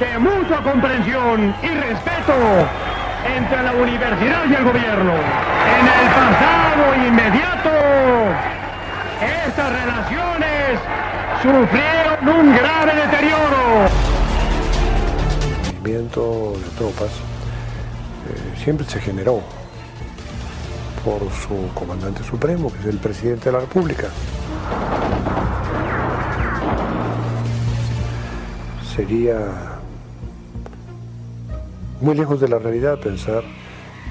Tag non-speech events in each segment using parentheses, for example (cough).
De mucha comprensión y respeto entre la universidad y el gobierno. En el pasado inmediato, estas relaciones sufrieron un grave deterioro. El movimiento de tropas eh, siempre se generó por su comandante supremo, que es el presidente de la República. Sería muy lejos de la realidad pensar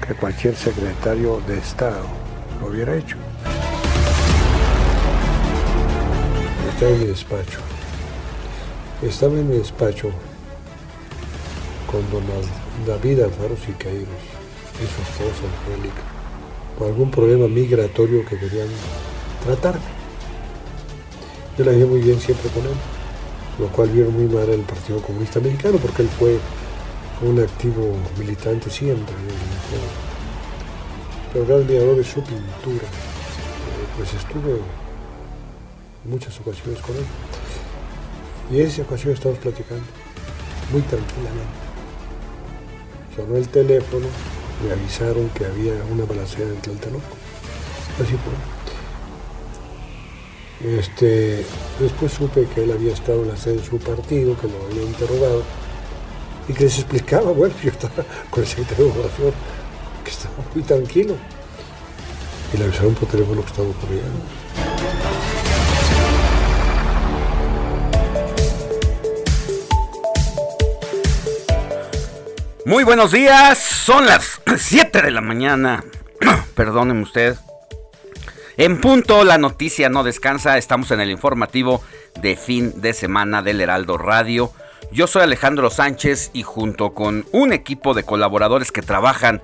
que cualquier secretario de Estado lo hubiera hecho. Estaba en mi despacho. Estaba en mi despacho con don David Alfaro Siqueiros y su esposa Angélica por algún problema migratorio que querían tratar. Yo la dije muy bien siempre con él, lo cual vieron muy mal el Partido Comunista Mexicano porque él fue un activo militante siempre. Pero era admirador de su pintura. Eh, pues estuve en muchas ocasiones con él. Y en esa ocasión estábamos platicando, muy tranquilamente. Sonó el teléfono, me avisaron que había una balacera en Tlatelolco. Así fue. Este, después supe que él había estado en la sede de su partido, que lo había interrogado y que les explicaba, bueno, yo estaba con el secretario de Gobernación, que estaba muy tranquilo. Y le avisaron por teléfono que estaba ocurriendo. Muy buenos días, son las (clears throat) 7 de la mañana. (clears throat) Perdónenme usted. En punto, la noticia no descansa. Estamos en el informativo de fin de semana del Heraldo Radio. Yo soy Alejandro Sánchez y junto con un equipo de colaboradores que trabajan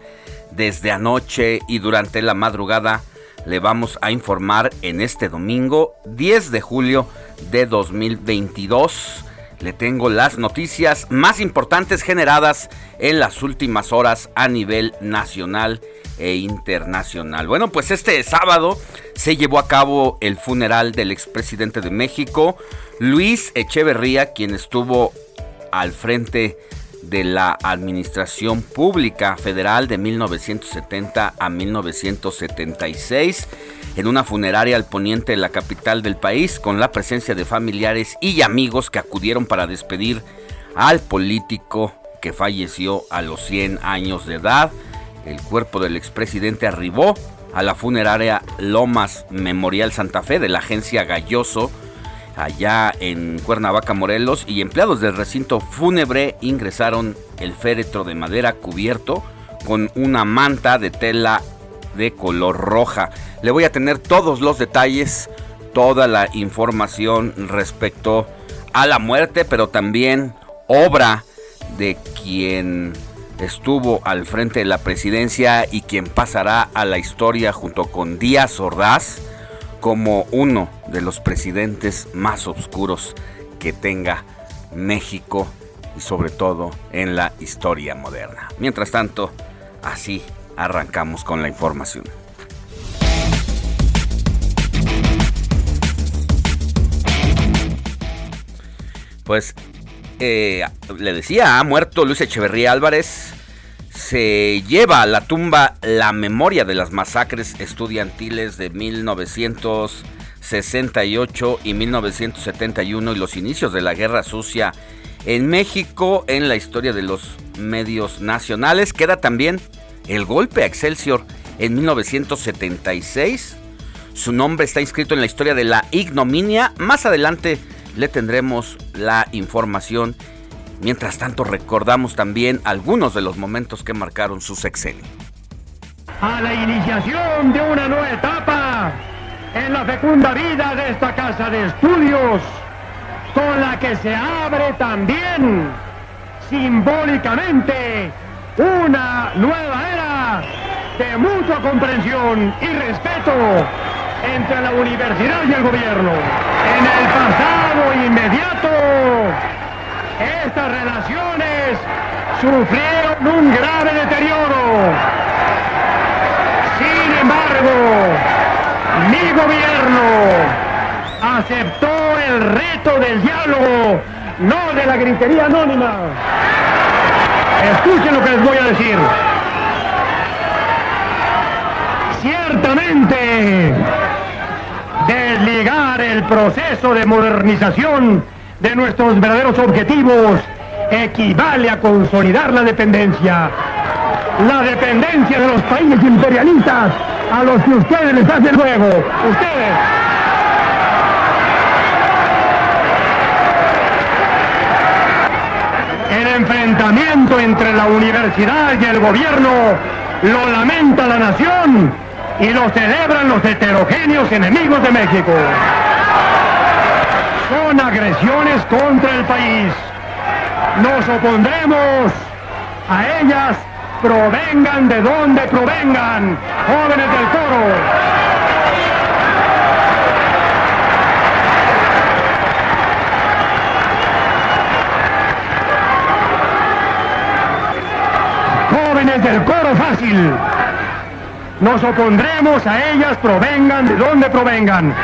desde anoche y durante la madrugada, le vamos a informar en este domingo 10 de julio de 2022. Le tengo las noticias más importantes generadas en las últimas horas a nivel nacional e internacional. Bueno, pues este sábado se llevó a cabo el funeral del expresidente de México, Luis Echeverría, quien estuvo al frente de la Administración Pública Federal de 1970 a 1976 en una funeraria al poniente de la capital del país con la presencia de familiares y amigos que acudieron para despedir al político que falleció a los 100 años de edad. El cuerpo del expresidente arribó a la funeraria Lomas Memorial Santa Fe de la agencia Galloso allá en Cuernavaca, Morelos, y empleados del recinto fúnebre ingresaron el féretro de madera cubierto con una manta de tela de color roja. Le voy a tener todos los detalles, toda la información respecto a la muerte, pero también obra de quien estuvo al frente de la presidencia y quien pasará a la historia junto con Díaz Ordaz como uno de los presidentes más oscuros que tenga México y sobre todo en la historia moderna. Mientras tanto, así arrancamos con la información. Pues eh, le decía, ha muerto Luis Echeverría Álvarez. Se lleva a la tumba la memoria de las masacres estudiantiles de 1968 y 1971 y los inicios de la Guerra Sucia en México en la historia de los medios nacionales. Queda también el golpe a Excelsior en 1976. Su nombre está inscrito en la historia de la ignominia. Más adelante le tendremos la información. Mientras tanto, recordamos también algunos de los momentos que marcaron su sexenio. A la iniciación de una nueva etapa en la fecunda vida de esta casa de estudios, con la que se abre también simbólicamente una nueva era de mucha comprensión y respeto entre la universidad y el gobierno. En el pasado inmediato, estas relaciones sufrieron un grave deterioro. Sin embargo, mi gobierno aceptó el reto del diálogo, no de la gritería anónima. Escuchen lo que les voy a decir. Ciertamente, desligar el proceso de modernización de nuestros verdaderos objetivos equivale a consolidar la dependencia. La dependencia de los países imperialistas a los que ustedes les hacen luego. Ustedes. El enfrentamiento entre la universidad y el gobierno lo lamenta la nación y lo celebran los heterogéneos enemigos de México. Son agresiones contra el país. Nos opondremos a ellas, provengan de donde provengan, jóvenes del coro. jóvenes del coro fácil. Nos opondremos a ellas, provengan de donde provengan,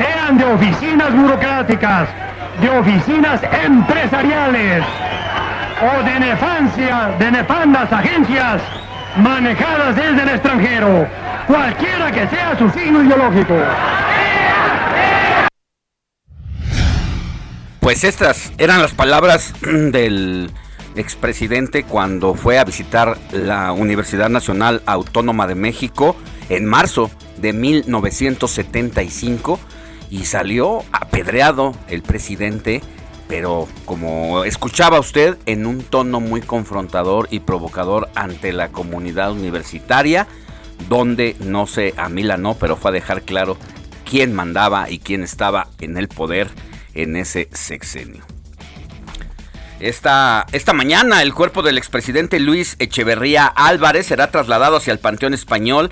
sean de oficinas burocráticas, de oficinas empresariales o de nefancia, de nefandas agencias manejadas desde el extranjero, cualquiera que sea su signo ideológico. Pues estas eran las palabras (clears throat) del expresidente cuando fue a visitar la Universidad Nacional Autónoma de México en marzo de 1975 y salió apedreado el presidente, pero como escuchaba usted, en un tono muy confrontador y provocador ante la comunidad universitaria, donde no se amilanó, pero fue a dejar claro quién mandaba y quién estaba en el poder en ese sexenio. Esta, esta mañana el cuerpo del expresidente Luis Echeverría Álvarez será trasladado hacia el Panteón Español,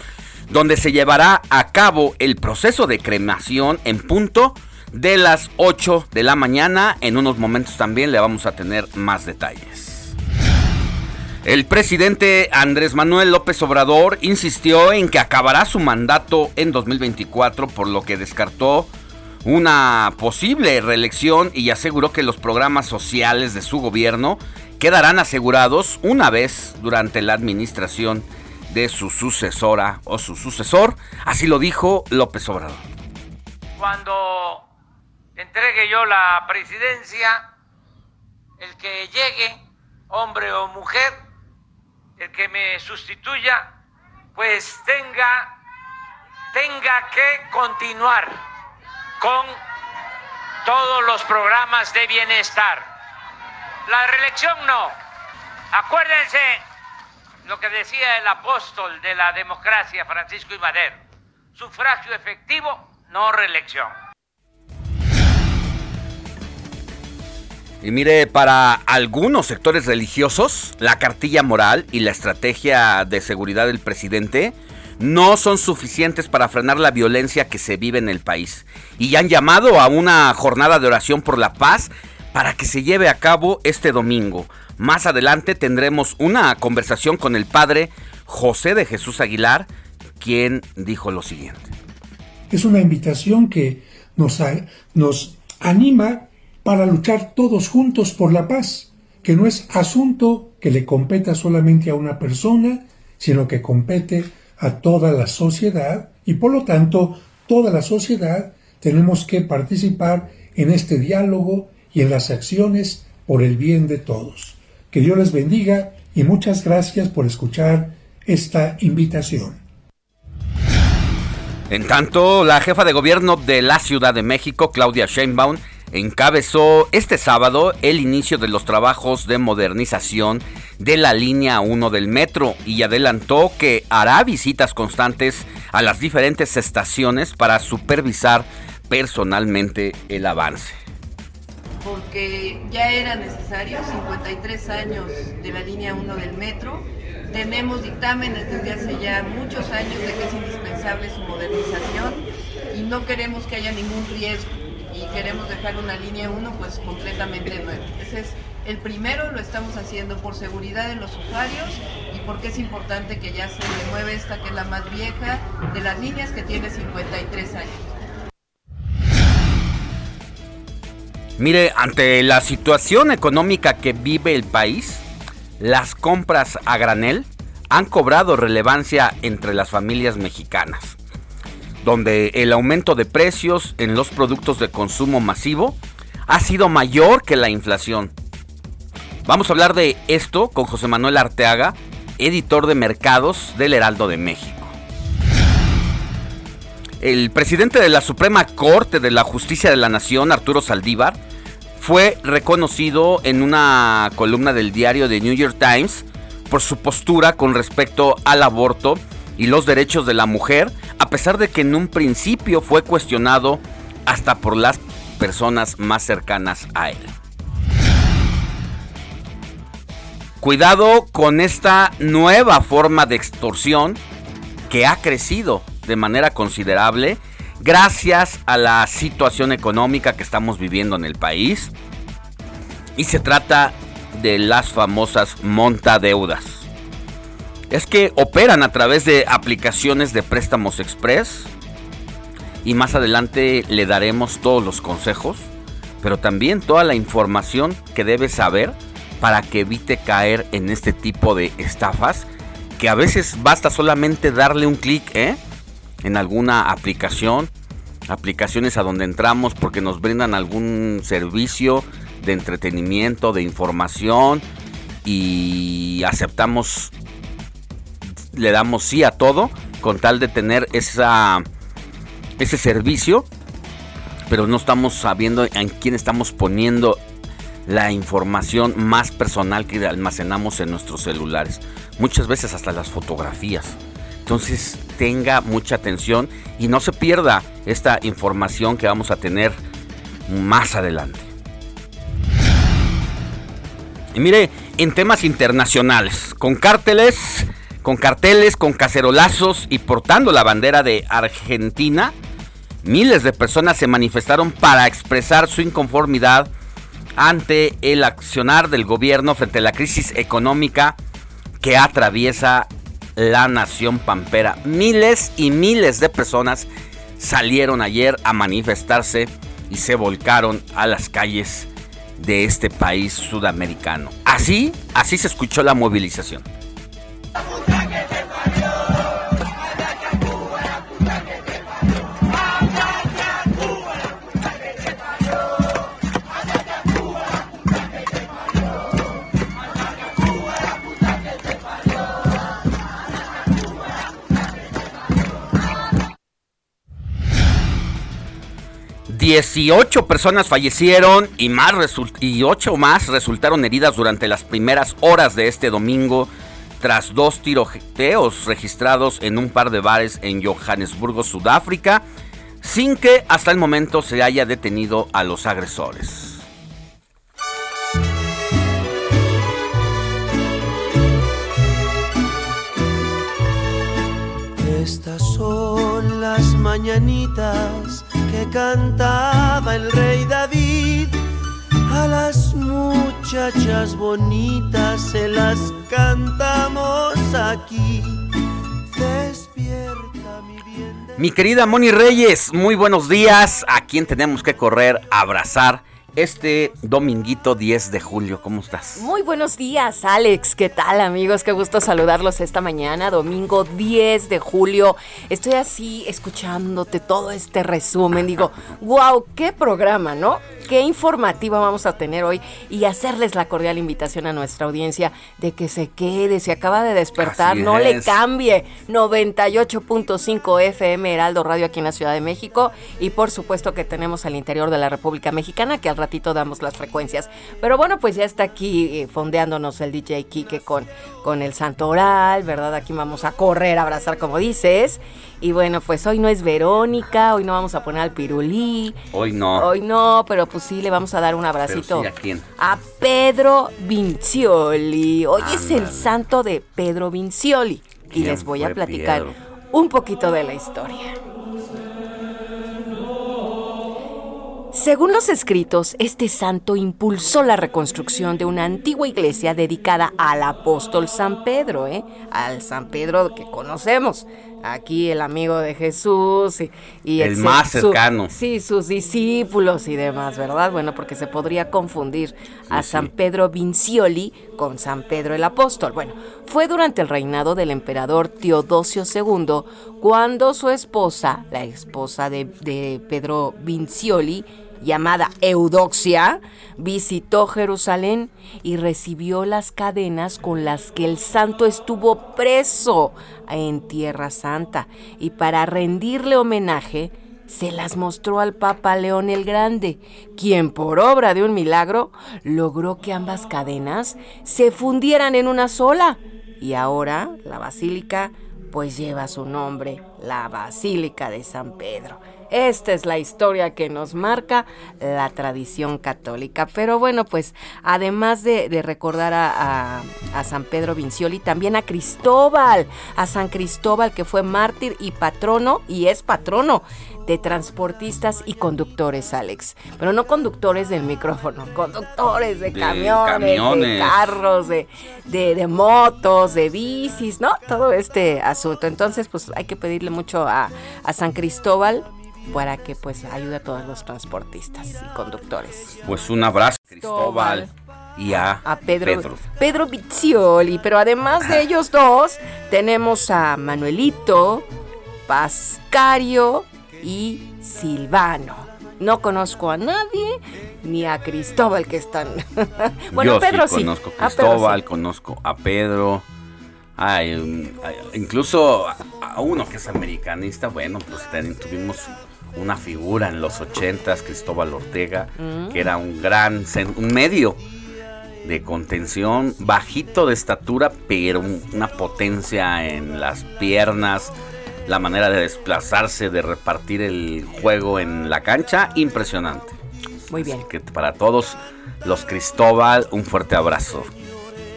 donde se llevará a cabo el proceso de cremación en punto de las 8 de la mañana. En unos momentos también le vamos a tener más detalles. El presidente Andrés Manuel López Obrador insistió en que acabará su mandato en 2024, por lo que descartó una posible reelección y aseguró que los programas sociales de su gobierno quedarán asegurados una vez durante la administración de su sucesora o su sucesor. Así lo dijo López Obrador. Cuando entregue yo la presidencia, el que llegue, hombre o mujer, el que me sustituya, pues tenga, tenga que continuar con todos los programas de bienestar. La reelección no. Acuérdense lo que decía el apóstol de la democracia, Francisco y Madero. Sufragio efectivo, no reelección. Y mire, para algunos sectores religiosos, la cartilla moral y la estrategia de seguridad del presidente no son suficientes para frenar la violencia que se vive en el país. Y han llamado a una jornada de oración por la paz para que se lleve a cabo este domingo. Más adelante tendremos una conversación con el padre José de Jesús Aguilar, quien dijo lo siguiente. Es una invitación que nos, nos anima para luchar todos juntos por la paz, que no es asunto que le competa solamente a una persona, sino que compete a toda la sociedad y por lo tanto toda la sociedad tenemos que participar en este diálogo y en las acciones por el bien de todos. Que Dios les bendiga y muchas gracias por escuchar esta invitación. En tanto, la jefa de gobierno de la Ciudad de México, Claudia Sheinbaum, encabezó este sábado el inicio de los trabajos de modernización de la línea 1 del metro y adelantó que hará visitas constantes a las diferentes estaciones para supervisar personalmente el avance. Porque ya era necesario 53 años de la línea 1 del metro. Tenemos dictámenes desde hace ya muchos años de que es indispensable su modernización y no queremos que haya ningún riesgo y queremos dejar una línea 1 pues completamente nueva. Ese es el primero, lo estamos haciendo por seguridad de los usuarios y porque es importante que ya se renueve esta que es la más vieja de las líneas que tiene 53 años. Mire, ante la situación económica que vive el país, las compras a granel han cobrado relevancia entre las familias mexicanas donde el aumento de precios en los productos de consumo masivo ha sido mayor que la inflación. Vamos a hablar de esto con José Manuel Arteaga, editor de mercados del Heraldo de México. El presidente de la Suprema Corte de la Justicia de la Nación, Arturo Saldívar, fue reconocido en una columna del diario The New York Times por su postura con respecto al aborto y los derechos de la mujer, a pesar de que en un principio fue cuestionado hasta por las personas más cercanas a él. Cuidado con esta nueva forma de extorsión que ha crecido de manera considerable gracias a la situación económica que estamos viviendo en el país. Y se trata de las famosas montadeudas es que operan a través de aplicaciones de préstamos express y más adelante le daremos todos los consejos, pero también toda la información que debe saber para que evite caer en este tipo de estafas, que a veces basta solamente darle un clic ¿eh? En alguna aplicación, aplicaciones a donde entramos porque nos brindan algún servicio de entretenimiento, de información y aceptamos le damos sí a todo con tal de tener esa, ese servicio, pero no estamos sabiendo en quién estamos poniendo la información más personal que almacenamos en nuestros celulares. Muchas veces hasta las fotografías. Entonces tenga mucha atención y no se pierda esta información que vamos a tener más adelante. Y mire, en temas internacionales, con cárteles con carteles, con cacerolazos y portando la bandera de Argentina, miles de personas se manifestaron para expresar su inconformidad ante el accionar del gobierno frente a la crisis económica que atraviesa la nación pampera. Miles y miles de personas salieron ayer a manifestarse y se volcaron a las calles de este país sudamericano. Así, así se escuchó la movilización. 18 personas fallecieron y, más y 8 más resultaron heridas durante las primeras horas de este domingo tras dos tiroteos registrados en un par de bares en Johannesburgo, Sudáfrica, sin que hasta el momento se haya detenido a los agresores. Estas son las mañanitas que cantaba el rey David. A las muchachas bonitas se las cantamos aquí. Despierta mi bien. Mi querida Moni Reyes, muy buenos días. ¿A quién tenemos que correr abrazar este dominguito 10 de julio. ¿Cómo estás? Muy buenos días, Alex. ¿Qué tal, amigos? Qué gusto saludarlos esta mañana, domingo 10 de julio. Estoy así escuchándote todo este resumen. Digo, wow, qué programa, ¿no? Qué informativa vamos a tener hoy y hacerles la cordial invitación a nuestra audiencia de que se quede, se acaba de despertar, Así no le cambie. 98.5 FM Heraldo Radio aquí en la Ciudad de México y por supuesto que tenemos al interior de la República Mexicana que al ratito damos las frecuencias. Pero bueno, pues ya está aquí eh, fondeándonos el DJ Kike con, con el Santo Oral, ¿verdad? Aquí vamos a correr, a abrazar como dices. Y bueno, pues hoy no es Verónica, hoy no vamos a poner al pirulí. Hoy no. Hoy no, pero pues sí le vamos a dar un abracito sí, ¿a quién? a Pedro Vincioli. Hoy es el santo de Pedro Vincioli. Y ¿Quién les voy a platicar Pedro? un poquito de la historia. Según los escritos, este santo impulsó la reconstrucción de una antigua iglesia dedicada al apóstol San Pedro, ¿eh? al San Pedro que conocemos. Aquí el amigo de Jesús y, y El más su- cercano. sí, sus discípulos y demás, ¿verdad? Bueno, porque se podría confundir a sí. San Pedro Vincioli con San Pedro el Apóstol. Bueno, fue durante el reinado del emperador Teodosio II cuando su esposa, la esposa de, de Pedro Vincioli, llamada Eudoxia, visitó Jerusalén y recibió las cadenas con las que el santo estuvo preso en Tierra Santa. Y para rendirle homenaje, se las mostró al Papa León el Grande, quien por obra de un milagro logró que ambas cadenas se fundieran en una sola. Y ahora la basílica pues lleva su nombre, la Basílica de San Pedro. Esta es la historia que nos marca la tradición católica. Pero bueno, pues además de, de recordar a, a- a San Pedro Vincioli, también a Cristóbal, a San Cristóbal que fue mártir y patrono, y es patrono de transportistas y conductores, Alex. Pero no conductores del micrófono, conductores de, De camiones, de carros, de, de, de motos, de bicis, ¿no? Todo este asunto. Entonces, pues hay que pedirle mucho a, a San Cristóbal para que pues ayude a todos los transportistas y conductores. Pues un abrazo, Cristóbal. Y a, A Pedro, Pedro Pizzioli, pero además de ellos dos, tenemos a Manuelito, Pascario y Silvano. No conozco a nadie, ni a Cristóbal que están. (laughs) bueno, Yo Pedro sí conozco a Pedro Cristóbal, sí. conozco a Pedro. Ay, incluso a, a uno que es americanista, bueno, pues también tuvimos una figura en los ochentas, Cristóbal Ortega, Mm. que era un gran, un medio de contención, bajito de estatura, pero un- una potencia en las piernas, la manera de desplazarse, de repartir el juego en la cancha, impresionante. Muy bien. Así que para todos los Cristóbal, un fuerte abrazo.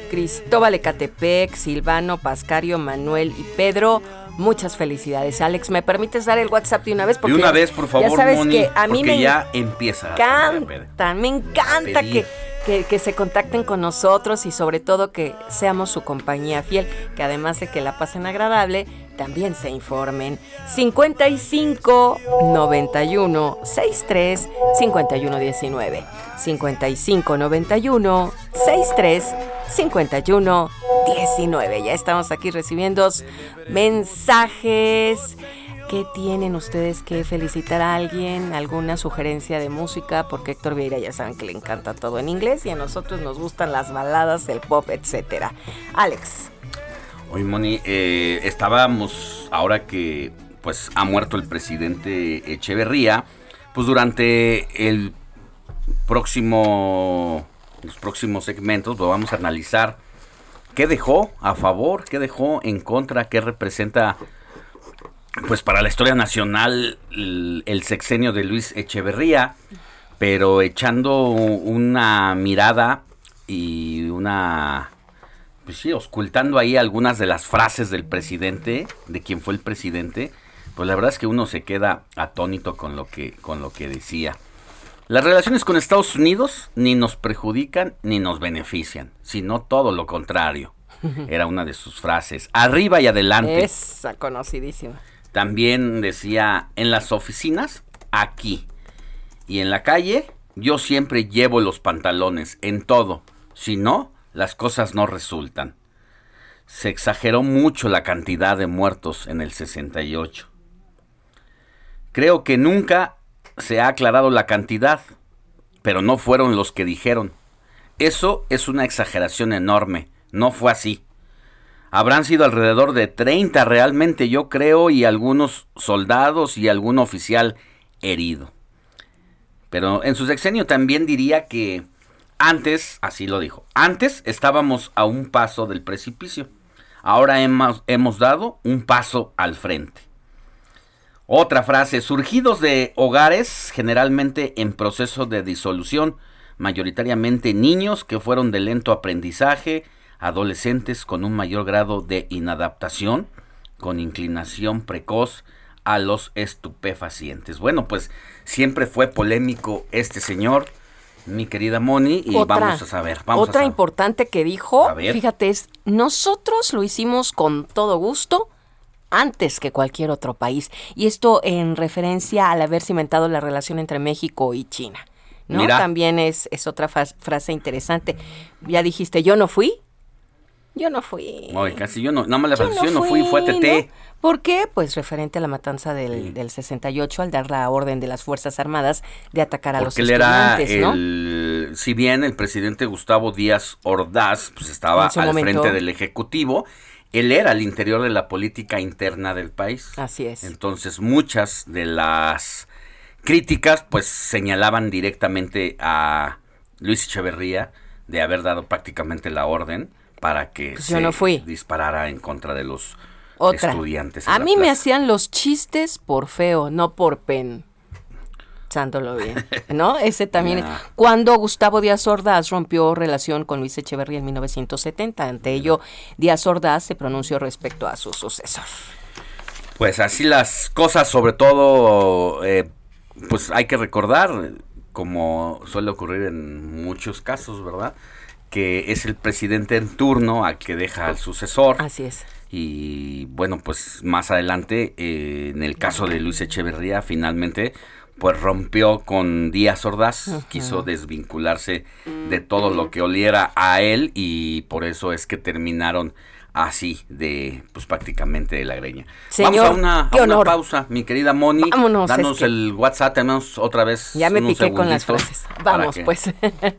Cristóbal Ecatepec, Silvano, Pascario, Manuel y Pedro. Muchas felicidades, Alex. ¿Me permites dar el WhatsApp de una vez? de una vez, por favor, ya sabes Moni, que a mí porque me ya empieza. encanta, me encanta que, que se contacten con nosotros y sobre todo que seamos su compañía fiel, que además de que la pasen agradable, también se informen. 55 91 63 51 19. 55 91 63 51 19. Ya estamos aquí recibiendo mensajes. ¿Qué tienen ustedes que felicitar a alguien? ¿Alguna sugerencia de música? Porque Héctor Vieira ya saben que le encanta todo en inglés y a nosotros nos gustan las baladas, el pop, etcétera. Alex. Hoy, Moni, eh, estábamos, ahora que pues ha muerto el presidente Echeverría, pues durante el próximo, los próximos segmentos, pues vamos a analizar. Qué dejó a favor, qué dejó en contra, qué representa pues para la historia nacional el sexenio de Luis Echeverría, pero echando una mirada y una pues sí, ocultando ahí algunas de las frases del presidente, de quien fue el presidente, pues la verdad es que uno se queda atónito con lo que, con lo que decía. Las relaciones con Estados Unidos ni nos perjudican ni nos benefician, sino todo lo contrario. (laughs) Era una de sus frases. Arriba y adelante. Esa conocidísima. También decía, en las oficinas, aquí. Y en la calle, yo siempre llevo los pantalones en todo. Si no, las cosas no resultan. Se exageró mucho la cantidad de muertos en el 68. Creo que nunca se ha aclarado la cantidad, pero no fueron los que dijeron. Eso es una exageración enorme. No fue así. Habrán sido alrededor de 30 realmente, yo creo, y algunos soldados y algún oficial herido. Pero en su sexenio también diría que antes, así lo dijo, antes estábamos a un paso del precipicio. Ahora hemos, dado un paso al frente. Otra frase, surgidos de hogares generalmente en proceso de disolución, mayoritariamente niños que fueron de lento aprendizaje, adolescentes con un mayor grado de inadaptación, con inclinación precoz a los estupefacientes. Bueno, pues siempre fue polémico este señor, mi querida Moni, y vamos a saber. otra importante que dijo, fíjate, es, nosotros lo hicimos con todo gusto antes que cualquier otro país. Y esto en referencia al haber cimentado la relación entre México y China. ¿no? También es, es otra frase interesante. Ya dijiste, yo no fui. Yo no fui. Oye, casi yo no, nada más la yo no fui, fue TT. ¿Por qué? Pues referente a la matanza del, del, 68 al dar la orden de las Fuerzas Armadas de atacar a los estudiantes, él era el, Si bien el presidente Gustavo Díaz Ordaz pues estaba al frente del Ejecutivo, él era al interior de la política interna del país. Así es. Entonces muchas de las críticas pues señalaban directamente a Luis Echeverría de haber dado prácticamente la orden para que pues se disparara en contra de los estudiantes. a mí me hacían los chistes por feo, no por pen pensándolo bien, (laughs) ¿no? Ese también. Cuando Gustavo Díaz Ordaz rompió relación con Luis Echeverría en 1970, ante ello Díaz Ordaz se pronunció respecto a su sucesor. Pues así las cosas, sobre todo, eh, pues hay que recordar, como suele ocurrir en muchos casos, ¿verdad? Que es el presidente en turno al que deja al sucesor. Así es. Y bueno, pues más adelante, eh, en el caso de Luis Echeverría, finalmente pues rompió con Díaz Ordaz, quiso desvincularse de todo lo que oliera a él y por eso es que terminaron así de pues prácticamente de la greña. Vamos a una, pausa, mi querida Moni. Vámonos, Danos el WhatsApp, tenemos otra vez. Ya me piqué con las frases. Vamos, pues.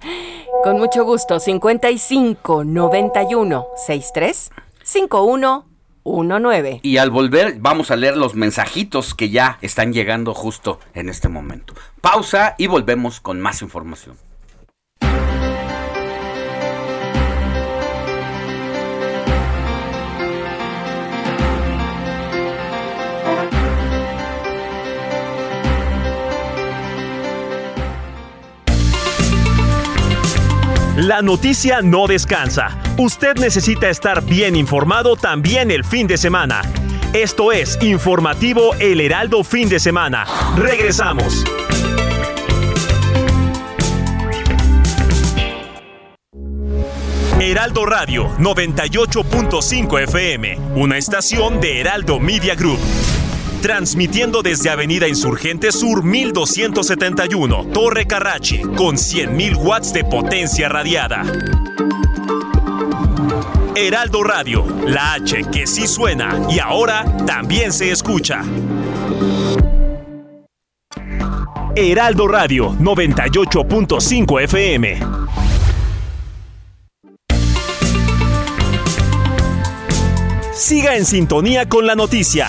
(laughs) con mucho gusto. 55 91 63 51 19. Y al volver vamos a leer los mensajitos que ya están llegando justo en este momento. Pausa y volvemos con más información. La noticia no descansa. Usted necesita estar bien informado también el fin de semana. Esto es Informativo El Heraldo Fin de Semana. Regresamos. Heraldo Radio 98.5 FM, una estación de Heraldo Media Group transmitiendo desde Avenida Insurgente Sur 1271, Torre Carrachi, con 100.000 watts de potencia radiada. Heraldo Radio, la H que sí suena y ahora también se escucha. Heraldo Radio 98.5 FM. Siga en sintonía con la noticia.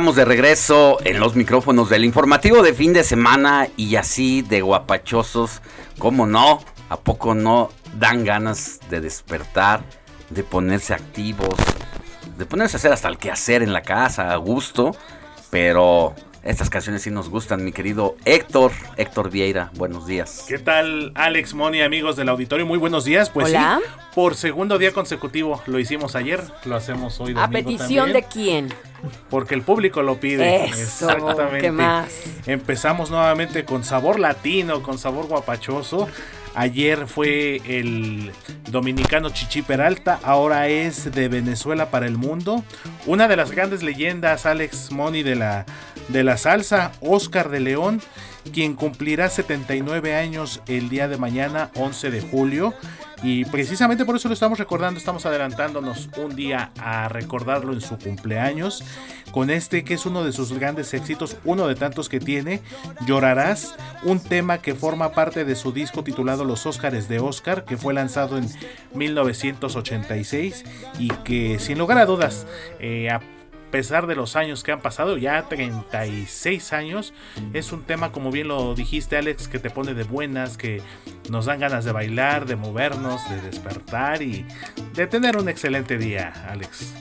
Estamos de regreso en los micrófonos del informativo de fin de semana y así de guapachosos, ¿cómo no? ¿A poco no dan ganas de despertar, de ponerse activos, de ponerse a hacer hasta el quehacer en la casa a gusto? Pero estas canciones sí nos gustan, mi querido Héctor, Héctor Vieira, buenos días. ¿Qué tal, Alex, Moni, amigos del auditorio? Muy buenos días. Pues Hola. sí, por segundo día consecutivo. Lo hicimos ayer, lo hacemos hoy domingo ¿A petición también, de quién? Porque el público lo pide. Eso, Exactamente. ¿qué más? Empezamos nuevamente con sabor latino, con sabor guapachoso. Ayer fue el dominicano Chichi Peralta, ahora es de Venezuela para el mundo. Una de las grandes leyendas, Alex Moni de la, de la salsa, Oscar de León, quien cumplirá 79 años el día de mañana, 11 de julio. Y precisamente por eso lo estamos recordando, estamos adelantándonos un día a recordarlo en su cumpleaños, con este que es uno de sus grandes éxitos, uno de tantos que tiene, Llorarás, un tema que forma parte de su disco titulado Los Óscares de Oscar, que fue lanzado en 1986 y que sin lugar a dudas, eh, pesar de los años que han pasado, ya 36 años, es un tema, como bien lo dijiste Alex, que te pone de buenas, que nos dan ganas de bailar, de movernos, de despertar y de tener un excelente día, Alex.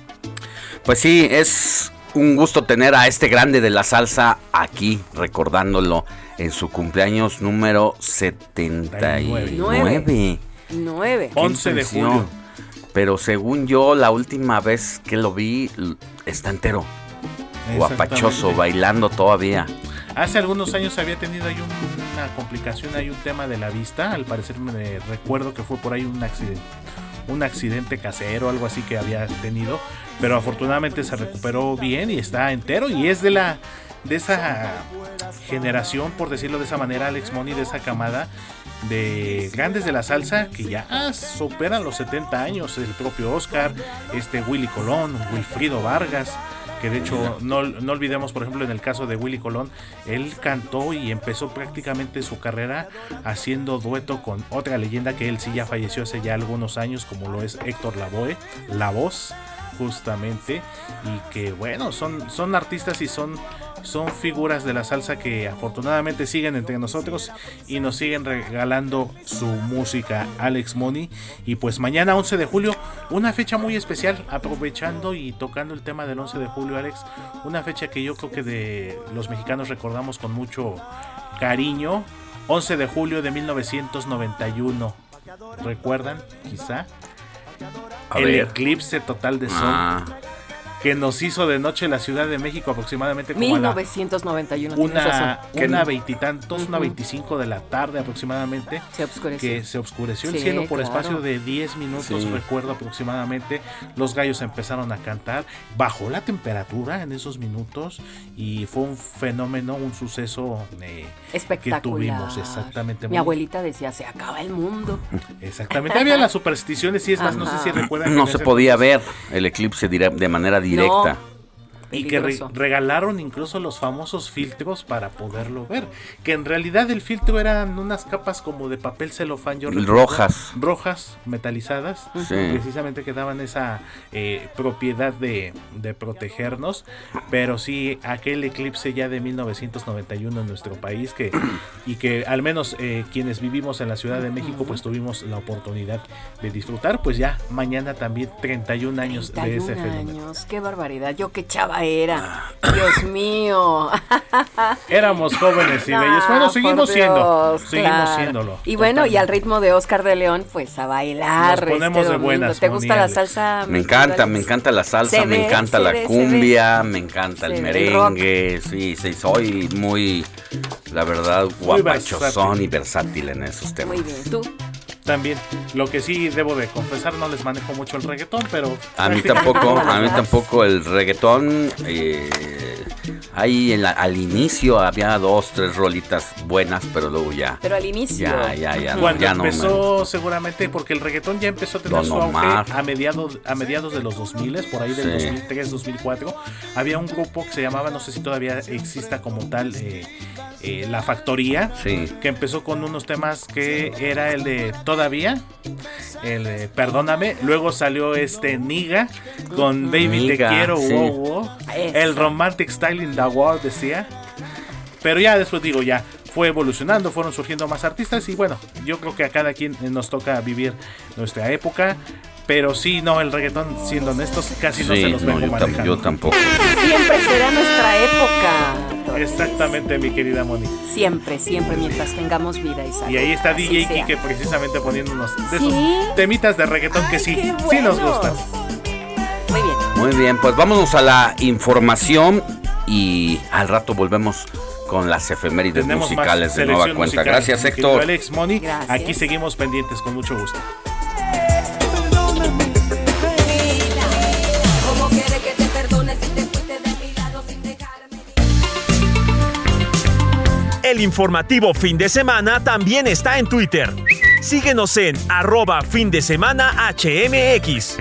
Pues sí, es un gusto tener a este grande de la salsa aquí, recordándolo en su cumpleaños número 79. Nueve. 11 de julio. Pero según yo, la última vez que lo vi, está entero. Guapachoso, bailando todavía. Hace algunos años había tenido ahí un- una complicación, hay un tema de la vista. Al parecer me recuerdo que fue por ahí un accidente, un accidente casero, algo así que había tenido. Pero afortunadamente se recuperó bien y está entero. Y es de la de esa generación, por decirlo de esa manera, Alex Money, de esa camada de grandes de la salsa que ya superan los 70 años. El propio Oscar, este Willy Colón, Wilfrido Vargas que de hecho no, no olvidemos por ejemplo en el caso de Willy Colón él cantó y empezó prácticamente su carrera haciendo dueto con otra leyenda que él sí ya falleció hace ya algunos años como lo es Héctor Lavoe la voz justamente y que bueno son son artistas y son son figuras de la salsa que afortunadamente siguen entre nosotros y nos siguen regalando su música Alex Money y pues mañana 11 de julio una fecha muy especial aprovechando y tocando el tema del 11 de julio Alex una fecha que yo creo que de los mexicanos recordamos con mucho cariño 11 de julio de 1991 recuerdan quizá A el ver. eclipse total de sol. Ah, que nos hizo de noche la Ciudad de México aproximadamente como a la 1991. tienes razón. una, Que una veintitantos, una. 25 de la tarde aproximadamente, Se oscureció. que se oscureció el cielo por claro. espacio de 10 minutos, Sí. recuerdo aproximadamente. Los gallos empezaron a cantar, bajó la temperatura en esos minutos y fue un fenómeno, un suceso eh, que Espectacular. tuvimos exactamente. Mi muy- abuelita decía, se acaba el mundo. Exactamente, había las supersticiones y es más, no sé si recuerdan. que no se podía entonces- ver el eclipse de manera directa directa. Y que re- regalaron incluso los famosos filtros para poderlo ver. Que en realidad el filtro eran unas capas como de papel celofán, yo recuerdo, Rojas. Rojas, metalizadas. Sí. Precisamente que daban esa eh, propiedad de, de protegernos. Pero sí, aquel eclipse ya de 1991 en nuestro país. que Y que al menos eh, quienes vivimos en la Ciudad de México pues tuvimos la oportunidad de disfrutar. Pues ya mañana también 31 años de ese 31 fenómeno. años, qué barbaridad. Yo qué chava era. Dios (coughs) mío. (laughs) Éramos jóvenes y bellos. Bueno, Ah, seguimos por siendo. Seguimos claro. siéndolo. Y bueno, y al ritmo de Oscar de León, pues a bailar. Nos ponemos este de buenas, ¿Te gusta la salsa? Me encanta, me encanta la salsa, me encanta la ve, cumbia, me encanta el merengue, sí, sí, soy muy, la verdad, guapachosón y versátil en esos temas. Muy bien, tú. También. Lo que sí debo de confesar, no les manejo mucho el reggaetón, pero. A mí (laughs) tampoco, a mí tampoco el reggaetón. eh, ahí en la- al inicio había dos, tres rolitas buenas, pero luego ya, Pero al inicio. ya, ya, ya, Cuando ya no me- empezó, seguramente, porque el reggaetón ya empezó a tener Don su auge a mediados, a mediados de los 2000, por ahí del Sí. 2003, 2004. Había un grupo que se llamaba, no sé si todavía exista como tal, eh, eh, La Factoría. Sí. que empezó con unos temas que era el de Todavía, el de Perdóname, luego salió este Niga con Baby Niga, Te Quiero, sí. wow, wow, El Romantic Style in the World decía. Pero ya después digo, ya fue evolucionando, fueron surgiendo más artistas y bueno, yo creo que a cada quien nos toca vivir nuestra época. Pero sí, no, el reggaetón, siendo honestos, casi no se los vengo yo, manejando. yo tampoco. Siempre será nuestra época. Exactamente, mi querida Moni. Siempre, siempre, mientras tengamos vida y salud. Y ahí está Así DJ sea. Kike precisamente poniéndonos de ¿Sí? esos temitas de reggaetón que sí, sí nos gustan. Muy bien. Muy bien, pues vámonos a la información y al rato volvemos con las efemérides Tenemos musicales de nueva cuenta. musical, Gracias, Héctor. Alex, Moni, Gracias. aquí seguimos pendientes con mucho gusto. El informativo fin de semana también está en Twitter. Síguenos en arroba fin de semana HMX.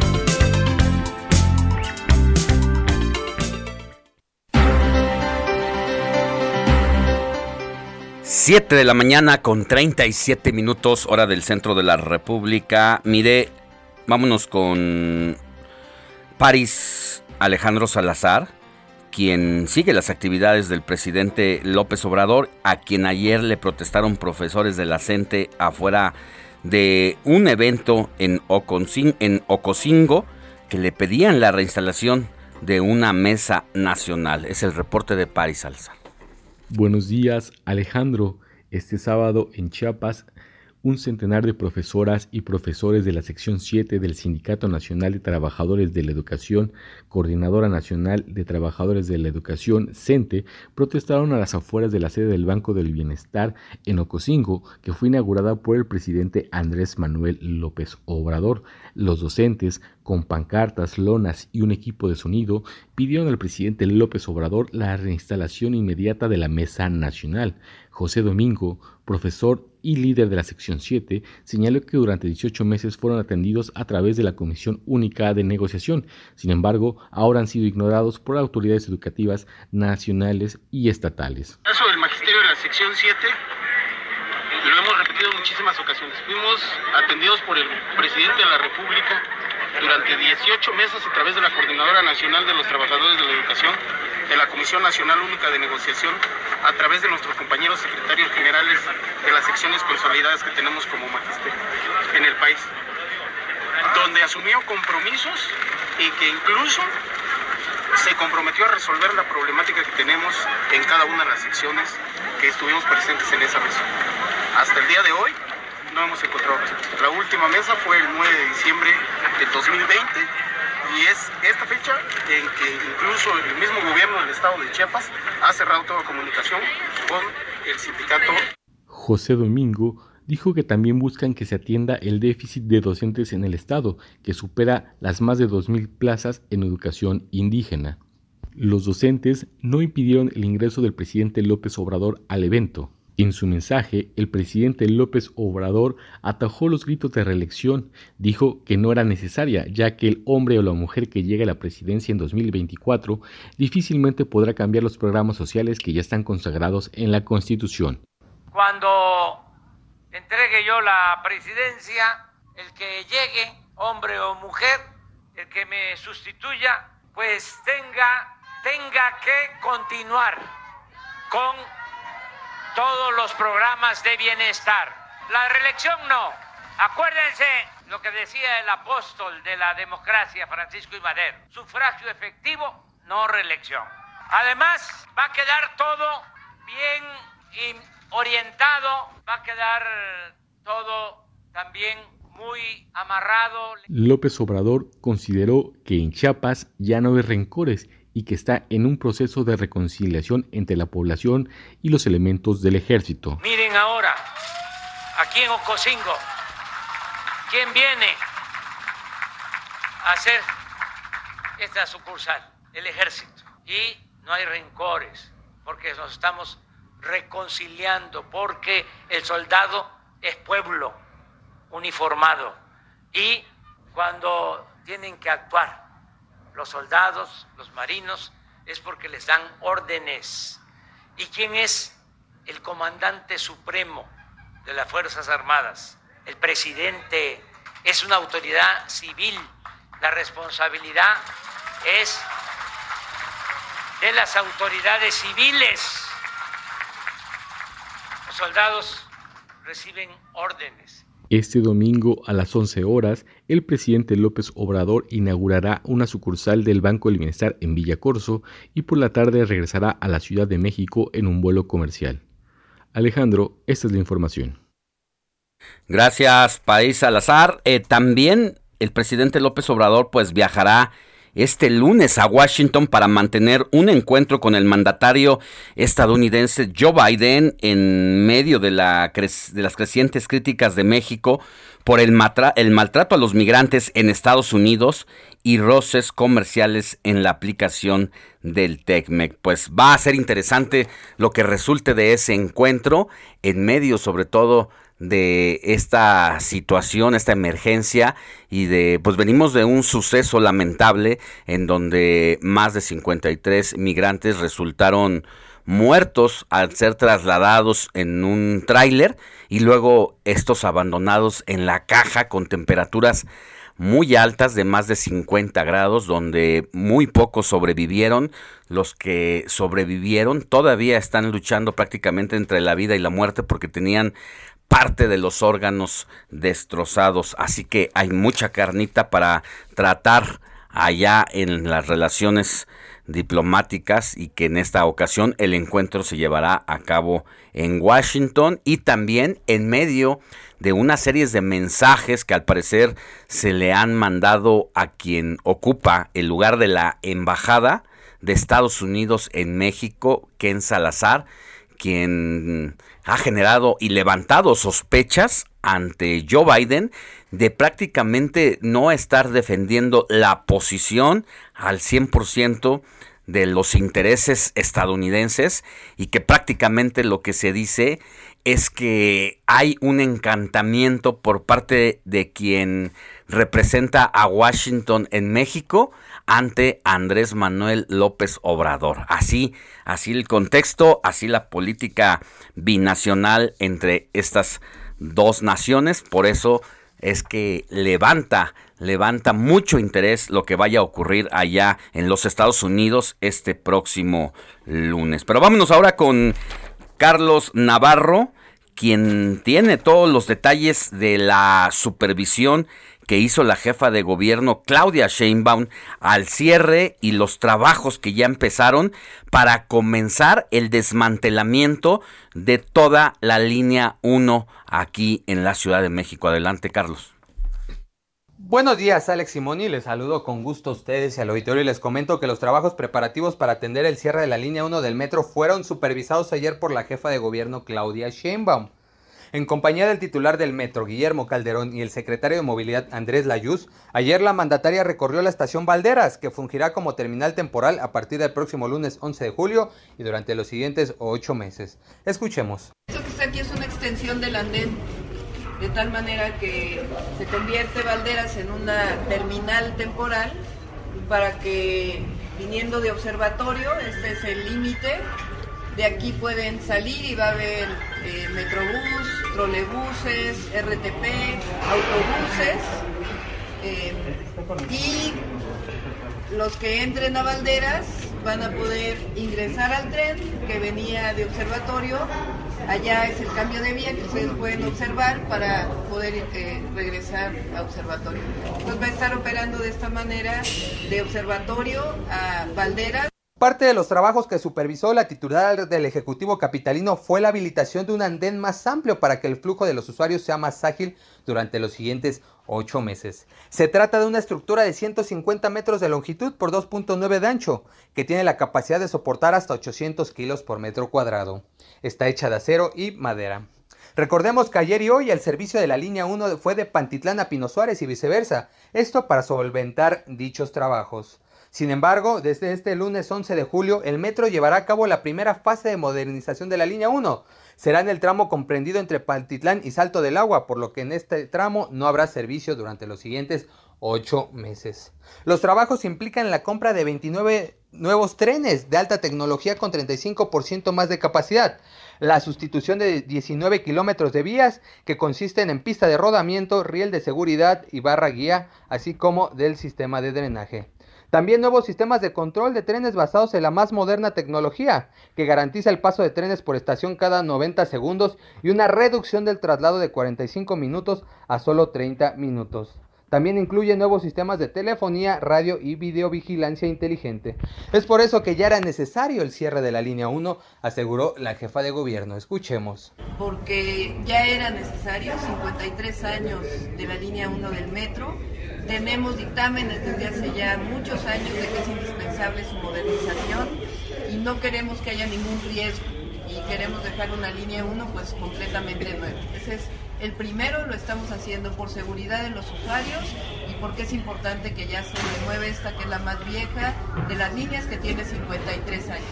Siete de la mañana con 37 minutos, hora del centro de la República. Mire, vámonos con París Alejandro Salazar, quien sigue las actividades del presidente López Obrador, a quien ayer le protestaron profesores de la CENTE afuera de un evento en, Oconcin- Ocosingo que le pedían la reinstalación de una mesa nacional. Es el reporte de París Salazar. Buenos días, Alejandro. Este sábado en Chiapas, un centenar de profesoras y profesores de la sección 7 del Sindicato Nacional de Trabajadores de la Educación, Coordinadora Nacional de Trabajadores de la Educación, CENTE, protestaron a las afueras de la sede del Banco del Bienestar en Ocosingo, que fue inaugurada por el presidente Andrés Manuel López Obrador. Los docentes, con pancartas, lonas y un equipo de sonido, pidieron al presidente López Obrador la reinstalación inmediata de la Mesa Nacional. José Domingo, profesor y líder de la sección 7, señaló que durante 18 meses fueron atendidos a través de la Comisión Única de Negociación. Sin embargo, ahora han sido ignorados por autoridades educativas nacionales y estatales. caso del magisterio de la sección 7, lo hemos repetido en muchísimas ocasiones. Fuimos atendidos por el presidente de la República durante 18 meses a través de la Coordinadora Nacional de los Trabajadores de la Educación, de la Comisión Nacional Única de Negociación, a través de nuestros compañeros secretarios generales de las secciones consolidadas que tenemos como magisterio en el país, donde asumió compromisos y que incluso se comprometió a resolver la problemática que tenemos en cada una de las secciones que estuvimos presentes en esa mesa. Hasta el día de hoy hemos encontrado. La última mesa fue el 9 de diciembre del 2020 y es esta fecha en que incluso el mismo gobierno del estado de Chiapas ha cerrado toda comunicación con el sindicato José Domingo dijo que también buscan que se atienda el déficit de docentes en el Estado, que supera las más de 2.000 plazas en educación indígena. Los docentes no impidieron el ingreso del presidente López Obrador al evento. En su mensaje, el presidente López Obrador atajó los gritos de reelección, dijo que no era necesaria, ya que el hombre o la mujer que llegue a la presidencia en 2024 difícilmente podrá cambiar los programas sociales que ya están consagrados en la Constitución. Cuando entregue yo la presidencia, el que llegue, hombre o mujer, el que me sustituya, pues tenga, tenga que continuar con todos los programas de bienestar. La reelección no. Acuérdense lo que decía el apóstol de la democracia, Francisco I. Madero. Sufragio efectivo, no reelección. Además, va a quedar todo bien orientado, va a quedar todo también muy amarrado. López Obrador consideró que en Chiapas ya no hay rencores y que está en un proceso de reconciliación entre la población y los elementos del ejército. Miren ahora, aquí en Ocosingo, ¿quién viene a hacer esta sucursal? El ejército. Y no hay rencores, porque nos estamos reconciliando, porque el soldado es pueblo uniformado. Y cuando tienen que actuar los soldados, los marinos, es porque les dan órdenes. ¿Y quién es el comandante supremo de las Fuerzas Armadas? El presidente es una autoridad civil. La responsabilidad es de las autoridades civiles. Los soldados reciben órdenes. Este domingo a las 11 horas, el presidente López Obrador inaugurará una sucursal del Banco del Bienestar en Villa Corso y por la tarde regresará a la Ciudad de México en un vuelo comercial. Alejandro, esta es la información. Gracias, País Salazar. Eh, también el presidente López Obrador pues viajará este lunes a Washington para mantener un encuentro con el mandatario estadounidense Joe Biden en medio de, la de las crecientes críticas de México por el, maltrato a los migrantes en Estados Unidos y roces comerciales en la aplicación del TECMEC. Pues va a ser interesante lo que resulte de ese encuentro en medio sobre todo de esta situación, esta emergencia y de, pues venimos de un suceso lamentable en donde más de 53 migrantes resultaron muertos al ser trasladados en un tráiler y luego estos abandonados en la caja con temperaturas muy altas de más de 50 grados donde muy pocos sobrevivieron. Los que sobrevivieron todavía están luchando prácticamente entre la vida y la muerte porque tenían parte de los órganos destrozados. Así que hay mucha carnita para tratar allá en las relaciones diplomáticas y que en esta ocasión el encuentro se llevará a cabo en Washington y también en medio de una serie de mensajes que al parecer se le han mandado a quien ocupa el lugar de la embajada de Estados Unidos en México, Ken Salazar, quien ha generado y levantado sospechas ante Joe Biden de prácticamente no estar defendiendo la posición al 100% de los intereses estadounidenses y que prácticamente lo que se dice es que hay un encantamiento por parte de quien representa a Washington en México ante Andrés Manuel López Obrador. Así, así el contexto, así la política binacional entre estas dos naciones, por eso es que levanta, levanta mucho interés lo que vaya a ocurrir allá en los Estados Unidos este próximo lunes. Pero vámonos ahora con Carlos Navarro, quien tiene todos los detalles de la supervisión que hizo la jefa de gobierno Claudia Sheinbaum al cierre y los trabajos que ya empezaron para comenzar el desmantelamiento de toda la línea 1 aquí en la Ciudad de México. Adelante, Carlos. Buenos días, Alex Simoni. Les saludo con gusto a ustedes y al auditorio y les comento que los trabajos preparativos para atender el cierre de la línea 1 del metro fueron supervisados ayer por la jefa de gobierno Claudia Sheinbaum. En compañía del titular del metro, Guillermo Calderón, y el secretario de Movilidad, Andrés Layuz, ayer la mandataria recorrió la estación Valderas, que fungirá como terminal temporal a partir del próximo lunes 11 de julio y durante los siguientes ocho meses. Escuchemos. Esto que está aquí es una extensión del andén, de tal manera que se convierte Valderas en una terminal temporal para que viniendo de observatorio, este es el límite, de aquí pueden salir y va a haber eh, metrobús, trolebuses, RTP, autobuses. Eh, y los que entren a Valderas van a poder ingresar al tren que venía de observatorio. Allá es el cambio de vía que ustedes pueden observar para poder eh, regresar a observatorio. Entonces va a estar operando de esta manera de observatorio a Valderas. Parte de los trabajos que supervisó la titular del Ejecutivo Capitalino fue la habilitación de un andén más amplio para que el flujo de los usuarios sea más ágil durante los siguientes ocho meses. Se trata de una estructura de 150 metros de longitud por 2.9 de ancho, que tiene la capacidad de soportar hasta 800 kilos por metro cuadrado. Está hecha de acero y madera. Recordemos que ayer y hoy el servicio de la línea 1 fue de Pantitlán a Pino Suárez y viceversa, esto para solventar dichos trabajos. Sin embargo, desde este lunes 11 de julio, el metro llevará a cabo la primera fase de modernización de la línea 1. Será en el tramo comprendido entre Pantitlán y Salto del Agua, por lo que en este tramo no habrá servicio durante los siguientes 8 meses. Los trabajos implican la compra de 29 nuevos trenes de alta tecnología con 35% más de capacidad, la sustitución de 19 kilómetros de vías que consisten en pista de rodamiento, riel de seguridad y barra guía, así como del sistema de drenaje. También nuevos sistemas de control de trenes basados en la más moderna tecnología, que garantiza el paso de trenes por estación cada 90 segundos y una reducción del traslado de 45 minutos a solo 30 minutos. También incluye nuevos sistemas de telefonía, radio y videovigilancia inteligente. Es por eso que ya era necesario el cierre de la línea 1, aseguró la jefa de gobierno. Escuchemos. Porque ya era necesario 53 años de la línea 1 del metro. Tenemos dictámenes desde hace ya muchos años de que es indispensable su modernización y no queremos que haya ningún riesgo y queremos dejar una línea 1 pues completamente nueva. Ese es el primero, lo estamos haciendo por seguridad de los usuarios y porque es importante que ya se renueve esta que es la más vieja de las líneas que tiene 53 años.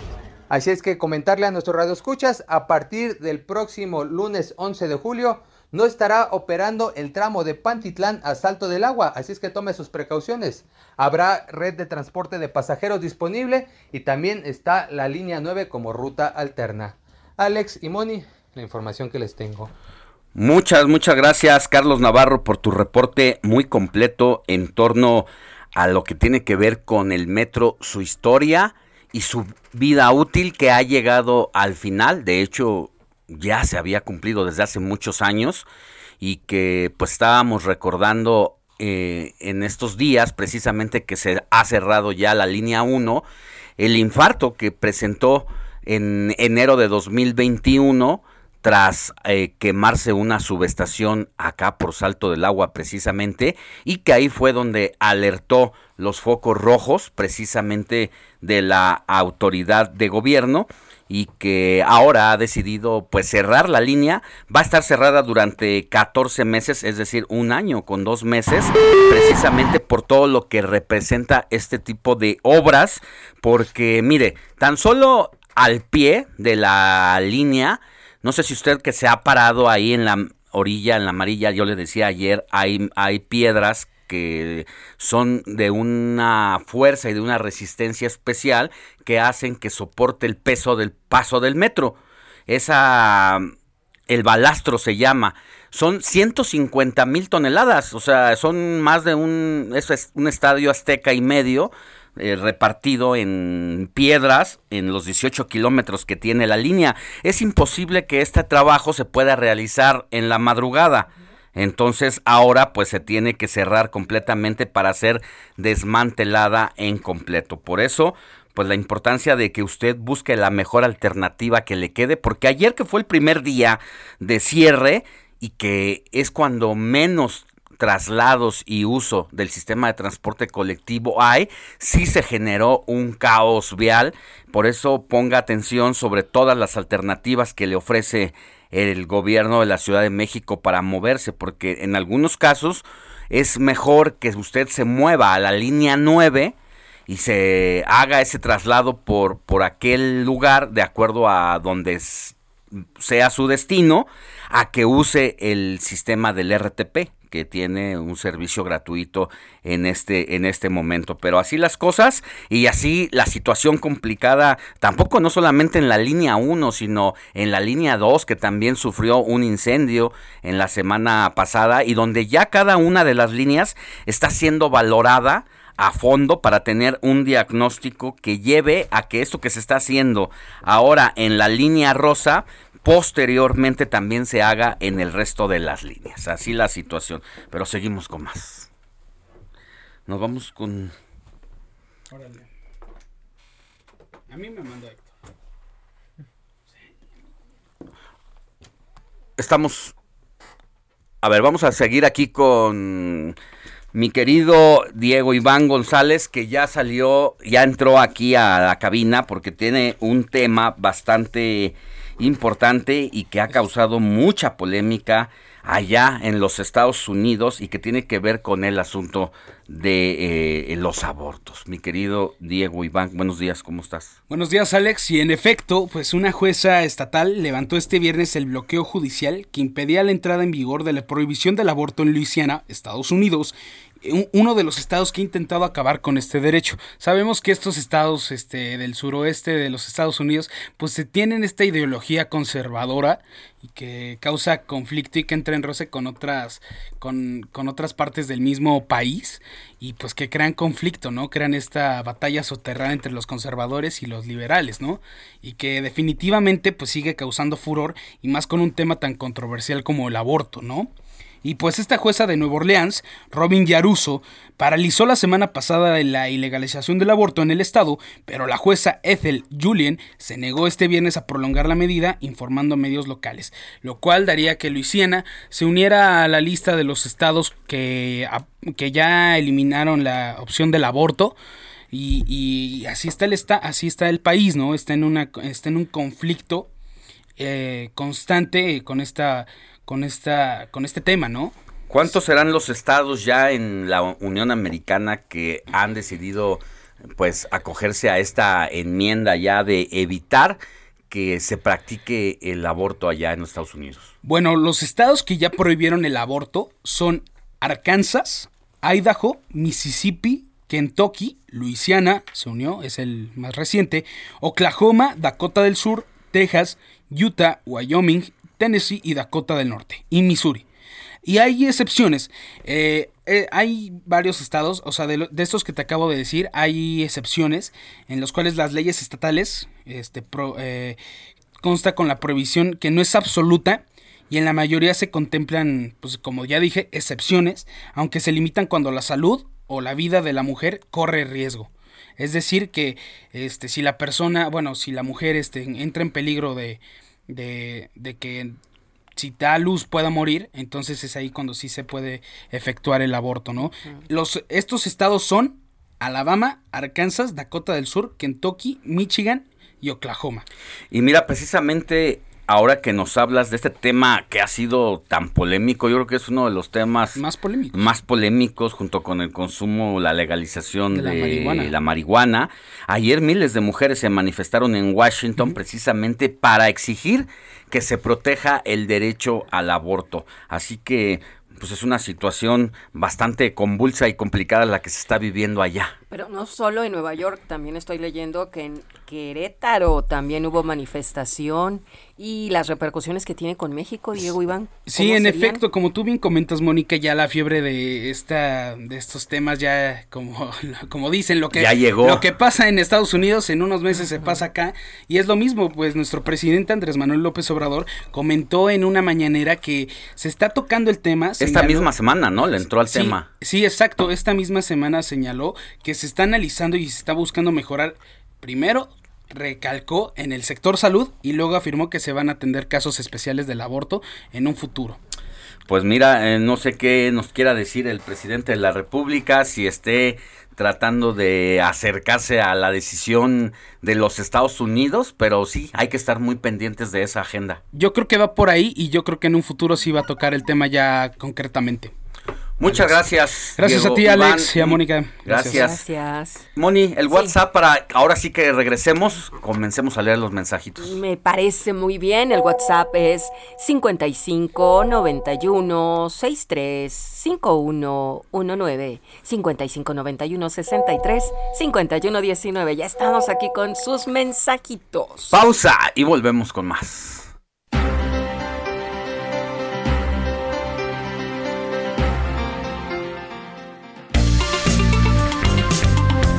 Así es que comentarle a nuestros radioescuchas, a partir del próximo lunes 11 de julio, no estará operando el tramo de Pantitlán a Salto del Agua, así es que tome sus precauciones. Habrá red de transporte de pasajeros disponible y también está la línea 9 como ruta alterna. Alex y Moni, la información que les tengo. Muchas, muchas gracias Carlos Navarro por tu reporte muy completo en torno a lo que tiene que ver con el metro, su historia y su vida útil que ha llegado al final. De hecho, ya se había cumplido desde hace muchos años y que pues estábamos recordando eh, en estos días precisamente que se ha cerrado ya la línea 1, el infarto que presentó en enero de 2021 tras eh, quemarse una subestación acá por Salto del Agua precisamente y que ahí fue donde alertó los focos rojos precisamente de la autoridad de gobierno y que ahora ha decidido pues cerrar la línea. Va a estar cerrada durante 14 meses, es decir, un año con dos meses, precisamente por todo lo que representa este tipo de obras, porque mire, tan solo al pie de la línea, no sé si usted que se ha parado ahí en la orilla, en la amarilla, yo le decía ayer, hay, hay piedras que son de una fuerza y de una resistencia especial que hacen que soporte el peso del paso del metro. Esa, el balastro se llama. Son 150 mil toneladas, o sea, son más de un, eso es un estadio azteca y medio eh, repartido en piedras en los 18 kilómetros que tiene la línea. Es imposible que este trabajo se pueda realizar en la madrugada. Entonces ahora pues se tiene que cerrar completamente para ser desmantelada en completo. Por eso pues la importancia de que usted busque la mejor alternativa que le quede, porque ayer que fue el primer día de cierre y que es cuando menos traslados y uso del sistema de transporte colectivo hay, sí se generó un caos vial. Por eso ponga atención sobre todas las alternativas que le ofrece el gobierno de la Ciudad de México para moverse, porque en algunos casos es mejor que usted se mueva a la línea 9 y se haga ese traslado por, por aquel lugar de acuerdo a donde sea su destino, a que use el sistema del RTP tiene un servicio gratuito en este en este momento, pero así las cosas y así la situación complicada tampoco no solamente en la línea 1, sino en la línea 2 que también sufrió un incendio en la semana pasada y donde ya cada una de las líneas está siendo valorada a fondo para tener un diagnóstico que lleve a que esto que se está haciendo ahora en la línea rosa posteriormente también se haga en el resto de las líneas. Así la situación. Pero seguimos con más. Nos vamos con... Órale. A mí me mandó Héctor. Estamos... A ver, vamos a seguir aquí con mi querido Diego Iván González, que ya salió, ya entró aquí a la cabina porque tiene un tema bastante importante y que ha causado mucha polémica allá en los Estados Unidos y que tiene que ver con el asunto de eh, los abortos. Mi querido Diego Iván, buenos días, ¿cómo estás? Buenos días, Alex. Y en efecto, pues una jueza estatal levantó este viernes el bloqueo judicial que impedía la entrada en vigor de la prohibición del aborto en Luisiana, Estados Unidos, uno de los estados que ha intentado acabar con este derecho. Sabemos que estos estados este, del suroeste de los Estados Unidos pues se tienen esta ideología conservadora y que causa conflicto y que entra en roce con otras con, con otras partes del mismo país y pues que crean conflicto, ¿no? Crean esta batalla soterrada entre los conservadores y los liberales, ¿no? Y que definitivamente pues sigue causando furor y más con un tema tan controversial como el aborto, ¿no? Y pues esta jueza de Nueva Orleans, Robin Yaruso, paralizó la semana pasada la ilegalización del aborto en el estado, pero la jueza Ethel Julien se negó este viernes a prolongar la medida, informando a medios locales, lo cual daría que Luisiana se uniera a la lista de los estados que, que ya eliminaron la opción del aborto. Y, así está el está, así está el país, ¿no? Está en una está en un conflicto eh, constante con esta con, esta, con este tema, ¿no? ¿Cuántos serán los estados ya en la Unión Americana que han decidido pues acogerse a esta enmienda ya de evitar que se practique el aborto allá en los Estados Unidos? Bueno, los estados que ya prohibieron el aborto son Arkansas, Idaho, Mississippi, Kentucky, Luisiana, se unió, es el más reciente, Oklahoma, Dakota del Sur, Texas, Utah, Wyoming, Tennessee y Dakota del Norte, y Missouri. Y hay excepciones. Eh, eh, hay varios estados, o sea, de, estos que te acabo de decir, hay excepciones en los cuales las leyes estatales este, eh, consta con la prohibición que no es absoluta y en la mayoría se contemplan, pues como ya dije, excepciones, aunque se limitan cuando la salud o la vida de la mujer corre riesgo. Es decir, que este, si la persona, bueno, si la mujer este, entra en peligro de, de, de que si da luz pueda morir, entonces es ahí cuando sí se puede efectuar el aborto, ¿no? Los, estos estados son Alabama, Arkansas, Dakota del Sur, Kentucky, Michigan y Oklahoma. Y mira, precisamente ahora que nos hablas de este tema que ha sido tan polémico, yo creo que es uno de los temas más polémicos, más polémicos junto con el consumo, la legalización de, la, marihuana. Ayer miles de mujeres se manifestaron en Washington precisamente para exigir que se proteja el derecho al aborto. Así que pues es una situación bastante convulsa y complicada la que se está viviendo allá. Pero no solo en Nueva York, también estoy leyendo que en Querétaro también hubo manifestación y las repercusiones que tiene con México, Diego Iván. Sí, en efecto, como tú bien comentas, Mónica, ya la fiebre de esta de estos temas ya como (laughs) como dicen lo que ya llegó. lo que pasa en Estados Unidos en unos meses se pasa acá y es lo mismo, pues nuestro presidente Andrés Manuel López Obrador comentó en una mañanera que se está tocando el tema esta misma semana, ¿no? Le entró al tema. Sí, exacto, esta misma semana señaló que se está analizando y se está buscando mejorar primero recalcó en el sector salud y luego afirmó que se van a atender casos especiales del aborto en un futuro. Pues mira, eh, no sé qué nos quiera decir el presidente de la República, si esté tratando de acercarse a la decisión de los Estados Unidos, pero sí, hay que estar muy pendientes de esa agenda. Yo creo que va por ahí y yo creo que en un futuro sí va a tocar el tema ya concretamente. Muchas gracias. Gracias a ti, Alex, y a Mónica. Gracias. Gracias. Moni, el WhatsApp para ahora sí que regresemos, comencemos a leer los mensajitos. Me parece muy bien. El WhatsApp es 55 91 63 51 19 55 91 63 51 19. Ya estamos aquí con sus mensajitos. Pausa y volvemos con más.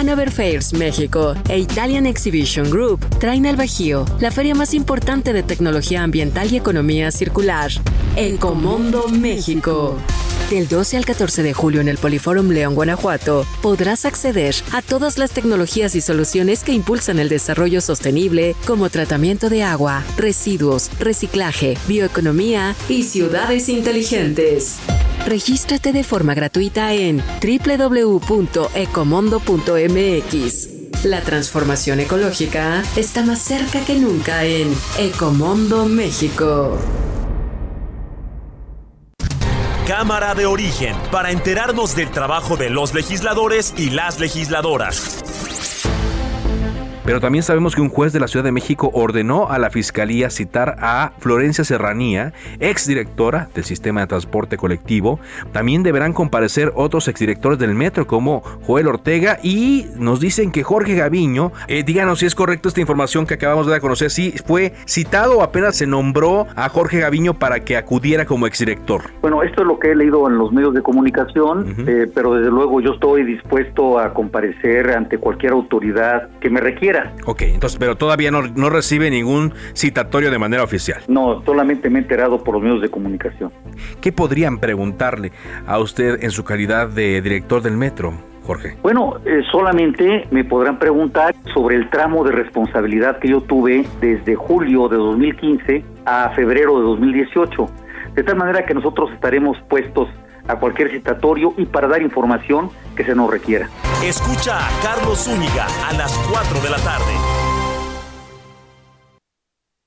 Hanover Fairs México e Italian Exhibition Group traen al Bajío la feria más importante de tecnología ambiental y economía circular, Ecomondo México. Del 12 al 14 de julio en el Poliforum León, Guanajuato, podrás acceder a todas las tecnologías y soluciones que impulsan el desarrollo sostenible, como tratamiento de agua, residuos, reciclaje, bioeconomía y ciudades inteligentes. Regístrate de forma gratuita en www.ecomondo.mx. La transformación ecológica está más cerca que nunca en Ecomondo México. Cámara de Origen, para enterarnos del trabajo de los legisladores y las legisladoras. Pero también sabemos que un juez de la Ciudad de México ordenó a la Fiscalía citar a Florencia Serranía, exdirectora del Sistema de Transporte Colectivo. También deberán comparecer otros exdirectores del metro como Joel Ortega y nos dicen que Jorge Gaviño, eh, díganos si es correcto esta información que acabamos de dar a conocer, si fue citado o apenas se nombró a Jorge Gaviño para que acudiera como exdirector. Bueno, esto es lo que he leído en los medios de comunicación, eh, pero desde luego yo estoy dispuesto a comparecer ante cualquier autoridad que me requiera. Ok, entonces, pero todavía no, no recibe ningún citatorio de manera oficial. No, solamente me he enterado por los medios de comunicación. ¿Qué podrían preguntarle a usted en su calidad de director del metro? Jorge. Bueno, eh, solamente me podrán preguntar sobre el tramo de responsabilidad que yo tuve desde julio de 2015 a febrero de 2018. De tal manera que nosotros estaremos puestos a cualquier citatorio y para dar información que se nos requiera. Escucha a Carlos Zúñiga a las 4 de la tarde.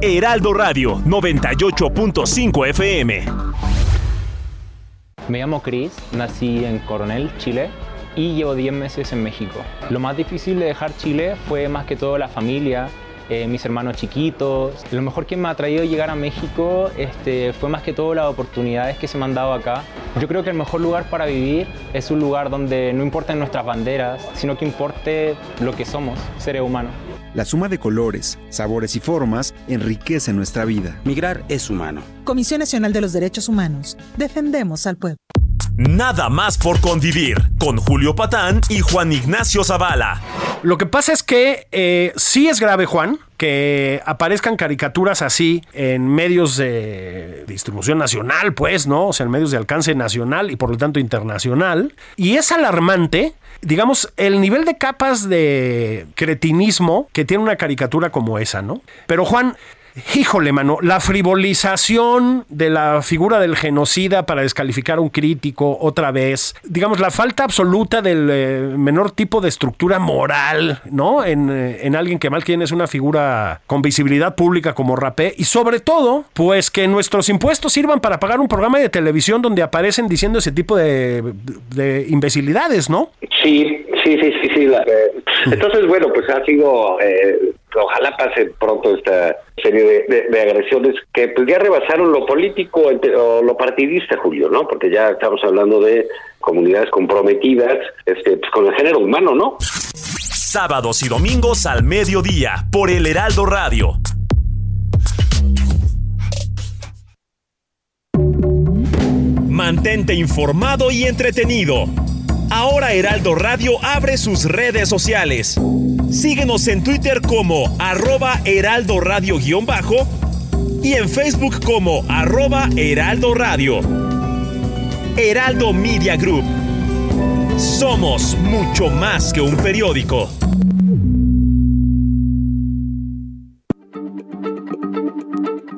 Heraldo Radio 98.5 FM. Me llamo Chris, nací en Coronel, Chile, y llevo 10 meses en México. Lo más difícil de dejar Chile fue más que todo la familia, eh, mis hermanos chiquitos. Lo mejor que me ha traído llegar a México este, fue más que todo las oportunidades que se me han dado acá. Yo creo que el mejor lugar para vivir es un lugar donde no importen nuestras banderas, sino que importe lo que somos, seres humanos. La suma de colores, sabores y formas enriquece nuestra vida. Migrar es humano. Comisión Nacional de los Derechos Humanos. Defendemos al pueblo. Nada más por convivir con Julio Patán y Juan Ignacio Zavala. Lo que pasa es que eh, sí es grave, Juan, que aparezcan caricaturas así en medios de distribución nacional, pues, ¿no? O sea, en medios de alcance nacional y por lo tanto internacional. Y es alarmante, digamos, el nivel de capas de cretinismo que tiene una caricatura como esa, ¿no? Pero Juan, Híjole, mano, la frivolización de la figura del genocida para descalificar a un crítico otra vez, digamos, la falta absoluta del eh, menor tipo de estructura moral, ¿no? En, eh, en alguien que mal tiene es una figura con visibilidad pública como Rapé, y sobre todo, pues que nuestros impuestos sirvan para pagar un programa de televisión donde aparecen diciendo ese tipo de, de imbecilidades, ¿no? Sí, sí, sí, sí, sí. la- eh, (laughs) entonces, bueno, pues ha sido, ojalá pase pronto esta serie de, agresiones que pues ya rebasaron lo político o lo partidista, Julio, ¿no? Porque ya estamos hablando de comunidades comprometidas este, pues, con el género humano, ¿no? Sábados y domingos al mediodía por el Heraldo Radio. Mantente informado y entretenido. Ahora Heraldo Radio abre sus redes sociales. Síguenos en Twitter como arroba heraldo radio guion bajo y en Facebook como arroba heraldo radio. Heraldo Media Group. Somos mucho más que un periódico.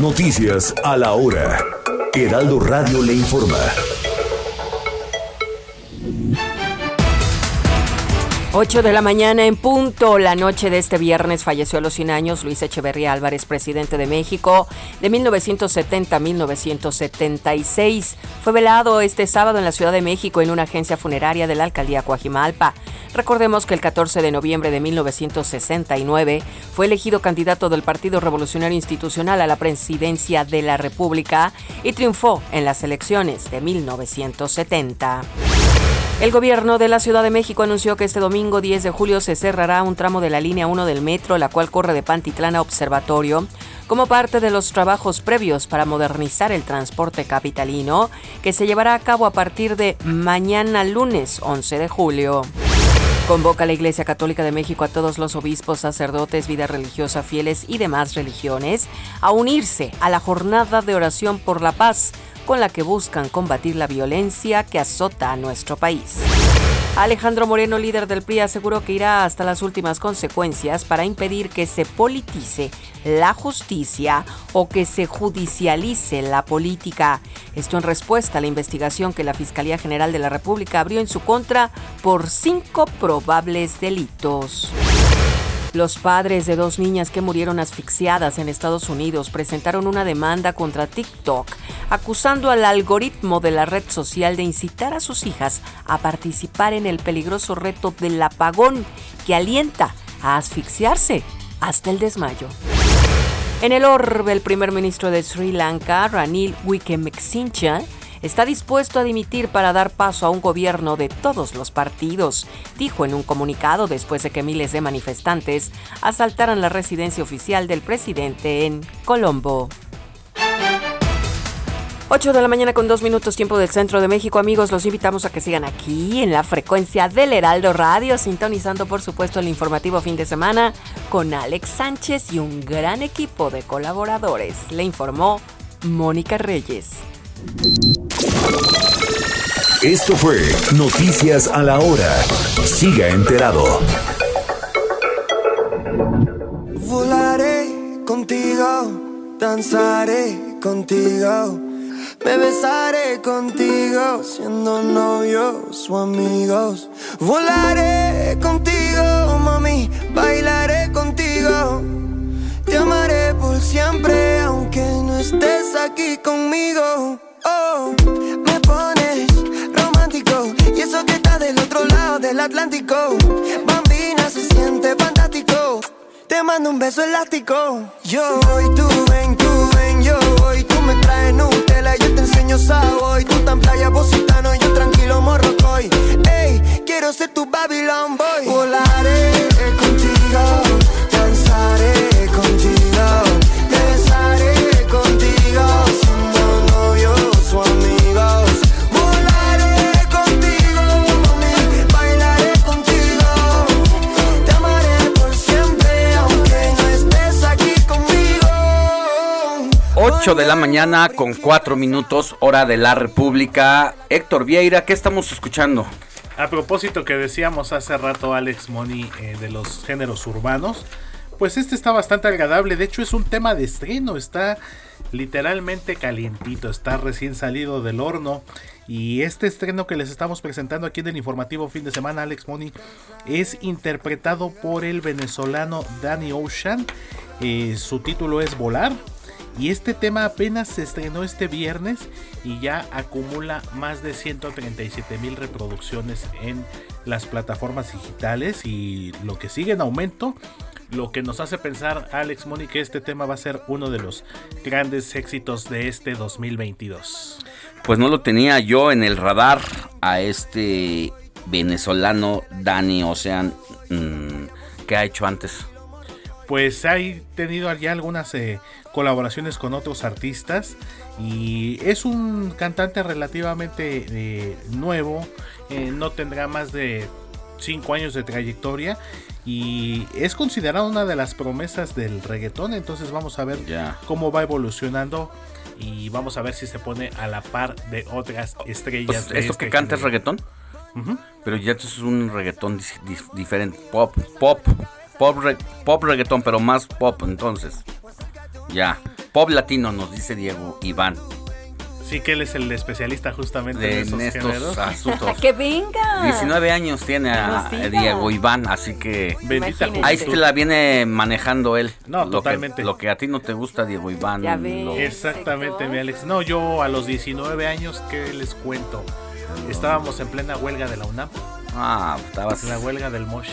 Noticias a la hora. Heraldo Radio le informa. 8 de la mañana en punto. La noche de este viernes falleció a los 100 años Luis Echeverría Álvarez, presidente de México de 1970 a 1976. Fue velado este sábado en la Ciudad de México en una agencia funeraria de la alcaldía Coajimalpa. Recordemos que el 14 de noviembre de 1969 fue elegido candidato del Partido Revolucionario Institucional a la presidencia de la República y triunfó en las elecciones de 1970. El gobierno de la Ciudad de México anunció que este domingo 10 de julio se cerrará un tramo de la línea 1 del metro, la cual corre de Pantitlán a Observatorio, como parte de los trabajos previos para modernizar el transporte capitalino, que se llevará a cabo a partir de mañana lunes 11 de julio. Convoca la Iglesia Católica de México a todos los obispos, sacerdotes, vida religiosa, fieles y demás religiones a unirse a la jornada de oración por la paz con la que buscan combatir la violencia que azota a nuestro país. Alejandro Moreno, líder del PRI, aseguró que irá hasta las últimas consecuencias para impedir que se politice la justicia o que se judicialice la política. Esto en respuesta a la investigación que la Fiscalía General de la República abrió en su contra por cinco probables delitos. Los padres de dos niñas que murieron asfixiadas en Estados Unidos presentaron una demanda contra TikTok, acusando al algoritmo de la red social de incitar a sus hijas a participar en el peligroso reto del apagón que alienta a asfixiarse hasta el desmayo. En el orbe, el primer ministro de Sri Lanka, Ranil Wickremesinghe, está dispuesto a dimitir para dar paso a un gobierno de todos los partidos, dijo en un comunicado después de que miles de manifestantes asaltaran la residencia oficial del presidente en Colombo. 8 de la mañana con dos minutos tiempo del centro de México. Amigos, los invitamos a que sigan aquí en la frecuencia del Heraldo Radio, sintonizando por supuesto el informativo fin de semana con Alex Sánchez y un gran equipo de colaboradores. Le informó Mónica Reyes. Esto fue Noticias a la Hora. Siga enterado. Volaré contigo, danzaré contigo, me besaré contigo, siendo novios o amigos. Volaré contigo, mami, bailaré contigo. Te amaré por siempre, aunque no estés aquí conmigo. Oh, me pones romántico y eso que está del otro lado del Atlántico. Bambina se siente fantástico. Te mando un beso elástico. Yo voy, tú ven, tú ven, yo voy. Tú me traes Nutella, yo te enseño sabor. Tú tan playa positano, yo tranquilo morrocoy. Ey, quiero ser tu Babylon boy. Volaré contigo, danzaré 8 de la mañana con 4 minutos, hora de la República. Héctor Vieira, ¿qué estamos escuchando? A propósito que decíamos hace rato Alex Moni eh, de los géneros urbanos, pues este está bastante agradable, de hecho es un tema de estreno, está literalmente calientito, está recién salido del horno y este estreno que les estamos presentando aquí en el informativo fin de semana Alex Moni es interpretado por el venezolano Danny Ocean, Eh, su título es Volar. Y este tema apenas se estrenó este viernes y ya acumula más de 137 mil reproducciones en las plataformas digitales y lo que sigue en aumento. Lo que nos hace pensar Alex Moni que este tema va a ser uno de los grandes éxitos de este 2022. Pues no lo tenía yo en el radar a este venezolano Dani Ocean mm, que ha hecho antes. Pues ha tenido ya algunas eh, colaboraciones con otros artistas y es un cantante relativamente eh, nuevo, eh, no tendrá más de 5 años de trayectoria y es considerado una de las promesas del reggaetón, entonces vamos a ver cómo va evolucionando y vamos a ver si se pone a la par de otras estrellas. Pues, de ¿Esto este que canta es reggaetón? Pero ya esto es un reggaetón diferente. Pop, pop, pop, re- pop reggaetón, pero más pop entonces. Ya. Pop latino, nos dice Diego Iván. Sí, que él es el especialista justamente De- en esos estos géneros. asuntos. ¡Que venga! 19 años tiene a, Diego Iván, así que Bendita ahí te la viene manejando él. No, lo totalmente. Que, lo que a ti no te gusta, Diego Iván. Ya lo- Exactamente, mi Alex. No, yo a los 19 años, ¿qué les cuento? Estábamos en plena huelga de la UNAM, Ah, estabas. la huelga del Mosh.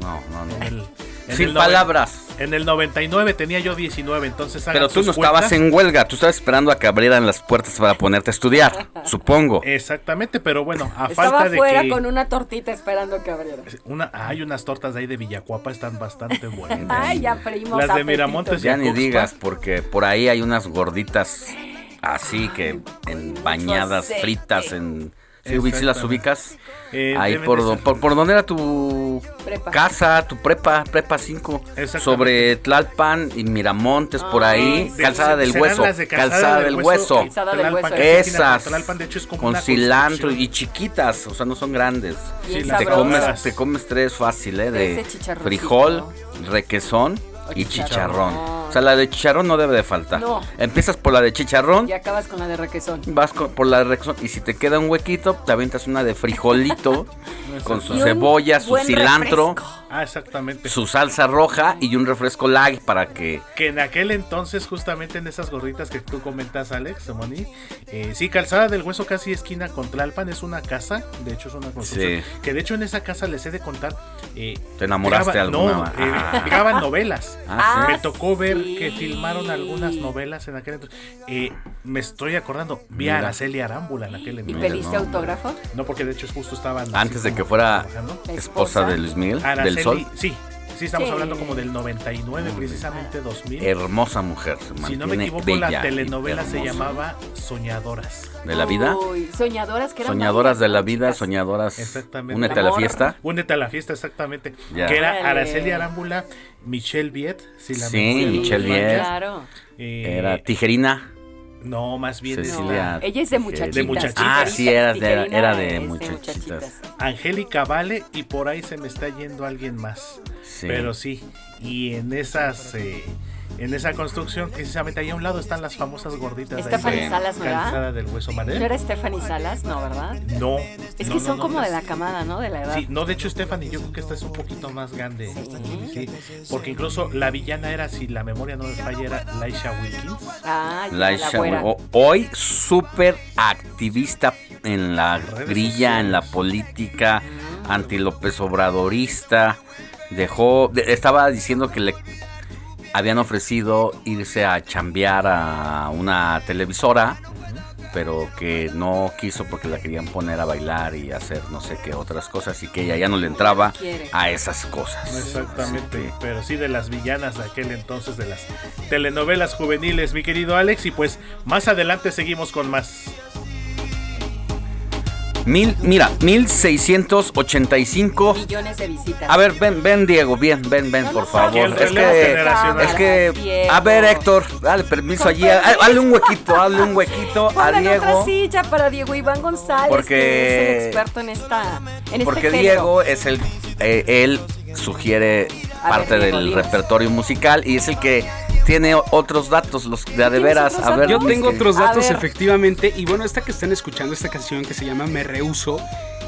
No, no, no. En el- en Sin palabras. En el 99 tenía yo 19, entonces Pero tú sus no estabas en huelga, tú estabas esperando a que abrieran las puertas para ponerte a estudiar, (laughs) supongo. Exactamente, pero bueno, a Estaba falta de afuera que con una tortita esperando que abriera. una hay unas tortas de ahí de Villacuapa están bastante buenas. (laughs) Ay, ya freímos Las de. Miramontes Ya ni digas, porque por ahí hay unas gorditas así que en bañadas, fritas en... ¿Sí, ubi- sí las ubicas? Eh, ahí por, por, por donde era tu Prepa. casa, tu prepa, prepa 5, Exactamente. sobre Tlalpan y Miramontes, por ahí, De- calzada del hueso, de calzada, del hueso, Calzada del Hueso. esas, con Tlalpan, de hecho es como con una cilantro y chiquitas, o sea, no son grandes. Sí, Te comes, te comes tres fácil, ¿eh? De frijol, requesón y chicharrón. chicharrón. O sea, la de chicharrón no debe de faltar. No. Empiezas por la de chicharrón, Y acabas con la de requesón. vas con- por la de requesón y si te queda un huequito, te avientas una de frijolito (laughs) con su cebolla, su cilantro, refresco. Ah, exactamente. su salsa roja y un refresco light para que Que en aquel entonces, justamente en esas gorditas que tú comentas, Alex, Moni, eh, sí, Calzada del Hueso, casi esquina con Tlalpan, es una casa, de hecho es una construcción. Sí. Que de hecho en esa casa les he de contar. eh, te enamoraste graba- alguna. No, eh, Ah. graban novelas. (laughs) Ah, Me Ah, tocó ver sí. que filmaron algunas novelas en aquel entonces. Eh, me estoy acordando, vi a. Araceli Arámbula en aquel ¿Y entonces. pediste no, autógrafo? No, porque de hecho justo estaban. Antes de que fuera esposa Esposa. de Luis Miguel, Araceli, del Sol. sí, sí, estamos Sí. hablando como del 99, precisamente 2000. Hermosa mujer, se Si no me equivoco, bella la telenovela se llamaba Soñadoras. ¿De la vida? Uy, soñadoras que eran Soñadoras de la vida, soñadoras. Exactamente. Únete a la Amor. fiesta. Únete a la fiesta, exactamente. Ya. Que era. Araceli Arámbula, Michelle Viet, si la Sí, Michelle. Viet. Claro. Eh, Era tijerina. No, más bien es Cecilia. No, ella es de muchachitas. De muchachitas. Ah, sí, era de, era de muchachitas. Angélica Vale y por ahí se me está yendo alguien más. Sí. Pero sí, y en esas... eh, en esa construcción, precisamente ahí a un lado están las famosas gorditas Stephanie de Salas, ¿verdad? Calzada del Hueso ¿No Madre. era Stephanie Salas? No, ¿verdad? No. Es no, que no, son no, como de la camada, ¿no? De la edad. Sí, no, de hecho, Stephanie, yo creo que esta es un poquito más grande. Sí, porque incluso la villana era, si la memoria no me falla, era Laisha Wilkins. Ah, ya, Laisha, la o- hoy súper activista en la grilla, en la política, anti López Obradorista. Dejó, de- estaba diciendo que le habían ofrecido irse a chambear a una televisora, pero que no quiso porque la querían poner a bailar y hacer no sé qué otras cosas y que ella ya no le entraba a esas cosas. Exactamente, que- pero sí de las villanas de aquel entonces, de las telenovelas juveniles, mi querido Alex. Y pues más adelante seguimos con más. Mil, mira, 1685 Millones de visitas. A ver, ven, ven Diego, bien, ven, ven, No por favor. Es que, es que, a ver Héctor, dale permiso allí, a- hazle un huequito, hazle un huequito a Diego. otra silla para Diego Iván González, Porque- que es el experto en esta en este Porque. Diego es el, eh, él sugiere A parte ver, Diego, del repertorio musical y es el que tiene otros datos, los de a de ¿Tienes veras. A ver, Yo tengo Luis, otros datos efectivamente y bueno, esta que están escuchando, esta canción que se llama Me Rehuso,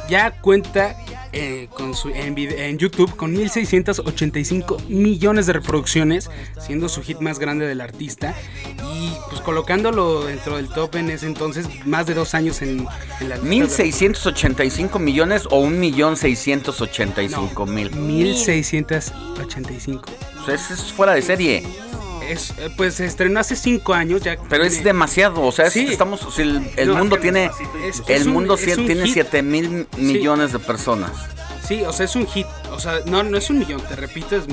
ya cuenta eh, con su, en, en YouTube con 1685 millones de reproducciones, siendo su hit más grande del artista y pues colocándolo dentro del top en ese entonces, más de dos años en, en la lista de- 1685 millones o un millón 685 mil. 1685. O sea, ese es fuera de serie. Es, eh, pues se estrenó hace cinco años ya. Pero es demasiado, o sea, es- Sí. estamos, el, el No, mundo tiene, es- el un- mundo tiene hit. 7 mil millones de personas. Sí, o sea, es un hit. O sea, no, no es un millón, te repito, es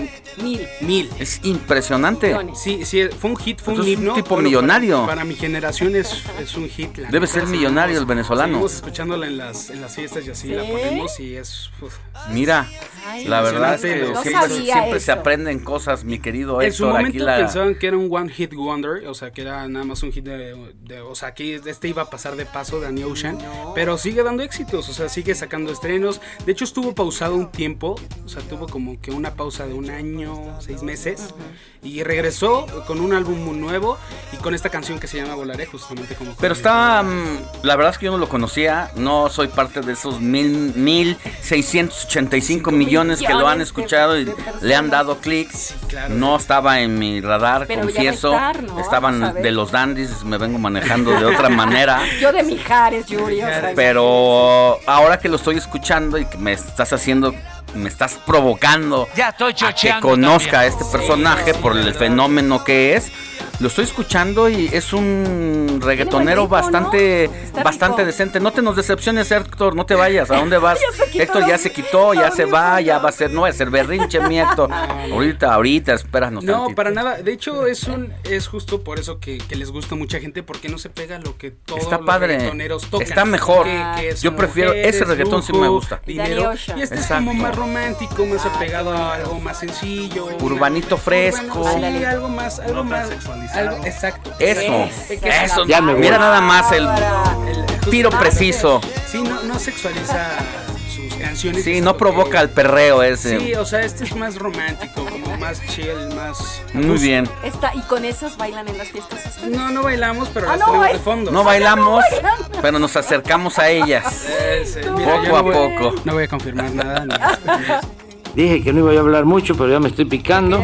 Mil. mil. Es impresionante. Millones. Sí, sí, fue un hit, fue un Entonces, es un himno. tipo Bueno, millonario. Para, para mi generación es, es un hit. la Debe ser seguimos- millonario el venezolano. Seguimos escuchándola en las, en las fiestas y así la ponemos y es... uf. Mira, Ay, la verdad es que. No siempre, se aprenden cosas, mi querido En su Héctor. Aquí momento la... pensaban que era un one hit wonder, o sea, que era nada más un hit de, de- o sea, que este iba a pasar de paso de Danny Ocean, pero sigue dando éxitos, o sea, sigue sacando estrenos. De hecho, estuvo pausado un tiempo, o sea, tuvo como que una pausa de un año, seis meses, y regresó con un álbum muy nuevo y con esta canción que se llama Volaré, justamente como... Pero está, mm, la verdad es que yo no lo conocía, no soy parte de esos mil, mil seiscientos ochenta y cinco millones que lo han escuchado y le han dado clic. No estaba en mi radar, Pero confieso. estar, ¿no? Estaban de los dandies, me vengo manejando de otra manera. (laughs) Yo de Mijares, Yuri. Pero ahora que lo estoy escuchando y que me estás haciendo, me estás provocando Ya estoy a que conozca a este personaje por el fenómeno que es. Lo estoy escuchando y es un reggaetonero bastante, bastante rico. decente. No te nos decepciones, Héctor, no te vayas. ¿A dónde vas? Ya (laughs) Héctor ya se quitó, ya se va, ya va a ser, no va a ser berrinche, mi Héctor. Ahorita, ahorita, espéranos. No, tantito. para nada. De hecho, es un es justo por eso que, que les gusta a mucha gente, porque no se pega lo que todos Está los padre. reggaetoneros tocan. Está mejor. Que- que Yo prefiero- ese reggaetón sí lujo, me gusta. Dinero. Y este Exacto. es como más romántico, más apegado a algo más sencillo. Urbanito fresco. Urbano, sí, algo más, algo No más. sexualizado. algo- exacto. Eso, Es eso. la Mira nada más el tiro preciso. Sí, no, no sexualiza canciones. Sí, no provoca que- el perreo ese. Sí, o sea, este es más romántico, como más chill, más. Muy bien. Esta, y con esas bailan en las fiestas. ustedes? No, no bailamos, pero Ah, las no, tenemos de fondo. No bailamos, (laughs) no pero nos acercamos a ellas. (laughs) Mira, Poco a no voy- poco. No voy a confirmar nada. (laughs) Dije que no iba a hablar mucho, pero ya me estoy picando.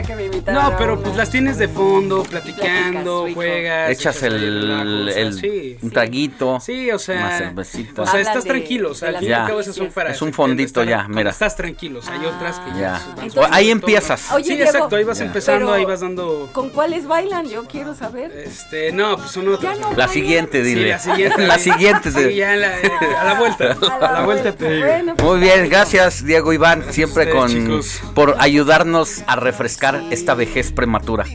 No, pero pues las tienes de fondo, platicando, Platicas, juegas. Echas el, el- sí, un sí. traguito, Sí, o sea. una cervecita. O sea, estás de- tranquilo, o sea, al fin y las al cabo esas son para Es un estar- fondito ya, mira. Estás tranquilo, o sea, hay otras que Ya. Entonces- Ahí empiezas. Oye, sí, Diego, exacto, ahí vas Ya. empezando, pero- ahí vas dando. ¿Con cuáles bailan? Yo quiero saber. Este, no, pues son otras. No La siguiente, Sí, dile. la siguiente. (laughs) La siguiente. Sí, ya la- eh, a la vuelta. A la vuelta te digo. Bueno, pues, Muy bien, gracias Diego Iván, siempre con chicos. por ayudarnos a refrescar esta vejez prematura.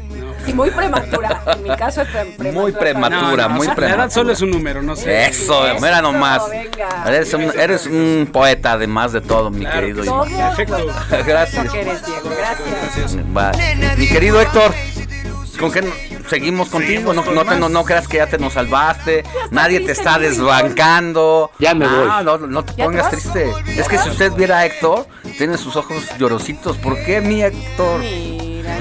sí, muy prematura. En mi caso es pre- prematura. Muy prematura, No, no, muy o sea, La prematura. edad solo es un número, no sé. Eso, Eso, mira nomás. venga. Eres un, eres un poeta además de todo, mi Claro querido que sí. Todo. Perfecto. Gracias. Eres, Diego. Gracias. Va. Mi querido Héctor, ¿con qué no- seguimos contigo? No, no, te- no, no creas que ya te nos salvaste, nadie te está desbancando. Ya me voy. Ah, no, no te ¿Ya te pongas triste. Es que si usted viera a Héctor, tiene sus ojos llorositos. ¿Por qué mi Héctor? Mira,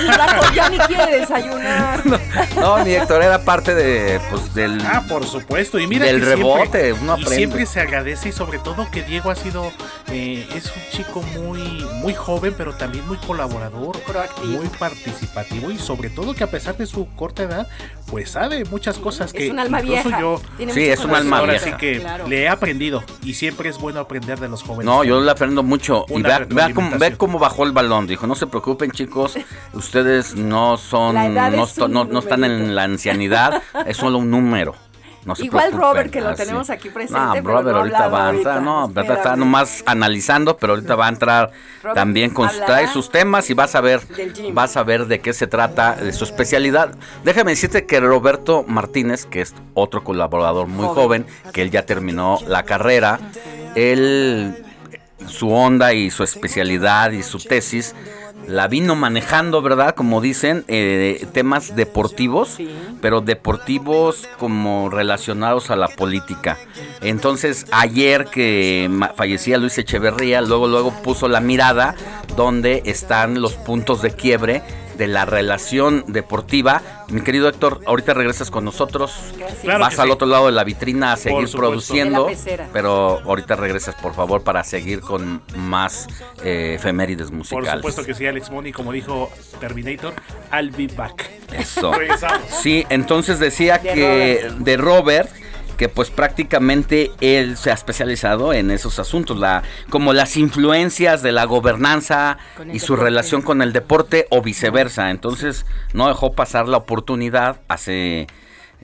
ya ni, va a- ya ni quiere desayunar. (laughs) No, mi Héctor era parte de, pues, del... Ah, por supuesto. Y mira Del que siempre- rebote, uno y aprende. siempre se agradece y sobre todo que Diego ha sido eh, es un chico muy muy joven, pero también muy colaborador, Proactivo. muy participativo y sobre todo que a pesar de su corta edad, pues sabe muchas cosas que Es un alma incluso vieja. yo Tiene Sí, es un alma vieja. sí que Claro. le he aprendido y siempre es bueno aprender de los jóvenes. No, yo le aprendo mucho. Y Una vea, vea cómo, vea cómo bajó el balón. Dijo, no se preocupen chicos, ustedes no son, no, es no, no están en la ancianidad, (laughs) es solo un número. No Igual preocupen, Robert, que lo así. tenemos aquí presente, No, pero Robert ahorita va a entrar, no, está nomás analizando, pero ahorita va a entrar Robert también con trae sus temas y vas a ver, vas a ver de qué se trata, de su especialidad. Déjame decirte que Roberto Martínez, que es otro colaborador muy Joven. joven, que él ya terminó la carrera, él su onda y su especialidad y su tesis la vino manejando, ¿verdad? Como dicen, eh, temas deportivos, pero deportivos como relacionados a la política. Entonces, ayer que fallecía Luis Echeverría, luego, luego puso la mirada donde están los puntos de quiebre de la relación deportiva. Mi querido Héctor, ahorita regresas con nosotros. Claro Vas al sí. otro lado de la vitrina a seguir produciendo. Pero ahorita regresas, por favor, para seguir con más eh, efemérides Por musicales. supuesto que sí, Alex Money, como dijo Terminator, I'll be back. Eso. (laughs) Regresamos. Sí, entonces decía De que Robert. de Robert que pues prácticamente él se ha especializado en esos asuntos, la como las influencias de la gobernanza y su deporte. relación con el deporte o viceversa. Entonces no dejó pasar la oportunidad hace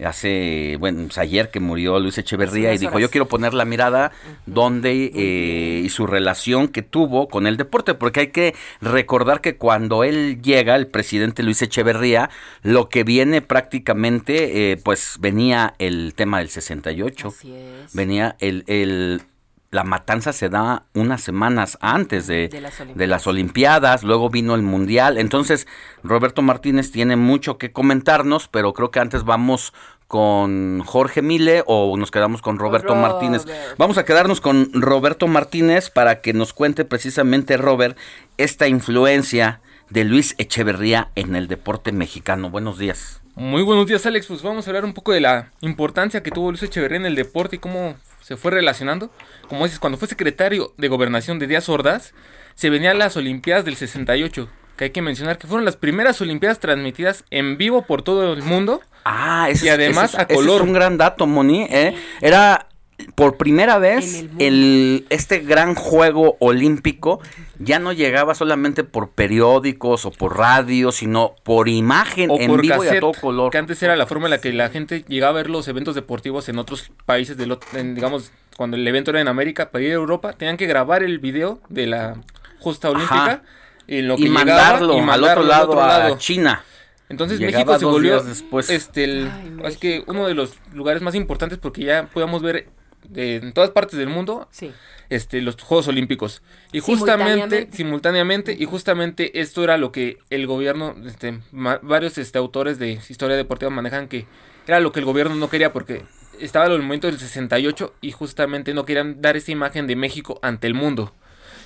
hace bueno pues, ayer que murió Luis Echeverría y dijo horas. yo quiero poner la mirada donde eh, y su relación que tuvo con el deporte porque hay que recordar que cuando él llega el presidente Luis Echeverría lo que viene prácticamente eh, pues venía el tema del 68 Así es. venía el, el la matanza se da unas semanas antes de, De las de las Olimpiadas, luego vino el Mundial. Entonces, Roberto Martínez tiene mucho que comentarnos, pero creo que antes vamos con Jorge Mile o nos quedamos con Roberto Martínez. Vamos a quedarnos con Roberto Martínez para que nos cuente precisamente, Robert, esta influencia de Luis Echeverría en el deporte mexicano. Buenos días. Muy buenos días, Alex. Pues vamos a hablar un poco de la importancia que tuvo Luis Echeverría en el deporte y cómo se fue relacionando. Como dices, cuando fue secretario de Gobernación de Díaz Ordaz, se venían las Olimpiadas del 68, que hay que mencionar que fueron las primeras Olimpiadas transmitidas en vivo por todo el mundo. Ah, ese y además ese a color. Ese es un gran dato, Moni. ¿eh? Era por primera vez el, este gran juego olímpico ya no llegaba solamente por periódicos o por radio, sino por imagen o en por vivo y a cassette, todo color. que antes era la forma en la que la gente llegaba a ver los eventos deportivos en otros países, del, en, digamos, cuando el evento era en América, para ir a Europa, tenían que grabar el video de la justa olímpica Ajá. en lo Y llegaba, mandarlo y al otro lado a China. Entonces Llegaba México se volvió después. este el, es que uno de los lugares más importantes porque ya podíamos ver de- en todas partes del mundo este los Juegos Olímpicos. Y justamente Simultáneamente. simultáneamente y justamente esto era lo que el gobierno este, ma- varios este autores de historia deportiva manejan que era lo que el gobierno no quería porque estaba el momento del 68 y justamente no querían dar esa imagen de México ante el mundo.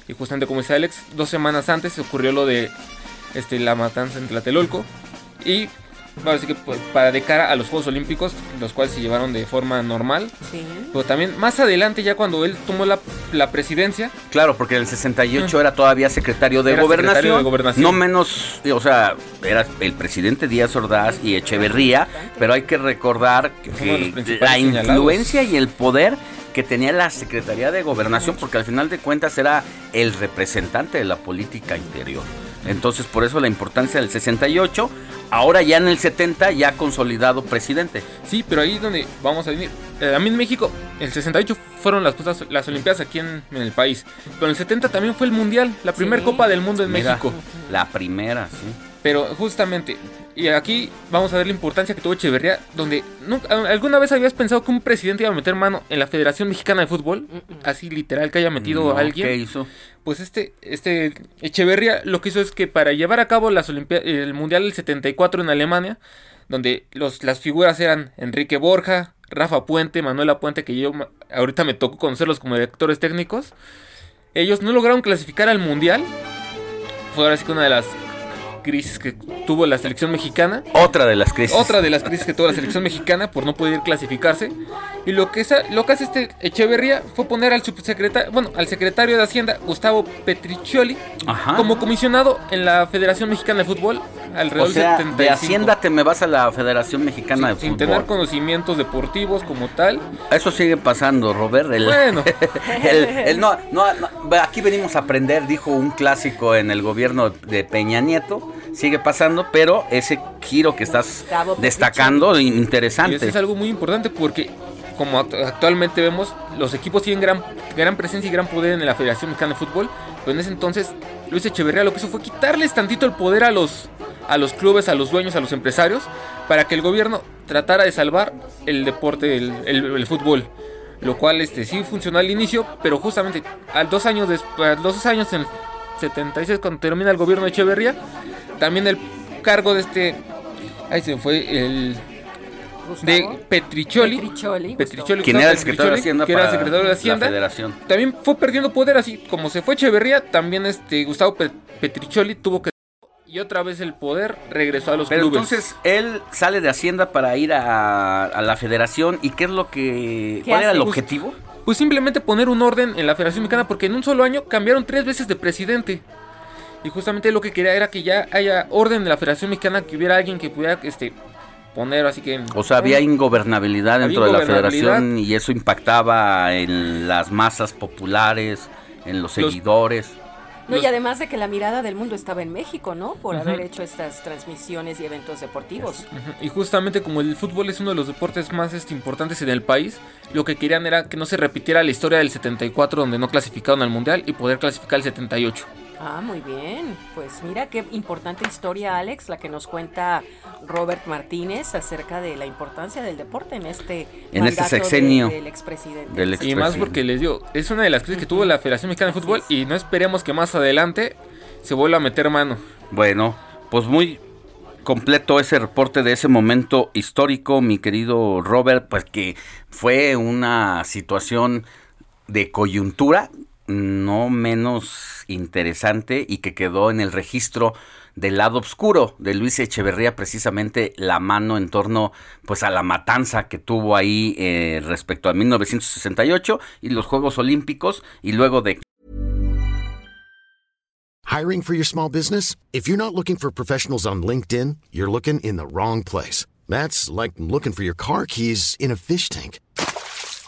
Y justamente como dice Alex dos semanas antes ocurrió lo de este la matanza en Tlatelolco y ahora sí que pues, para de cara a los Juegos Olímpicos, los cuales se llevaron de forma normal. Pero también más adelante, ya cuando él tomó la, la presidencia, Claro, porque en el 68 era todavía secretario de, Era gobernación, secretario de Gobernación. No menos, o sea, era el presidente Díaz Ordaz y Echeverría, pero hay que recordar que la señalados. influencia y el poder que tenía la Secretaría de Gobernación, porque al final de cuentas era el representante de la política interior. Entonces, por eso la importancia del 68, ahora ya en el 70 ya consolidado presidente. sí, pero ahí es donde vamos a venir. Eh, a mí en México, el 68 fueron las cosas, las Olimpiadas aquí en, en el país. Pero en el 70 también fue el Mundial, la primera Copa del Mundo en Mira, México. La primera, sí. Pero justamente, y aquí vamos a ver la importancia que tuvo Echeverría, donde nunca- ¿alguna vez habías pensado que un presidente iba a meter mano en la Federación Mexicana de Fútbol? Así literal que haya metido No, a alguien. ¿qué hizo? Pues este, este Echeverría lo que hizo es que para llevar a cabo las Olimpia- el Mundial del 74 en Alemania, donde los, las figuras eran Enrique Borja, Rafa Puente, Manuela Puente, que yo ahorita me tocó conocerlos como directores técnicos, ellos no lograron clasificar al Mundial. Fue ahora sí que una de las crisis que tuvo la selección mexicana. Otra de las crisis. Otra de las crisis que tuvo la selección mexicana por no poder clasificarse. Y lo que, esa- lo que hace este Echeverría fue poner al subsecretario, bueno, al secretario de Hacienda, Gustavo Petriccioli, Ajá. como comisionado en la Federación Mexicana de Fútbol alrededor O sea, del de 75. Hacienda te me vas a la Federación Mexicana de sin Fútbol. tener conocimientos deportivos como tal. Eso sigue pasando, Robert. El, Bueno. (laughs) el- el no, no, no, aquí venimos a aprender, dijo un clásico en el gobierno de Peña Nieto. Sigue pasando, pero ese giro que estás destacando, Y interesante. eso es algo muy importante porque, como act- actualmente vemos, los equipos tienen gran, gran presencia y gran poder en la Federación Mexicana de Fútbol. Pero en ese entonces, Luis Echeverría lo que hizo fue quitarles tantito el poder a los, a los clubes, a los dueños, a los empresarios, para que el gobierno tratara de salvar el deporte, el, el- el fútbol. Lo cual este, sí funcionó al inicio, pero justamente al dos años después, dos años en el 76, cuando termina el gobierno de Echeverría, también el cargo de este. Ahí se fue el. De Petriccioli, ¿Quién Gustavo era el secretario de Hacienda que era secretario de la Hacienda. Federación? También fue perdiendo poder así. Como se fue Echeverría, también este Gustavo Pe- Petriccioli tuvo que. Y otra vez el poder regresó a los Pero clubes. entonces él sale de Hacienda para ir a, a la Federación. ¿Y qué es lo que. ¿Qué ¿Cuál era el Pues- objetivo? Pues simplemente poner un orden en la Federación Mexicana porque en un solo año cambiaron tres veces de presidente. Y justamente lo que quería era que ya haya orden en la Federación Mexicana, que hubiera alguien que pudiera este poner así que O sea, había ingobernabilidad Había dentro de la federación y eso impactaba en las masas populares, en los Los- seguidores. No, y además de que la mirada del mundo estaba en México, ¿no? Por haber hecho estas transmisiones y eventos deportivos. Y justamente como el fútbol es uno de los deportes más este, importantes en el país, lo que querían era que no se repitiera la historia del 74 donde no clasificaron al Mundial y poder clasificar el 78. Ah, muy bien. Pues mira qué importante historia, Alex, la que nos cuenta Robert Martínez acerca de la importancia del deporte en este, En este mandato de- sexenio del expresidente. del Y más porque les digo, es una de las crisis que tuvo la Federación Mexicana de Fútbol y no esperemos que más adelante se vuelva a meter mano. Bueno, pues muy completo ese reporte de ese momento histórico, mi querido Robert, pues que fue una situación de coyuntura no menos interesante y que quedó en el registro del lado oscuro de Luis Echeverría precisamente la mano en torno pues a la matanza que tuvo ahí eh, respecto a 1968 y los Juegos Olímpicos y luego de Hiring for your small business? If you're not looking for professionals on LinkedIn, you're looking in the wrong place. That's like looking for your car keys in a fish tank.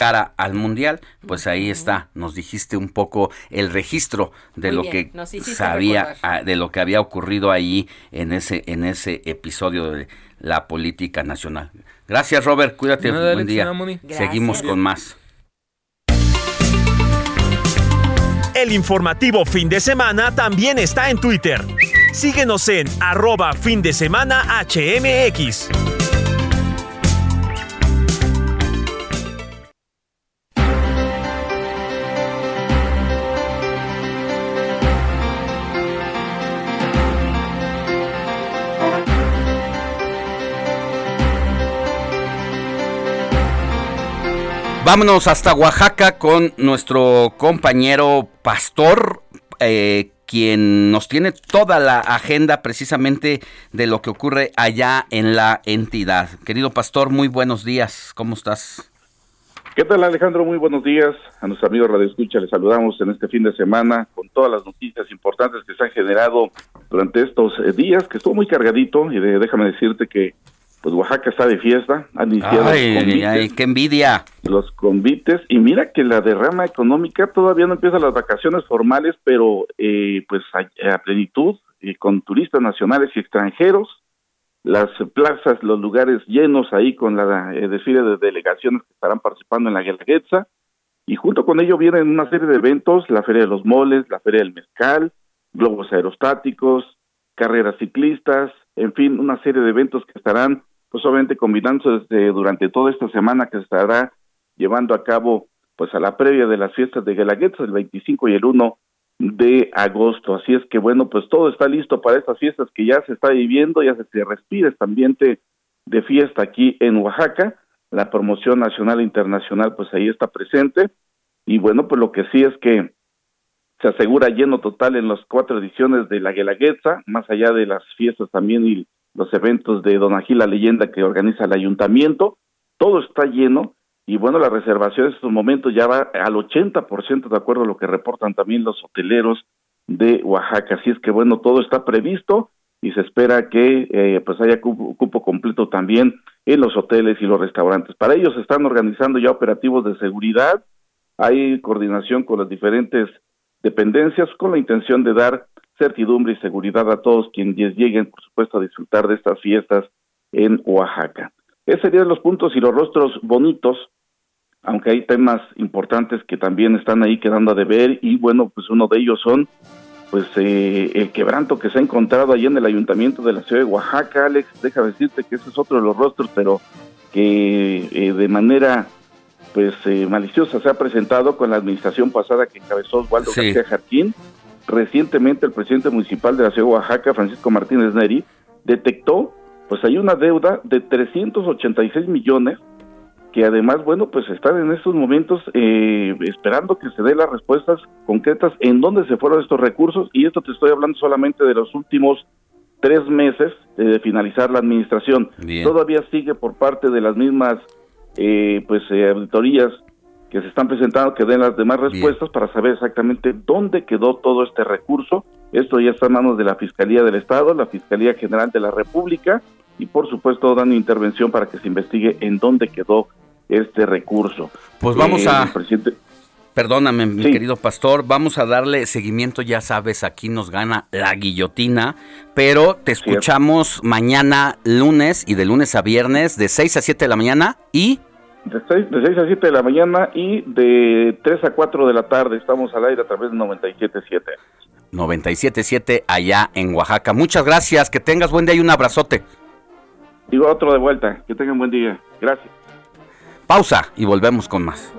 Cara al mundial, pues ahí está, nos dijiste un poco el registro de Muy lo bien, que sabía, recordar. ah, de lo que había ocurrido ahí en ese, en ese episodio de la política nacional. Gracias Robert, cuídate, buen día. Seguimos con más. El informativo fin de semana también está en Twitter. Síguenos en arroba fin de semana HMX. Vámonos hasta Oaxaca con nuestro compañero Pastor, eh, quien nos tiene toda la agenda precisamente de lo que ocurre allá en la entidad. Querido Pastor, muy buenos días, ¿cómo estás? ¿Qué tal Alejandro? Muy buenos días. A nuestro amigo Radio Escucha les saludamos en este fin de semana con todas las noticias importantes que se han generado durante estos eh, días, que estuvo muy cargadito y déjame decirte que pues Oaxaca está de fiesta, han iniciado Ay, los convites, ay, qué envidia. los convites y mira que la derrama económica todavía no empieza las vacaciones formales, pero eh, pues a, a plenitud y con turistas nacionales y extranjeros, las plazas, los lugares llenos ahí con la eh, desfile de delegaciones que estarán participando en la Guelaguetza y junto con ello vienen una serie de eventos, la Feria de los Moles, la Feria del Mezcal, globos aerostáticos, carreras ciclistas, en fin, una serie de eventos que estarán pues obviamente combinándose desde- durante toda esta semana que se estará llevando a cabo pues a la previa de las fiestas de Guelaguetza el 25 y el 1 de agosto. Así es que bueno, pues todo está listo para estas fiestas que ya se está viviendo, ya se, respira este ambiente de fiesta aquí en Oaxaca. La promoción nacional e internacional pues ahí está presente. Y bueno, pues lo que sí es que se asegura lleno total en las cuatro ediciones de la Guelaguetza, más allá de las fiestas también y los eventos de Don Agil la leyenda que organiza el ayuntamiento, todo está lleno y bueno, la reservación en estos momentos ya va al 80% de acuerdo a lo que reportan también los hoteleros de Oaxaca, así es que bueno, todo está previsto y se espera que eh, pues haya cupo, cupo completo también en los hoteles y los restaurantes. Para ello se están organizando ya operativos de seguridad, hay coordinación con las diferentes dependencias con la intención de dar certidumbre y seguridad a todos quienes lleguen, por supuesto, a disfrutar de estas fiestas en Oaxaca. Esos serían los puntos y los rostros bonitos, aunque hay temas importantes que también están ahí quedando a deber y bueno, pues uno de ellos son pues eh, el quebranto que se ha encontrado allí en el ayuntamiento de la ciudad de Oaxaca, Alex, déjame decirte que ese es otro de los rostros, pero que eh, de manera pues eh, maliciosa se ha presentado con la administración pasada que encabezó Osvaldo Sí. García Jarquín. Recientemente el presidente municipal de la ciudad de Oaxaca, Francisco Martínez Neri, detectó pues hay una deuda de 386 millones que además, bueno, pues están en estos momentos eh, esperando que se dé las respuestas concretas en dónde se fueron estos recursos y esto te estoy hablando solamente de los últimos tres meses de finalizar la administración. Bien. Todavía sigue por parte de las mismas eh, pues eh, auditorías que se están presentando que den las demás respuestas para saber exactamente dónde quedó todo este recurso. Esto ya está en manos de la Fiscalía del Estado, la Fiscalía General de la República y por supuesto dando intervención para que se investigue en dónde quedó este recurso. Pues vamos Eh, a... presidente- Perdóname, mi Sí. querido pastor, vamos a darle seguimiento, ya sabes, aquí nos gana la guillotina, pero te escuchamos mañana lunes y de lunes a viernes de 6 a 7 de la mañana y De 6, de 6 a 7 de la mañana y de 3 a 4 de la tarde estamos al aire a través de 97.7. 97.7 allá en Oaxaca. Muchas gracias, que tengas buen día y un abrazote. Digo otro de vuelta, que tengan buen día. Gracias. Pausa y volvemos con más.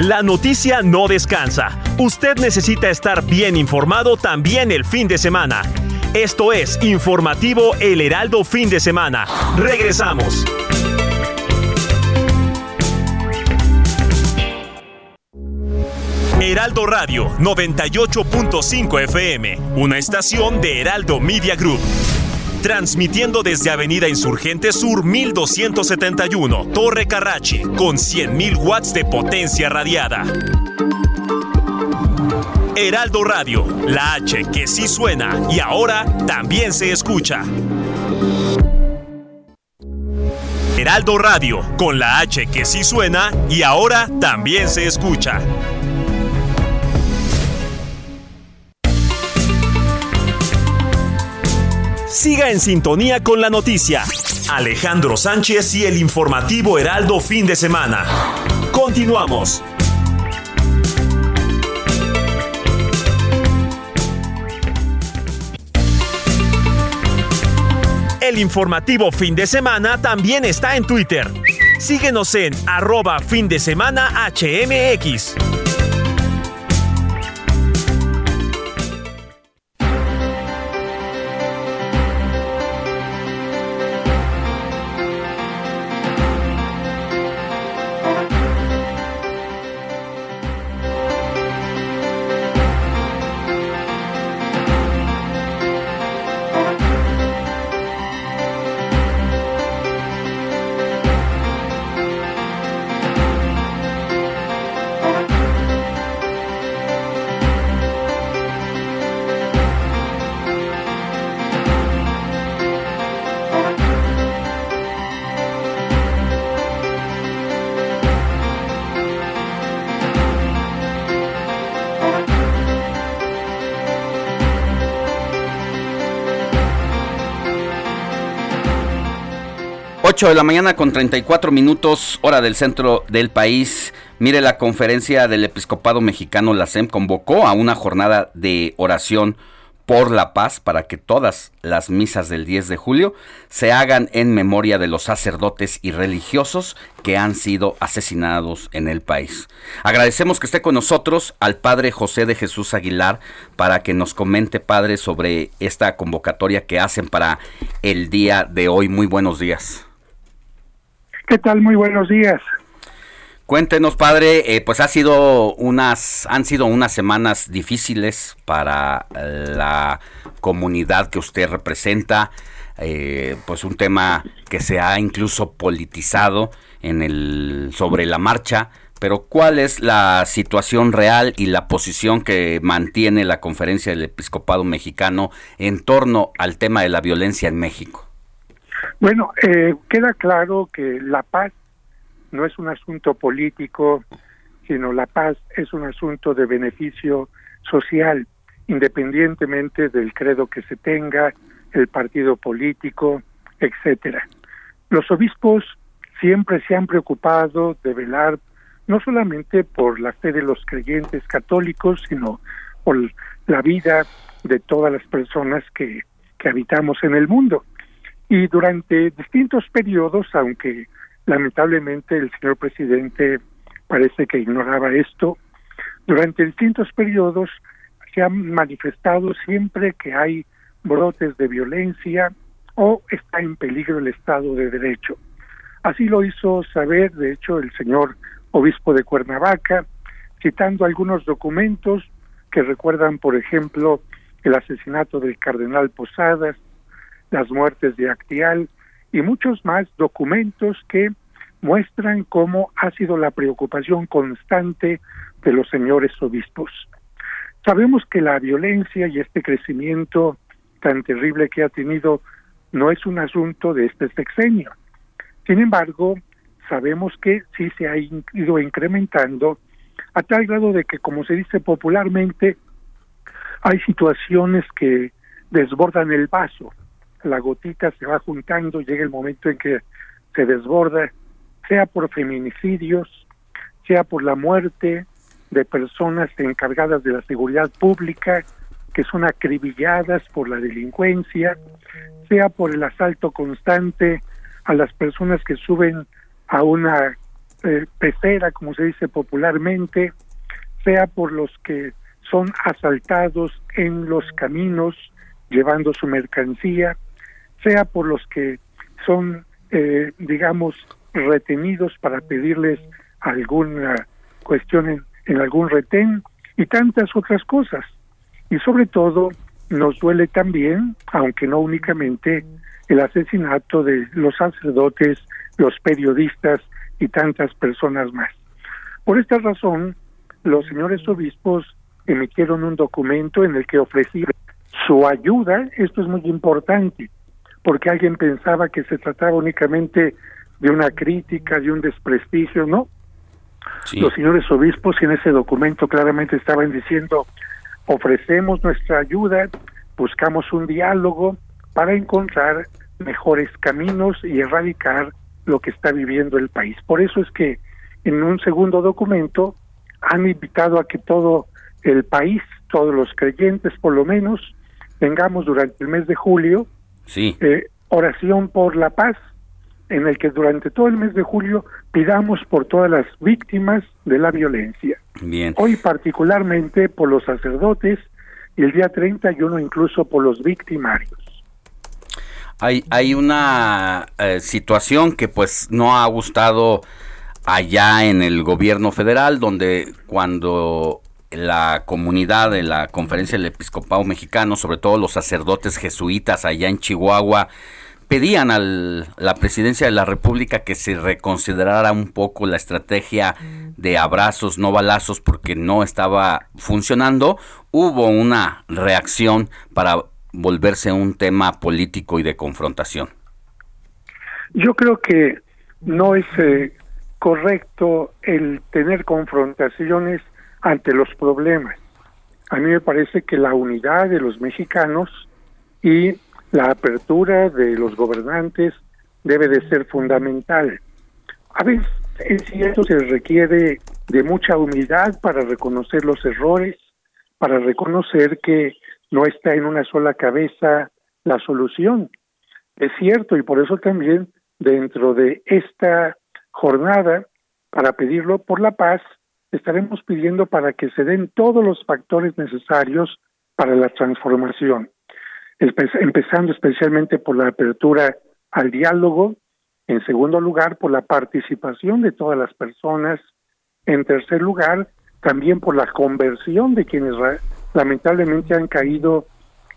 La noticia no descansa. Usted necesita estar bien informado también el fin de semana. Esto es Informativo El Heraldo Fin de Semana. Regresamos. Heraldo Radio 98.5 FM, una estación de Heraldo Media Group. Transmitiendo desde Avenida Insurgente Sur 1271, Torre Carrachi, con 100.000 watts de potencia radiada. Heraldo Radio, la H que sí suena y ahora también se escucha. Heraldo Radio, con la H que sí suena y ahora también se escucha. Siga en sintonía con la noticia. Alejandro Sánchez y el informativo Heraldo fin de semana. Continuamos. El informativo fin de semana también está en Twitter. Síguenos en arroba fin de semana HMX. Ocho de la mañana con 34 minutos, hora del centro del país. Mire, la conferencia del episcopado mexicano, la SEM, convocó a una jornada de oración por la paz para que todas las misas del 10 de julio se hagan en memoria de los sacerdotes y religiosos que han sido asesinados en el país. Agradecemos que esté con nosotros al padre José de Jesús Aguilar para que nos comente, padre, sobre esta convocatoria que hacen para el día de hoy. Muy buenos días. ¿Qué tal? Muy buenos días. Cuéntenos, padre, eh, pues ha sido unas, han sido unas semanas difíciles para la comunidad que usted representa, eh, pues un tema que se ha incluso politizado en el sobre la marcha. Pero ¿cuál es la situación real y la posición que mantiene la Conferencia del Episcopado Mexicano en torno al tema de la violencia en México? Bueno, eh, queda claro que la paz no es un asunto político, sino la paz es un asunto de beneficio social, independientemente del credo que se tenga, el partido político, etcétera. Los obispos siempre se han preocupado de velar no solamente por la fe de los creyentes católicos, sino por la vida de todas las personas que, que habitamos en el mundo. Y durante distintos periodos, aunque lamentablemente el señor presidente parece que ignoraba esto, durante distintos periodos se han manifestado siempre que hay brotes de violencia o está en peligro el Estado de Derecho. Así lo hizo saber, de hecho, el señor obispo de Cuernavaca, citando algunos documentos que recuerdan, por ejemplo, el asesinato del cardenal Posadas, las muertes de Actial y muchos más documentos que muestran cómo ha sido la preocupación constante de los señores obispos. Sabemos que la violencia y este crecimiento tan terrible que ha tenido no es un asunto de este sexenio. Sin embargo, sabemos que sí se ha ido incrementando a tal grado de que, como se dice popularmente, hay situaciones que desbordan el vaso. La gotita se va juntando, llega el momento en que se desborda, sea por feminicidios, sea por la muerte de personas encargadas de la seguridad pública, que son acribilladas por la delincuencia, sea por el asalto constante a las personas que suben a una eh, pecera, como se dice popularmente, sea por los que son asaltados en los caminos llevando su mercancía, sea por los que son, eh, digamos, retenidos para pedirles alguna cuestión en, en algún retén y tantas otras cosas. Y sobre todo nos duele también, aunque no únicamente, el asesinato de los sacerdotes, los periodistas y tantas personas más. Por esta razón, los señores obispos emitieron un documento en el que ofrecieron su ayuda, esto es muy importante, porque alguien pensaba que se trataba únicamente de una crítica, de un desprestigio, ¿no? Los señores obispos en ese documento claramente estaban diciendo, ofrecemos nuestra ayuda, buscamos un diálogo para encontrar mejores caminos y erradicar lo que está viviendo el país. Por eso es que en un segundo documento han invitado a que todo el país, todos los creyentes por lo menos, tengamos durante el mes de julio eh, oración por la paz, en el que durante todo el mes de julio pidamos por todas las víctimas de la violencia. Bien. Hoy particularmente por los sacerdotes y el día 31 incluso por los victimarios. Hay, hay una eh, situación que pues no ha gustado allá en el gobierno federal, donde cuando la comunidad de la Conferencia del Episcopado Mexicano, sobre todo los sacerdotes jesuitas allá en Chihuahua, pedían a la presidencia de la República que se reconsiderara un poco la estrategia de abrazos, no balazos, porque no estaba funcionando. Hubo una reacción para volverse un tema político y de confrontación. Yo creo que no es eh, correcto el tener confrontaciones ante los problemas. A mí me parece que la unidad de los mexicanos y la apertura de los gobernantes debe de ser fundamental. A veces es cierto se requiere de mucha humildad para reconocer los errores, para reconocer que no está en una sola cabeza la solución. Es cierto y por eso también dentro de esta jornada para pedirlo por la paz estaremos pidiendo para que se den todos los factores necesarios para la transformación, empezando especialmente por la apertura al diálogo, en segundo lugar por la participación de todas las personas, en tercer lugar también por la conversión de quienes lamentablemente han caído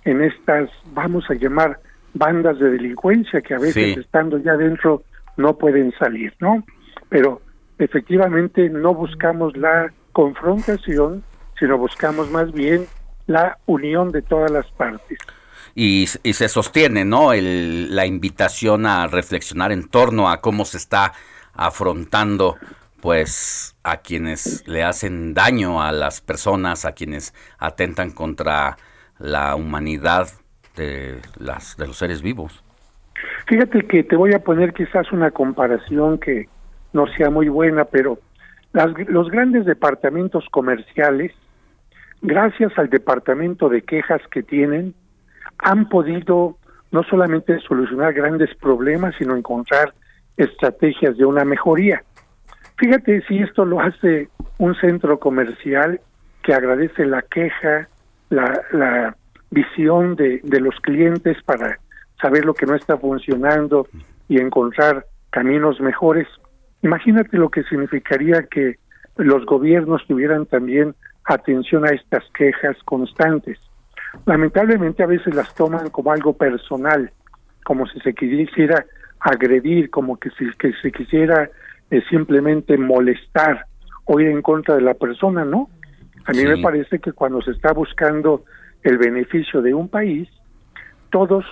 en estas, vamos a llamar, bandas de delincuencia que a veces estando ya dentro no pueden salir, ¿no? Pero efectivamente no buscamos la confrontación, sino buscamos más bien la unión de todas las partes. Y, se sostiene, ¿no? El, la invitación a reflexionar en torno a cómo se está afrontando, pues, a quienes le hacen daño a las personas, a quienes atentan contra la humanidad de, las, de los seres vivos. Fíjate que te voy a poner quizás una comparación que no sea muy buena, pero los grandes departamentos comerciales, gracias al departamento de quejas que tienen, han podido no solamente solucionar grandes problemas, sino encontrar estrategias de una mejoría. Fíjate si esto lo hace un centro comercial que agradece la queja, la, visión de los clientes para saber lo que no está funcionando y encontrar caminos mejores. Imagínate lo que significaría que los gobiernos tuvieran también atención a estas quejas constantes. Lamentablemente a veces las toman como algo personal, como si se quisiera agredir, como que si que se quisiera eh, simplemente molestar o ir en contra de la persona, ¿no? A mí me parece que cuando se está buscando el beneficio de un país, todos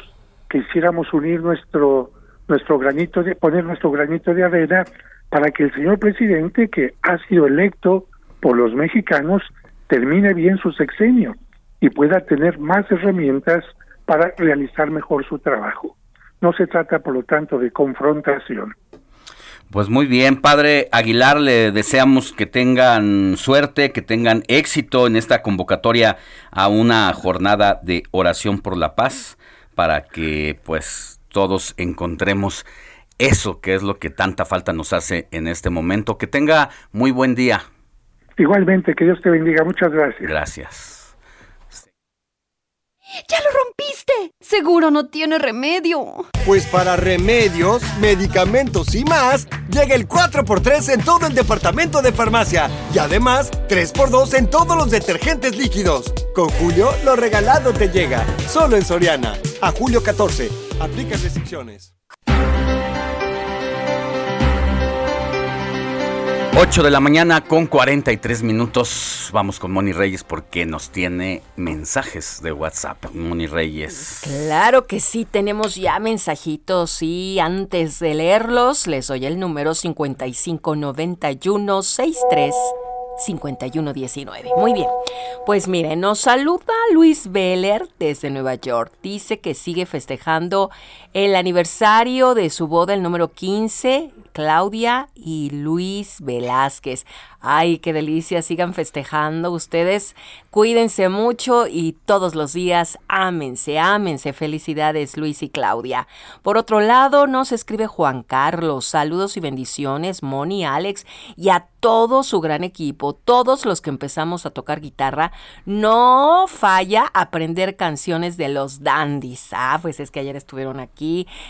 quisiéramos unir nuestro nuestro granito de poner nuestro granito de arena para que el señor presidente que ha sido electo por los mexicanos termine bien su sexenio y pueda tener más herramientas para realizar mejor su trabajo. No se trata, por lo tanto, de confrontación. Pues muy bien, padre Aguilar, le deseamos que tengan suerte, que tengan éxito en esta convocatoria a una jornada de oración por la paz para que pues todos encontremos eso que es lo que tanta falta nos hace en este momento. Que tenga muy buen día. Igualmente, que Dios te bendiga. Muchas gracias. Gracias. ¡Ya lo rompiste! Seguro no tiene remedio. Pues para remedios, medicamentos y más, llega el 4x3 en todo el departamento de farmacia. Y además, 3x2 en todos los detergentes líquidos. Con Julio, lo regalado te llega. Solo en Soriana. A julio 14. Aplica restricciones. 8 de la mañana con 43 minutos. Vamos con Moni Reyes porque nos tiene mensajes de WhatsApp. Moni Reyes. Claro que sí, tenemos ya mensajitos y antes de leerlos les doy el número 559163 5119. Muy bien. Pues mire, nos saluda Luis Beller desde Nueva York. Dice que sigue festejando el aniversario de su boda, el número 15, Claudia y Luis Velázquez. Ay, qué delicia, sigan festejando ustedes. Cuídense mucho y todos los días ámense, ámense. Felicidades Luis y Claudia. Por otro lado, nos escribe Juan Carlos. Saludos y bendiciones, Moni, Alex y a todo su gran equipo, todos los que empezamos a tocar guitarra. No falla aprender canciones de los dandies. Ah, pues es que ayer estuvieron aquí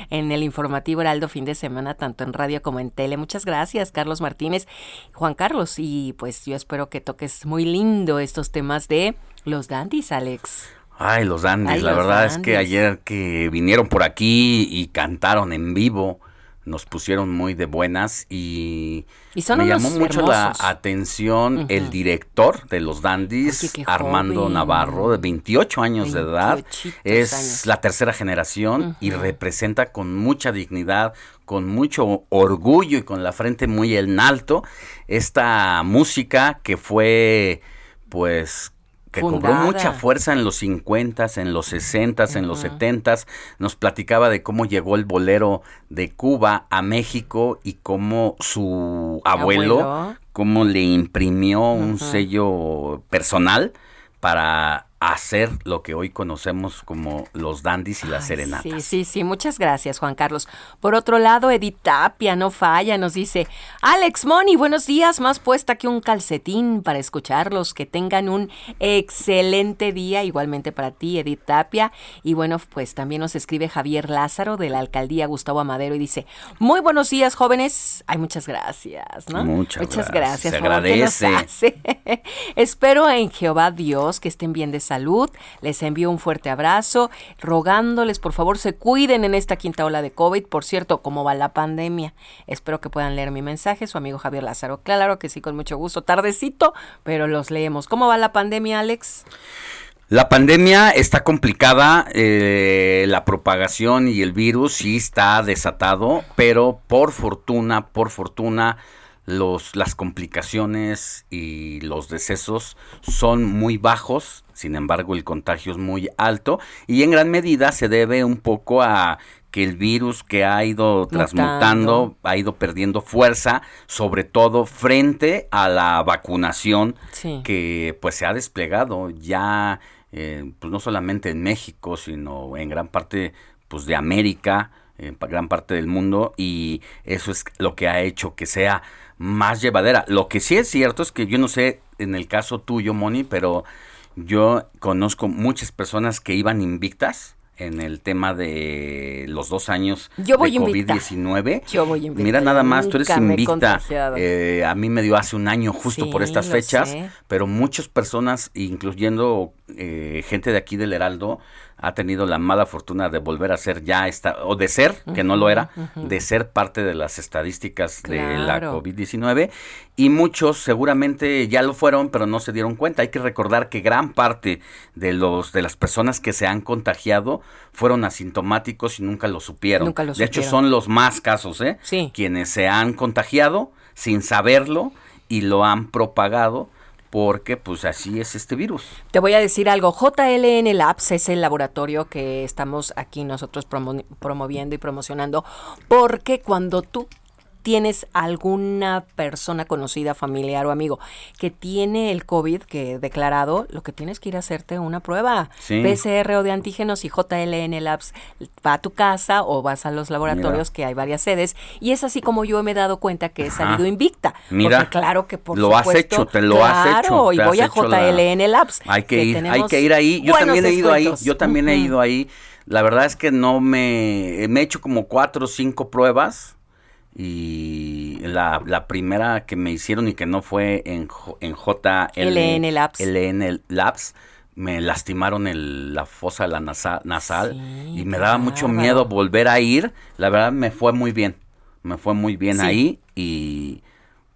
en el informativo Heraldo fin de semana, tanto en radio como en tele. Muchas gracias, Carlos Martínez. Juan Carlos, y pues yo espero que toques muy lindo estos temas de los dandies, Alex. Ay, los dandies, la verdad es que ayer que vinieron por aquí y cantaron en vivo, nos pusieron muy de buenas y, me llamó mucho la atención el director de los Dandies, Armando Navarro, de 28 años de edad, es la tercera generación y representa con mucha dignidad, con mucho orgullo y con la frente muy en alto esta música que fue pues que cobró mucha fuerza en los 50, en los 60, en los 70. Nos platicaba de cómo llegó el bolero de Cuba a México y cómo su abuelo, cómo le imprimió un sello personal para hacer lo que hoy conocemos como los dandis y las serenatas. Sí, sí, sí, muchas gracias Juan Carlos. Por otro lado, Edith Tapia no falla, nos dice, Alex Moni, buenos días, más puesta que un calcetín para escucharlos, que tengan un excelente día, igualmente para ti, Edith Tapia. Y bueno, pues también nos escribe Javier Lázaro de la alcaldía Gustavo Amadero y dice, muy buenos días jóvenes, ay, muchas gracias, ¿no? Muchas, muchas gracias. gracias. Se agradece. (laughs) Espero en Jehová Dios que estén bien de salud. Les envío un fuerte abrazo, rogándoles por favor se cuiden en esta quinta ola de COVID. Por cierto, ¿cómo va la pandemia? Espero que puedan leer mi mensaje, su amigo Javier Lázaro. Claro que sí, con mucho gusto. Tardecito, pero los leemos. ¿Cómo va la pandemia, Alex? La pandemia está complicada, eh, la propagación y el virus sí está desatado, pero por fortuna, por fortuna, los, las complicaciones y los decesos son muy bajos, sin embargo el contagio es muy alto y en gran medida se debe un poco a que el virus que ha ido transmutando ha ido perdiendo fuerza, sobre todo frente a la vacunación que pues se ha desplegado ya eh, pues no solamente en México, sino en gran parte pues de América, en gran parte del mundo y eso es lo que ha hecho que sea más llevadera. Lo que sí es cierto es que yo no sé en el caso tuyo, Moni, pero yo conozco muchas personas que iban invictas en el tema de los dos años Yo voy de COVID-19. Yo voy invicta. Mira, nada más, tú eres invicta. Eh, a mí me dio hace un año justo Sí, por estas fechas, sé. pero muchas personas, incluyendo eh, gente de aquí del Heraldo ha tenido la mala fortuna de volver a ser ya esta, o de ser, que no lo era, de ser parte de las estadísticas de la Claro. COVID-19 y muchos seguramente ya lo fueron, pero no se dieron cuenta. Hay que recordar que gran parte de los de las personas que se han contagiado fueron asintomáticos y nunca lo supieron. Nunca lo de hecho, son los más casos, ¿eh? Sí. Quienes se han contagiado sin saberlo y lo han propagado porque pues así es este virus. Te voy a decir algo. JLN Labs es el laboratorio que estamos aquí nosotros promo- promoviendo y promocionando porque cuando tú tienes alguna persona conocida, familiar o amigo que tiene el COVID que declarado, lo que tienes que ir a hacerte una prueba. Sí. PCR o de antígenos y JLN Labs va a tu casa o vas a los laboratorios Mira. que hay varias sedes y es así como yo me he dado cuenta que he Ajá. salido invicta. Mira, porque claro que por lo has hecho, te lo has hecho, claro, y voy a la- JLN Labs. Hay que, ir, hay que ir ahí. Yo también he ido ahí. Yo también he ido ahí. La verdad es que no me me he hecho como cuatro o cinco pruebas y la, la primera que me hicieron y que no fue en, en JLN LN Labs. LN Labs me lastimaron el, la fosa la nasa- nasal y me daba mucho miedo volver a ir. La verdad me fue muy bien. Me fue muy bien Sí. ahí y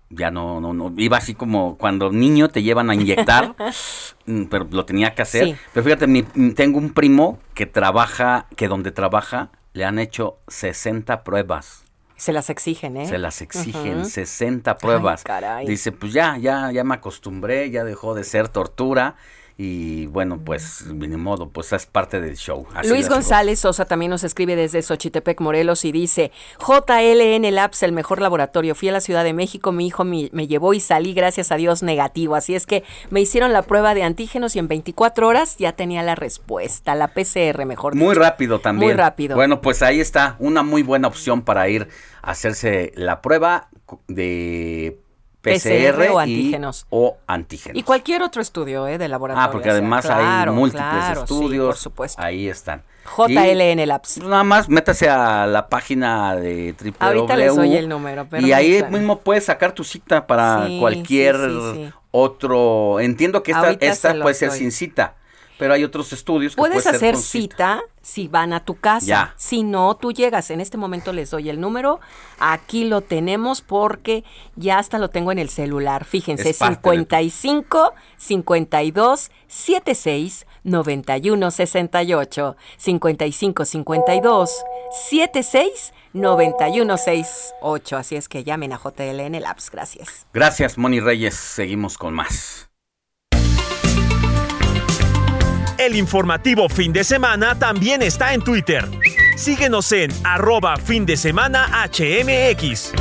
ya no, no, no, iba así como cuando niño te llevan a inyectar, (laughs) mm, pero lo tenía que hacer. Sí. Pero fíjate, mi- mm, tengo un primo que trabaja, que donde trabaja le han hecho 60 pruebas. Se las exigen, ¿eh? Se las exigen, Ujú. 60 pruebas. caray. Dice, pues ya, ya, ya me acostumbré, ya dejó de ser tortura. Y bueno, pues ni modo, pues es parte del show. Así Luis González Sosa también nos escribe desde Xochitepec, Morelos, y dice, JLN Labs, el mejor laboratorio. Fui a la Ciudad de México, mi hijo me, me llevó y salí, gracias a Dios, negativo. Así es que me hicieron la prueba de antígenos y en 24 horas ya tenía la respuesta, la PCR, mejor Muy rápido también. Muy rápido. Bueno, pues ahí está, una muy buena opción para ir a hacerse la prueba de PCR, PCR o y- antígenos. o antígenos. Y cualquier otro estudio ¿eh? de laboratorio. Ah, porque o sea, además claro, hay múltiples claro, sí, estudios. por supuesto. Ahí están. JLN Labs. Y, pues, nada más métase a la página de www. Ahorita les doy el número, Y ahí mismo puedes sacar tu cita para Sí, cualquier sí, otro. Entiendo que esta, Ahorita esta puede ser doy. sin cita, pero hay otros estudios que Puedes puede hacer con cita si van a tu casa. Ya. Si no, tú llegas. En este momento les doy el número. Aquí lo tenemos porque ya hasta lo tengo en el celular. Fíjense, Es parte de tu- 55 52 76 91 68. 55 52 76 91 68. Así es que llamen a JLN Labs. Gracias. Gracias, Moni Reyes. Seguimos con más. El informativo fin de semana también está en Twitter. Síguenos en arroba fin de semana HMX.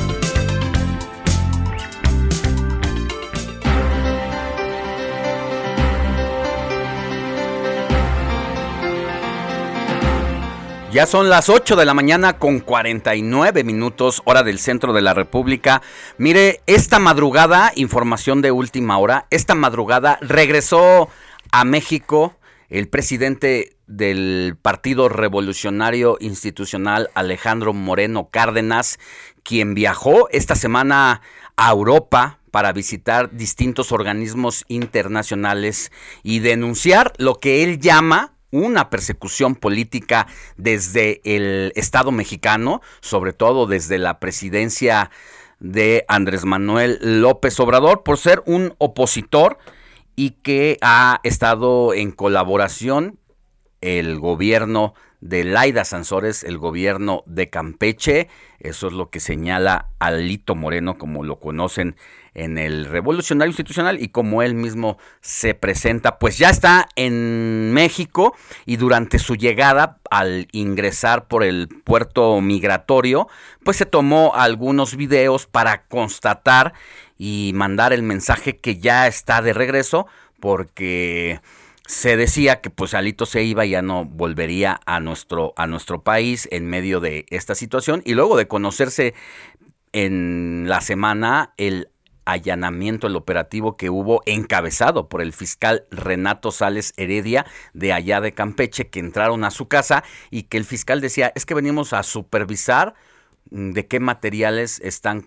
Ya son las 8 de la mañana con 49 minutos, hora del centro de la República. Mire, esta madrugada, información de última hora, esta madrugada regresó a México el presidente del Partido Revolucionario Institucional, Alejandro Moreno Cárdenas, quien viajó esta semana a Europa para visitar distintos organismos internacionales y denunciar lo que él llama una persecución política desde el Estado mexicano, sobre todo desde la presidencia de Andrés Manuel López Obrador, por ser un opositor y que ha estado en colaboración el gobierno de Laida Sansores, el gobierno de Campeche, eso es lo que señala Alito Moreno, como lo conocen en el Revolucionario Institucional y como él mismo se presenta, pues ya está en México y durante su llegada al ingresar por el puerto migratorio, pues se tomó algunos videos para constatar y mandar el mensaje que ya está de regreso porque se decía que pues Alito se iba y ya no volvería a nuestro a nuestro país en medio de esta situación. Y luego de conocerse en la semana el allanamiento, el operativo que hubo encabezado por el fiscal Renato Sales Heredia de allá de Campeche, que entraron a su casa y que el fiscal decía, es que venimos a supervisar de qué materiales están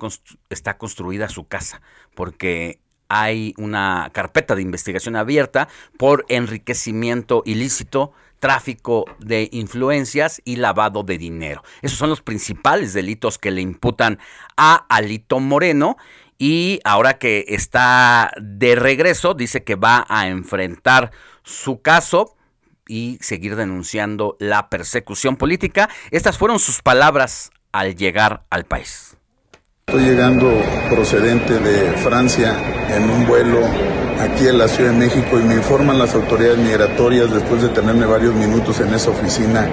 está construida su casa, porque hay una carpeta de investigación abierta por enriquecimiento ilícito, tráfico de influencias y lavado de dinero. Esos son los principales delitos que le imputan a Alito Moreno y ahora que está de regreso dice que va a enfrentar su caso y seguir denunciando la persecución política. Estas fueron sus palabras al llegar al país. Estoy llegando procedente de Francia en un vuelo aquí en la Ciudad de México y me informan las autoridades migratorias después de tenerme varios minutos en esa oficina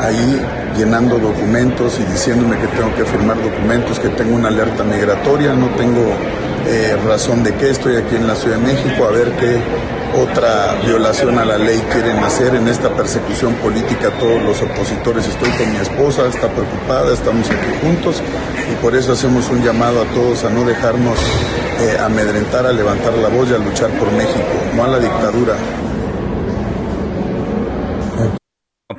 ahí llenando documentos y diciéndome que tengo que firmar documentos, que tengo una alerta migratoria, no tengo eh, razón de que estoy aquí en la Ciudad de México a ver qué otra violación a la ley quieren hacer en esta persecución política todos los opositores. Estoy con mi esposa, está preocupada, estamos aquí juntos y por eso hacemos un llamado a todos a no dejarnos eh, amedrentar, a levantar la voz y a luchar por México, no a la dictadura.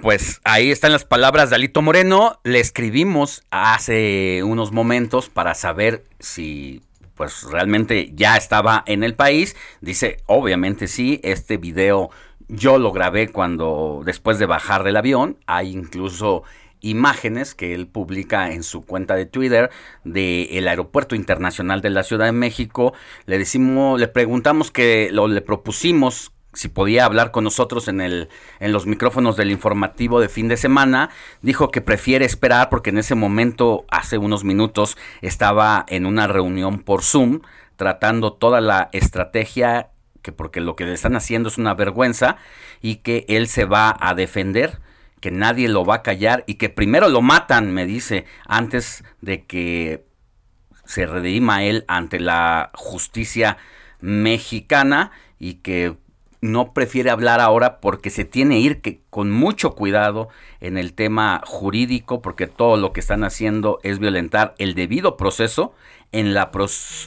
Pues ahí están las palabras de Alito Moreno. Le escribimos hace unos momentos para saber si pues realmente ya estaba en el país. Dice, obviamente sí, este video yo lo grabé cuando después de bajar del avión. Hay incluso imágenes que él publica en su cuenta de Twitter del aeropuerto internacional de la Ciudad de México. Le decimos, le preguntamos que lo le propusimos si podía hablar con nosotros en, el, en los micrófonos del informativo de fin de semana, dijo que prefiere esperar porque en ese momento, hace unos minutos, estaba en una reunión por Zoom tratando toda la estrategia, que porque lo que le están haciendo es una vergüenza y que él se va a defender que nadie lo va a callar y que primero lo matan, me dice, antes de que se redima él ante la justicia mexicana y que no prefiere hablar ahora porque se tiene ir que, con mucho cuidado en el tema jurídico porque todo lo que están haciendo es violentar el debido proceso en la,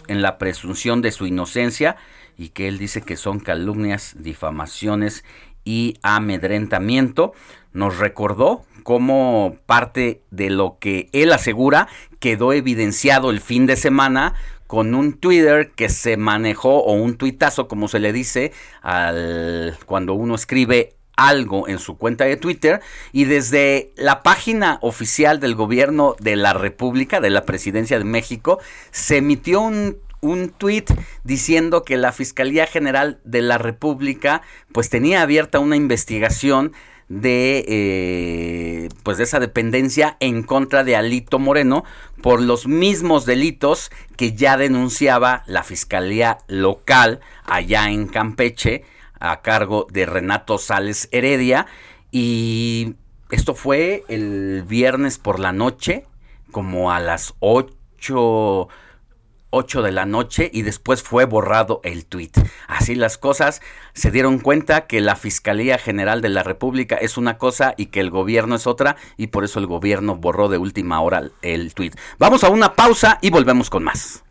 en la presunción de su inocencia y que él dice que son calumnias, difamaciones y amedrentamiento. Nos recordó cómo parte de lo que él asegura quedó evidenciado el fin de semana con un Twitter que se manejó o un tuitazo como se le dice al cuando uno escribe algo en su cuenta de Twitter y desde la página oficial del gobierno de la República, de la Presidencia de México, se emitió un un tuit diciendo que la Fiscalía General de la República pues tenía abierta una investigación de eh, pues de esa dependencia en contra de Alito Moreno por los mismos delitos que ya denunciaba la fiscalía local allá en Campeche a cargo de Renato Sales Heredia. Y esto fue el viernes por la noche como a las 8 8 de la noche y después fue borrado el tuit. Así las cosas, se dieron cuenta que la Fiscalía General de la República es una cosa y que el gobierno es otra y por eso el gobierno borró de última hora el tuit. Vamos a una pausa y volvemos con más.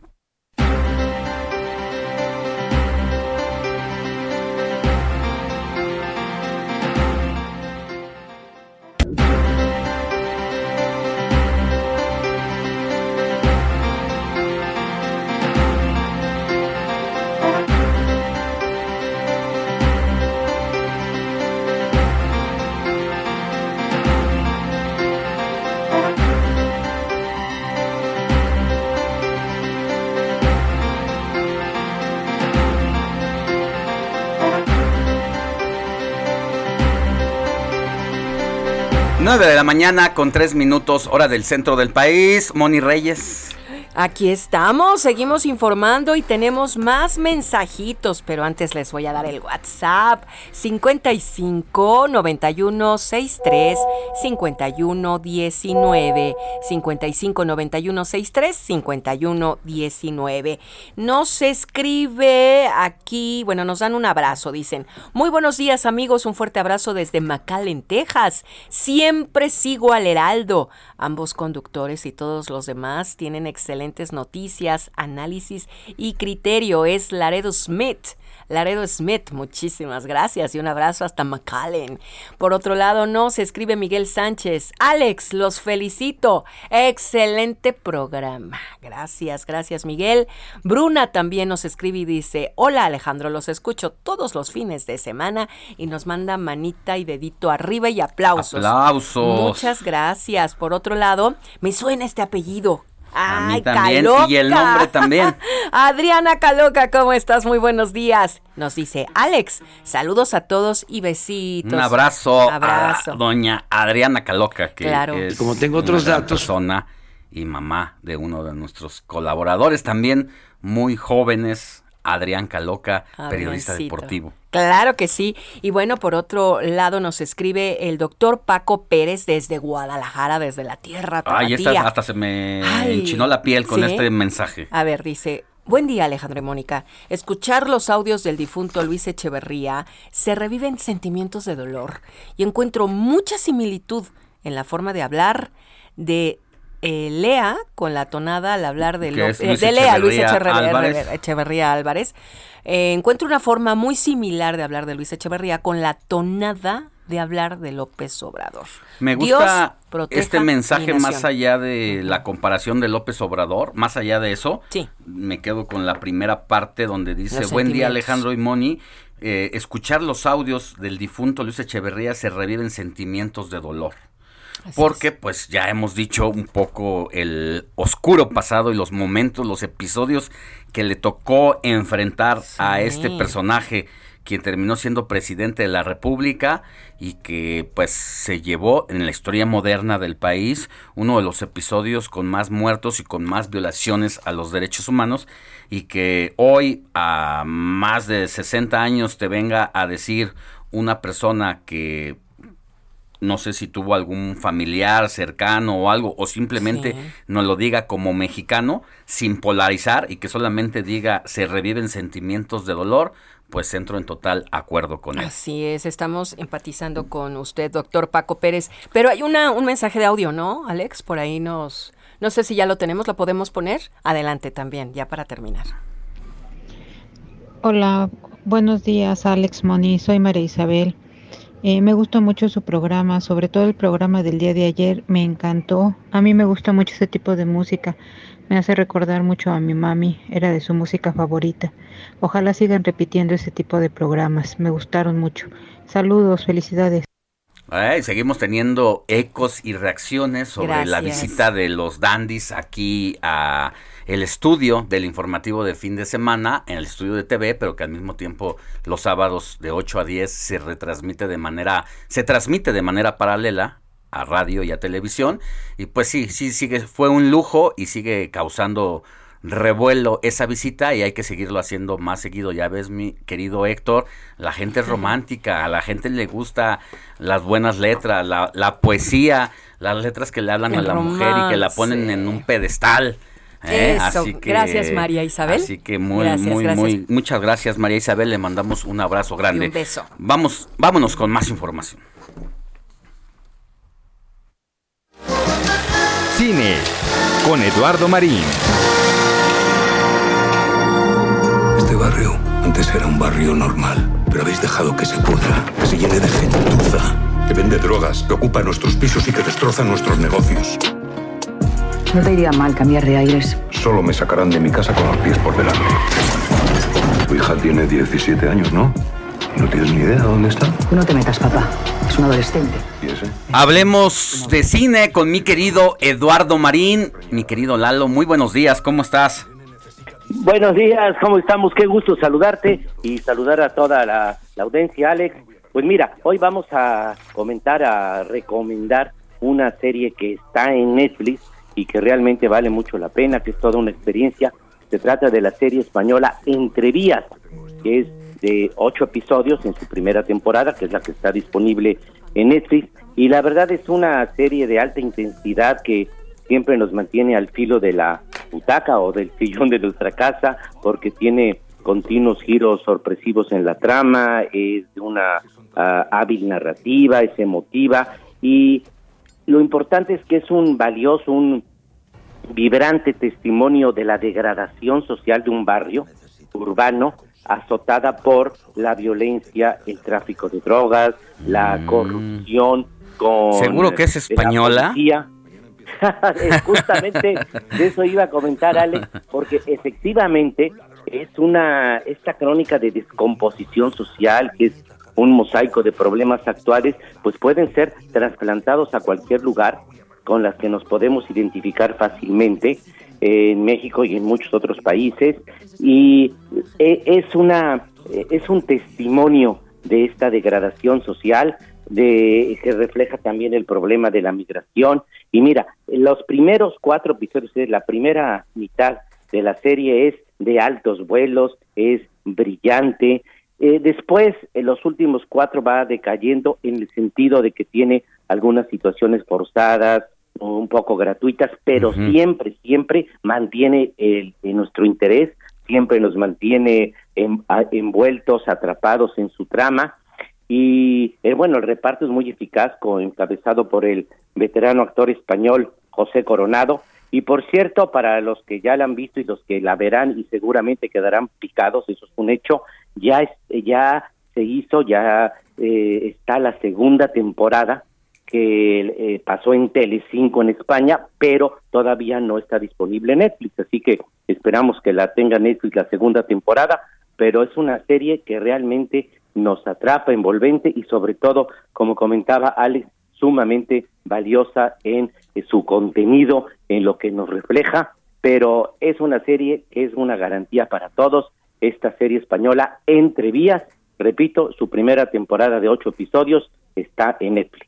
De la mañana con 3 minutos, hora del centro del país. Moni Reyes. Aquí estamos, seguimos informando y tenemos más mensajitos, pero antes les voy a dar el WhatsApp 55 91 63 51 19 55 91 63 51 19. Nos escribe aquí, bueno, nos dan un abrazo, dicen, muy buenos días amigos, un fuerte abrazo desde McAllen, Texas. Siempre sigo al Heraldo. Ambos conductores y todos los demás tienen excelente noticias, análisis y criterio. Es Laredo Smith. Laredo Smith, muchísimas gracias y un abrazo hasta McAllen. Por otro lado, nos escribe Miguel Sánchez. Alex, los felicito. Excelente programa. Gracias, gracias Miguel. Bruna también nos escribe y dice, hola Alejandro, los escucho todos los fines de semana y nos manda manita y dedito arriba y aplausos. Aplausos. Muchas gracias. Por otro lado, me suena este apellido. A mí Ay, también, Caloca. y el nombre también. (laughs) Adriana Caloca, ¿cómo estás? Muy buenos días. Nos dice Alex, saludos a todos y besitos. Un abrazo, Abrazo. a doña Adriana Caloca, que Claro. es Y como tengo otros datos. persona y mamá de uno de nuestros colaboradores también muy jóvenes, Adrián Caloca, periodista deportivo. Claro que sí. Y bueno, por otro lado nos escribe el doctor Paco Pérez desde Guadalajara, desde la tierra Ay, esta, hasta se me Ay, enchinó la piel con ¿sí? este mensaje. A ver, dice, buen día Alejandro y Mónica. Escuchar los audios del difunto Luis Echeverría se reviven sentimientos de dolor y encuentro mucha similitud en la forma de hablar de eh, Lea con la tonada al hablar de, eh, Luis de Lea, Luis Echeverría Álvarez. Echeverría Álvarez. Eh, encuentro una forma muy similar de hablar de Luis Echeverría con la tonada de hablar de López Obrador. Me gusta este mensaje más allá de la comparación de López Obrador, más allá de eso, me quedo con la primera parte donde dice, Los buen día. Alejandro y Moni, eh, escuchar los audios del difunto Luis Echeverría se reviven sentimientos de dolor. Porque pues ya hemos dicho un poco el oscuro pasado y los momentos, los episodios que le tocó enfrentar a este personaje quien terminó siendo presidente de la República y que pues se llevó en la historia moderna del país uno de los episodios con más muertos y con más violaciones a los derechos humanos y que hoy a más de 60 años te venga a decir una persona que no sé si tuvo algún familiar cercano o algo, o simplemente Sí. nos lo diga como mexicano, sin polarizar y que solamente diga se reviven sentimientos de dolor, pues entro en total acuerdo con él. Así es, estamos empatizando con usted, doctor Paco Pérez. Pero hay una, un mensaje de audio, ¿no, Alex? Por ahí nos... No sé si ya lo tenemos, ¿lo podemos poner? Adelante también, ya para terminar. Hola, buenos días Alex Moni, soy María Isabel. Eh, me gustó mucho su programa, sobre todo el programa del día de ayer, me encantó. A mí me gusta mucho ese tipo de música, me hace recordar mucho a mi mami, era de su música favorita. Ojalá sigan repitiendo ese tipo de programas, me gustaron mucho. Saludos, felicidades. Ay, seguimos teniendo ecos y reacciones sobre la visita de los dandis aquí a el estudio del informativo de fin de semana, en el estudio de TV, pero que al mismo tiempo los sábados de 8 a 10 se retransmite de manera, se transmite de manera paralela a radio y a televisión. Y pues sí, sí, sigue, fue un lujo y sigue causando revuelo esa visita y hay que seguirlo haciendo más seguido. Ya ves, mi querido Héctor, la gente es romántica, a la gente le gusta las buenas letras, la, la poesía, las letras que le hablan El a la mujer y que la ponen en un pedestal. ¿Eh? Eso, Así que- gracias, María Isabel. Así que muy, Gracias, muy, gracias. muy, muchas gracias María Isabel, le mandamos un abrazo grande. Y un beso. Vamos, vámonos con más información. Cine con Eduardo Marín. Este barrio antes era un barrio normal, pero habéis dejado que se pudra, que se llene de gentuza, que vende drogas, que ocupa nuestros pisos y que destroza nuestros negocios. No te iría mal cambiar de aires. Solo me sacarán de mi casa con los pies por delante. Tu hija tiene 17 años, ¿no? ¿Y no tienes ni idea de dónde está? No te metas, papá. Es un adolescente. ¿Y ese? Hablemos de cine con mi querido Eduardo Marín, mi querido Lalo, muy buenos días, ¿cómo estás? Buenos días, ¿cómo estamos? Qué gusto saludarte y saludar a toda la, la audiencia, Alex. Pues mira, hoy vamos a comentar, a recomendar una serie que está en Netflix y que realmente vale mucho la pena, que es toda una experiencia. Se trata de la serie española Entre Vías, que es de ocho episodios en su primera temporada, que es la que está disponible en Netflix. Y la verdad es una serie de alta intensidad que siempre nos mantiene al filo de la butaca o del sillón de nuestra casa, porque tiene continuos giros sorpresivos en la trama, es de una ah, hábil narrativa, es emotiva y lo importante es que es un valioso, un vibrante testimonio de la degradación social de un barrio urbano azotada por la violencia, el tráfico de drogas, la Mm. corrupción con ¿Seguro que es la española? (laughs) Justamente de eso iba a comentar Alex, porque efectivamente es una esta crónica de descomposición social que es un mosaico de problemas actuales, pues pueden ser trasplantados a cualquier lugar con las que nos podemos identificar fácilmente en México y en muchos otros países. Y eh, es una eh, es un testimonio de esta degradación social de que refleja también el problema de la migración. Y mira los primeros cuatro episodios la primera mitad de la serie es de altos vuelos es brillante eh, después, en los últimos cuatro va decayendo en el sentido de que tiene algunas situaciones forzadas, un poco gratuitas, pero siempre, siempre mantiene el, nuestro interés, siempre nos mantiene en- a- envueltos, atrapados en su trama. Y eh, bueno, el reparto es muy eficaz, con, encabezado por el veterano actor español José Coronado. Y por cierto, para los que ya la han visto y los que la verán y seguramente quedarán picados, eso es un hecho, ya, se hizo, ya eh, está la segunda temporada que eh, pasó en Telecinco en España, pero todavía no está disponible en Netflix, así que esperamos que la tenga Netflix la segunda temporada, pero es una serie que realmente nos atrapa, envolvente y sobre todo, como comentaba Alex, sumamente valiosa en su contenido, en lo que nos refleja, pero es una serie que es una garantía para todos, esta serie española Entre Vías, repito, su primera temporada de ocho episodios está en Netflix.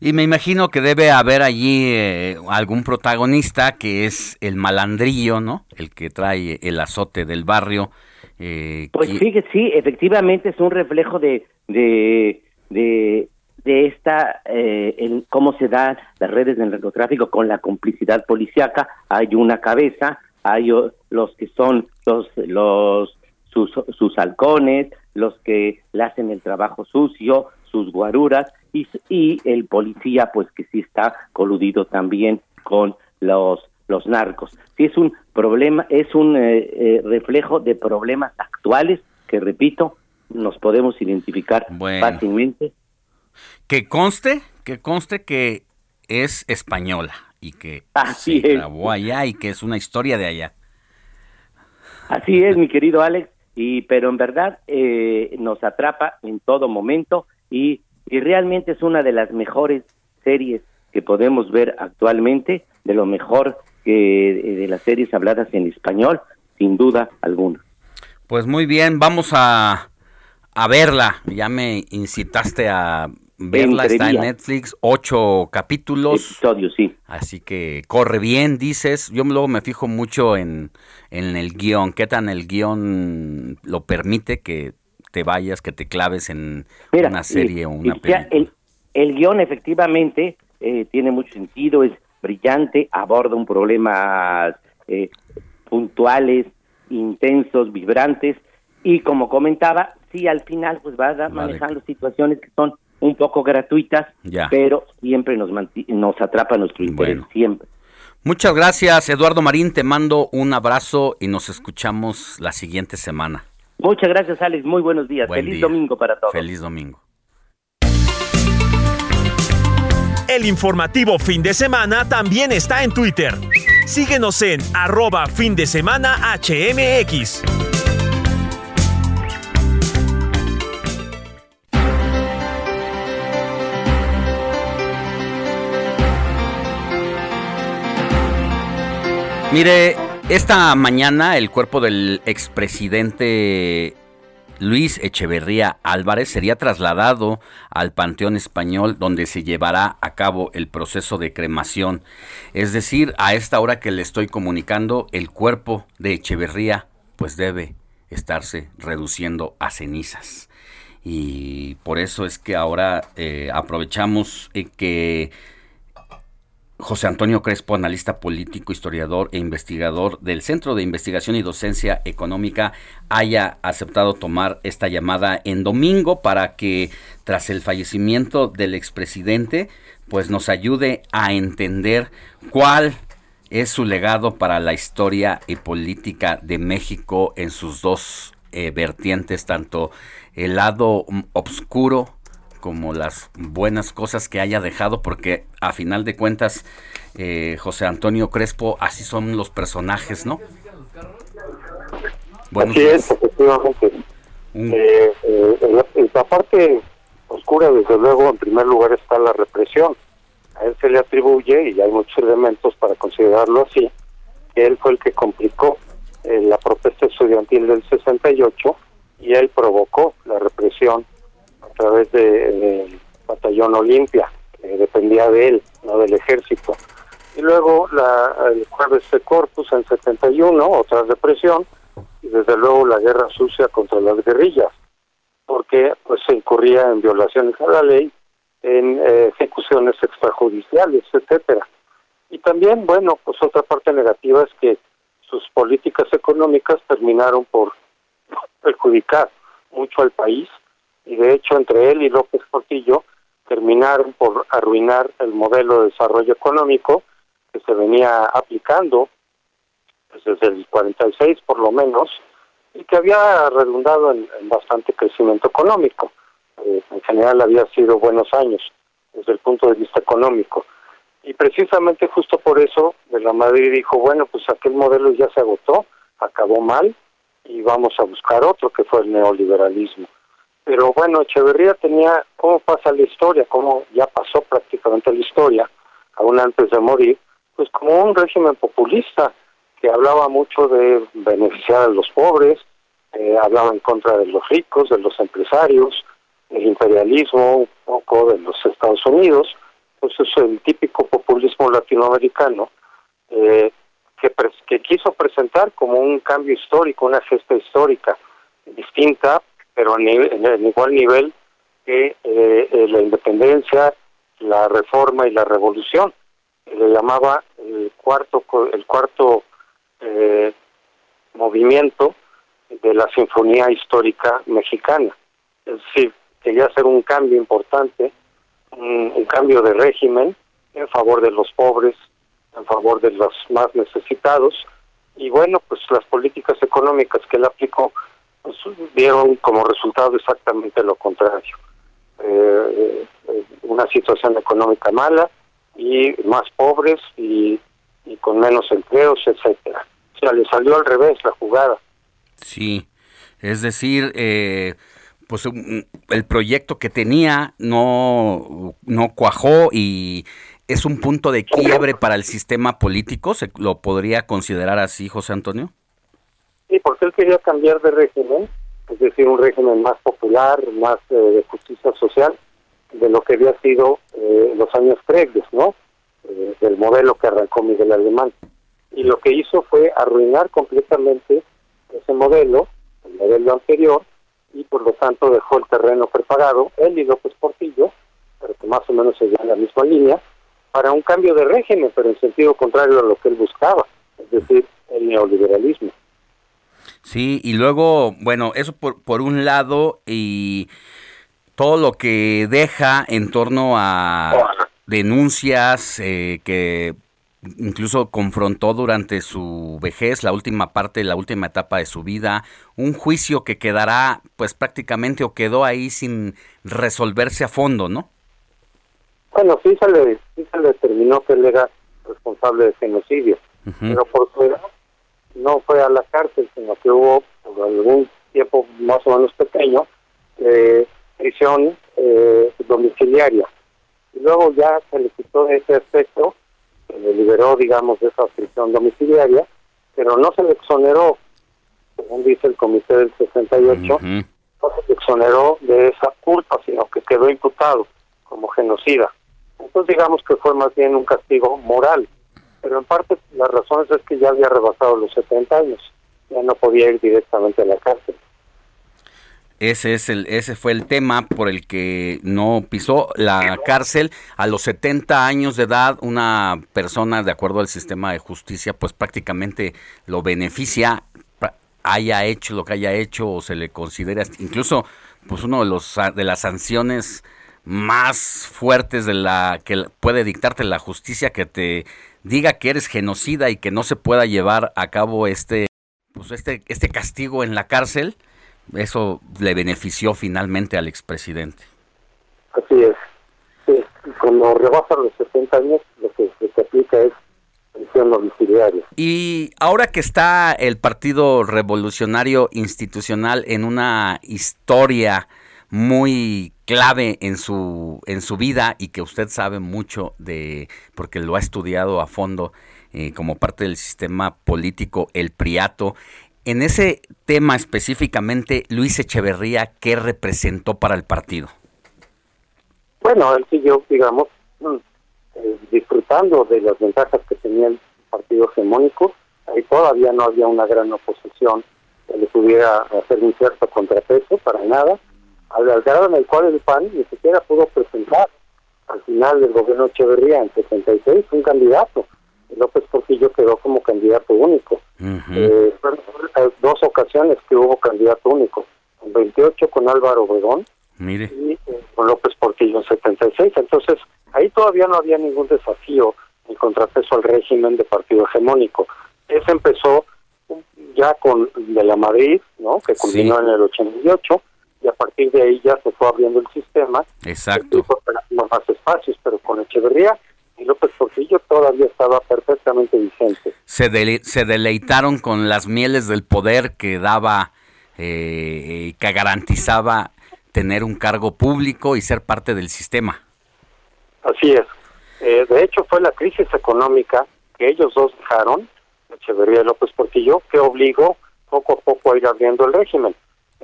Y me imagino que debe haber allí eh, algún protagonista que es el malandrillo, ¿no? El que trae el azote del barrio. eh, Pues fíjese, sí, efectivamente es un reflejo de, de, de, de esta, eh, el- cómo se dan las redes del narcotráfico con la complicidad policíaca. Hay una cabeza, hay los que son los, los sus, sus halcones, los que le hacen el trabajo sucio, sus guaruras, y, y el policía, pues que sí está coludido también con los los narcos. Sí es un problema, es un eh, eh, reflejo de problemas actuales que, repito, nos podemos identificar Bueno. fácilmente. Que conste, que conste que es española y que Así se es. grabó allá y que es una historia de allá. Así es, mi querido Alex, y pero en verdad eh, nos atrapa en todo momento y, y realmente es una de las mejores series que podemos ver actualmente, de lo mejor que eh, de las series habladas en español, sin duda alguna. Pues muy bien, vamos a, a verla. Ya me incitaste a verla, está en. Netflix, ocho capítulos. Episodios, sí. Así que corre bien, dices. Yo luego me fijo mucho en, en el guion. ¿Qué tan el guion lo permite que te vayas, que te claves en Mira, una serie o una película? el, el guion efectivamente eh, tiene mucho sentido, es brillante, aborda un problemas eh, puntuales, intensos, vibrantes, y como comentaba, sí al final pues va manejando situaciones que son un poco gratuitas, Ya. pero siempre nos, nos atrapa nuestro interés, Bueno. siempre. Muchas gracias, Eduardo Marín. Te mando un abrazo y nos escuchamos la siguiente semana. Muchas gracias, Alex, muy buenos días, Buen feliz día. domingo para todos. Feliz domingo. El informativo fin de semana también está en Twitter. Síguenos en arroba fin de semana HMX. Mire, esta mañana el cuerpo del expresidente Luis Echeverría Álvarez sería trasladado al Panteón Español donde se llevará a cabo el proceso de cremación. Es decir, a esta hora que le estoy comunicando, el cuerpo de Echeverría pues debe estarse reduciendo a cenizas. Y por eso es que ahora eh, aprovechamos eh, que José Antonio Crespo, analista político, historiador e investigador del Centro de Investigación y Docencia Económica, haya aceptado tomar esta llamada en domingo para que tras el fallecimiento del expresidente, pues nos ayude a entender cuál es su legado para la historia y política de México en sus dos eh, vertientes, tanto el lado oscuro como las buenas cosas que haya dejado, porque a final de cuentas, eh, José Antonio Crespo, así son los personajes, ¿no? Así es, efectivamente. Eh, eh, en la parte oscura, desde luego, en primer lugar está la represión. A él se le atribuye, y hay muchos elementos para considerarlo así, que él fue el que complicó eh, la protesta estudiantil del 68 y él provocó la represión través del batallón Olimpia, que dependía de él, no del ejército. Y luego la, el jueves de Corpus en 71, otra represión, y desde luego la guerra sucia contra las guerrillas, porque pues se incurría en violaciones a la ley, en eh, ejecuciones extrajudiciales, etcétera. Y también, bueno, pues otra parte negativa es que sus políticas económicas terminaron por (laughs) perjudicar mucho al país y de hecho entre él y López Portillo terminaron por arruinar el modelo de desarrollo económico que se venía aplicando pues, desde el 46 por lo menos y que había redundado en, bastante crecimiento económico. Eh, en general había sido buenos años desde el punto de vista económico. Y precisamente justo por eso de la Madrid dijo, bueno, pues aquel modelo ya se agotó, acabó mal y vamos a buscar otro que fue el neoliberalismo. Pero bueno, Echeverría tenía, ¿cómo pasa la historia? ¿Cómo ya pasó prácticamente la historia, aún antes de morir? Pues como un régimen populista que hablaba mucho de beneficiar a los pobres, eh, hablaba en contra de los ricos, de los empresarios, el imperialismo un poco de los Estados Unidos, pues es el típico populismo latinoamericano eh, que, que quiso presentar como un cambio histórico, una gesta histórica distinta, pero en, igual nivel que eh, la independencia, la reforma y la revolución. Le llamaba el cuarto, el cuarto eh, movimiento de la Sinfonía Histórica Mexicana. Es decir, quería hacer un cambio importante, un, cambio de régimen en favor de los pobres, en favor de los más necesitados. Y bueno, pues las políticas económicas que él aplicó pues, dieron como resultado exactamente lo contrario. Eh, eh, una situación económica mala y más pobres y y con menos empleos, etcétera. O sea, le salió al revés la jugada. Sí, es decir, eh, pues el proyecto que tenía no, no cuajó y es un punto de quiebre para el sistema político, ¿se lo podría considerar así, José Antonio? Sí, porque él quería cambiar de régimen, es decir, un régimen más popular, más eh, de justicia social, de lo que había sido eh, los años previos, ¿no? Eh, del modelo que arrancó Miguel Alemán. Y lo que hizo fue arruinar completamente ese modelo, el modelo anterior, y por lo tanto dejó el terreno preparado, él y López Portillo, pero que más o menos seguían en la misma línea, para un cambio de régimen, pero en sentido contrario a lo que él buscaba, es decir, el neoliberalismo. Sí, y luego, bueno, eso por, por un lado, y todo lo que deja en torno a denuncias eh, que incluso confrontó durante su vejez, la última parte, la última etapa de su vida, un juicio que quedará pues prácticamente o quedó ahí sin resolverse a fondo, ¿no? Bueno, sí se le, sí se le determinó que él era responsable de genocidio, pero por fuera no fue a la cárcel, sino que hubo por algún tiempo más o menos pequeño eh, prisión eh, domiciliaria. Y luego ya se le quitó ese aspecto, se le liberó, digamos, de esa prisión domiciliaria, pero no se le exoneró, según dice el comité del 68, no se le exoneró de esa culpa, sino que quedó imputado como genocida. Entonces digamos que fue más bien un castigo moral, pero en parte las razones es que ya había rebasado los 70 años, ya no podía ir directamente a la cárcel. Ese, es el, ese fue el tema por el que no pisó la cárcel. A los 70 años de edad, una persona, de acuerdo al sistema de justicia, pues prácticamente lo beneficia, haya hecho lo que haya hecho o se le considera incluso pues uno de los de las sanciones más fuertes de la que puede dictarte la justicia que te diga que eres genocida y que no se pueda llevar a cabo este pues este este castigo en la cárcel Eso le benefició finalmente al expresidente. Así es. Sí, cuando rebasa los 60 años, lo que se aplica es prisión domiciliaria. Y ahora que está el Partido Revolucionario Institucional en una historia muy clave en su en su vida y que usted sabe mucho de porque lo ha estudiado a fondo eh, como parte del sistema político el Priato en ese tema específicamente Luis Echeverría qué representó para el partido bueno, él siguió, digamos, mm, eh, disfrutando de las ventajas que tenía el partido hegemónico. Ahí todavía no había una gran oposición que le pudiera hacer un cierto contrapeso, para nada. Al grado en el cual el PAN ni siquiera pudo presentar al final del gobierno Echeverría en 76 un candidato. López Portillo quedó como candidato único. Eh, dos ocasiones que hubo candidato único. En 28 con Álvaro Obregón Mire. y eh, con López Portillo en 76. Entonces, ahí todavía no había ningún desafío en contrapeso al régimen de partido hegemónico. Ese empezó ya con de la Madrid, ¿no? que culminó en el 88, y a partir de ahí ya se fue abriendo el sistema. Exacto. más espacios, pero con Echeverría y López Portillo todavía estaba perfectamente vigente. Se, se deleitaron con las mieles del poder que daba, eh, que garantizaba tener un cargo público y ser parte del sistema. Así es. Eh, de hecho, fue la crisis económica que ellos dos dejaron, Echeverría y López Portillo, que obligó poco a poco a ir abriendo el régimen.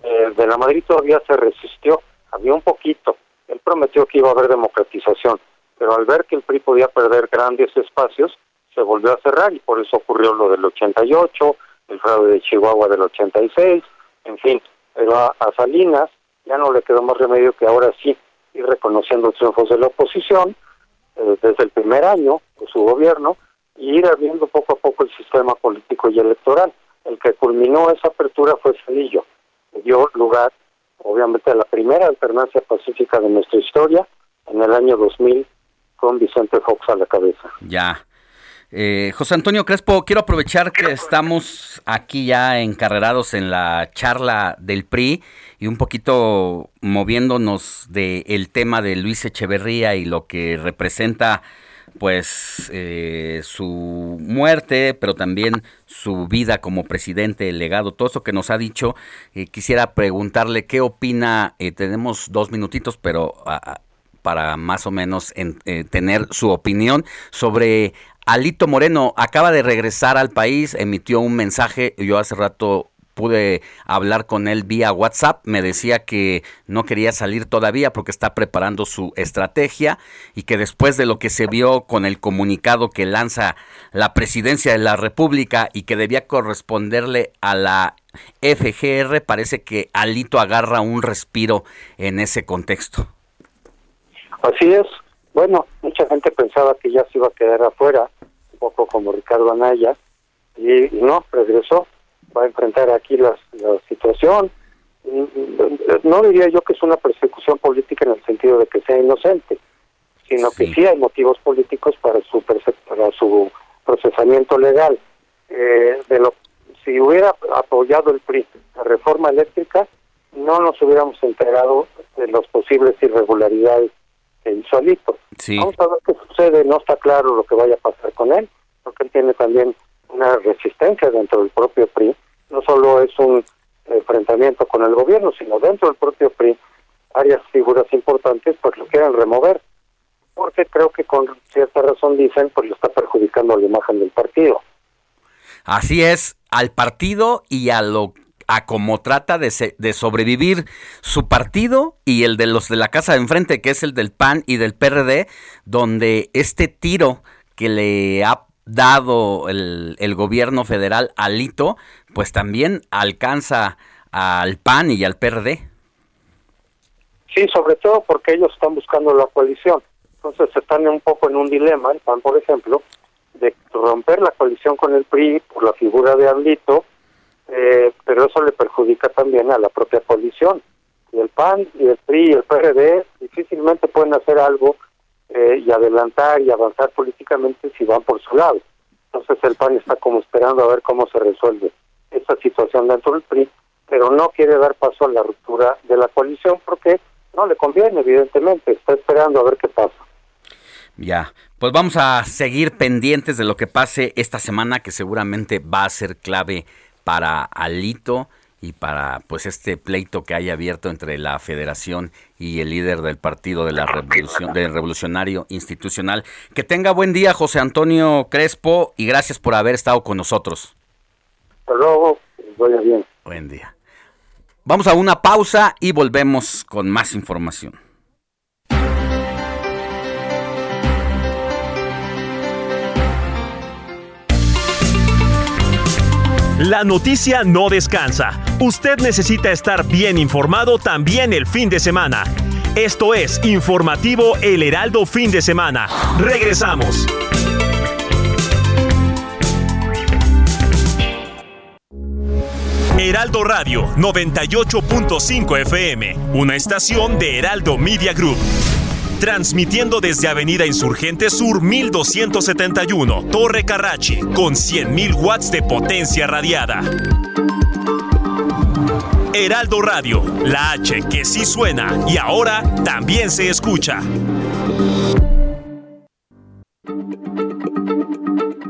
Eh, de la Madrid todavía se resistió, había un poquito. Él prometió que iba a haber democratización, pero al ver que el PRI podía perder grandes espacios, se volvió a cerrar y por eso ocurrió lo del 88, el fraude de Chihuahua del 86, en fin. Pero a Salinas ya no le quedó más remedio que ahora sí ir reconociendo triunfos de la oposición eh, desde el primer año de su gobierno y ir abriendo poco a poco el sistema político y electoral. El que culminó esa apertura fue Cedillo, dio lugar, obviamente, a la primera alternancia pacífica de nuestra historia en el año 2000 con Vicente Fox a la cabeza. Ya. Eh, José Antonio Crespo, quiero aprovechar que estamos aquí ya encarrerados en la charla del PRI y un poquito moviéndonos del tema de Luis Echeverría y lo que representa pues eh, su muerte, pero también su vida como presidente, el legado, todo eso que nos ha dicho. Eh, quisiera preguntarle qué opina, tenemos dos minutitos, pero para más o menos tener su opinión sobre Alito Moreno acaba de regresar al país, emitió un mensaje, yo hace rato pude hablar con él vía WhatsApp, me decía que no quería salir todavía porque está preparando su estrategia y que después de lo que se vio con el comunicado que lanza la presidencia de la República y que debía corresponderle a la FGR, parece que Alito agarra un respiro en ese contexto. Así es, bueno, mucha gente pensaba que ya se iba a quedar afuera, un poco como Ricardo Anaya, y, no, regresó, va a enfrentar aquí la, situación. No diría yo que es una persecución política en el sentido de que sea inocente, sino que sí hay motivos políticos para su para su procesamiento legal. Eh, de lo si hubiera apoyado el PRI la reforma eléctrica, no nos hubiéramos enterado de las posibles irregularidades el solito. Vamos a ver qué sucede, no está claro lo que vaya a pasar con él, porque él tiene también una resistencia dentro del propio PRI, no solo es un enfrentamiento con el gobierno, sino dentro del propio PRI, varias figuras importantes pues lo quieren remover, porque creo que con cierta razón dicen pues lo está perjudicando la imagen del partido. Así es, al partido y a lo a cómo trata de, de, sobrevivir su partido y el de los de la casa de enfrente, que es el del PAN y del PRD, donde este tiro que le ha dado el, el gobierno federal al Lito, pues también alcanza al PAN y al PRD. Sí, sobre todo porque ellos están buscando la coalición. Entonces están un poco en un dilema, el PAN, por ejemplo, de romper la coalición con el PRI por la figura de Alito eh, pero eso le perjudica también a la propia coalición. Y el PAN y el PRI y el PRD difícilmente pueden hacer algo eh, y adelantar y avanzar políticamente si van por su lado. Entonces el PAN está como esperando a ver cómo se resuelve esta situación dentro del PRI. pero no quiere dar paso a la ruptura de la coalición porque no le conviene, evidentemente, está esperando a ver qué pasa. Ya, pues vamos a seguir pendientes de lo que pase esta semana, que seguramente va a ser clave para Alito y para pues este pleito que hay abierto entre la Federación y el líder del Partido de la Revolución del Revolucionario Institucional. Que tenga buen día, José Antonio Crespo, y gracias por haber estado con nosotros. Hasta luego, vaya bien. Buen día. Vamos a una pausa y volvemos con más información. La noticia no descansa. Usted necesita estar bien informado también el fin de semana. Esto es Informativo El Heraldo Fin de Semana. Regresamos. Heraldo Radio 98.5 FM, una estación de Heraldo Media Group. Transmitiendo desde Avenida Insurgente Sur 1271, Torre Carrachi, con 100.000 watts de potencia radiada. Heraldo Radio, la H que sí suena y ahora también se escucha.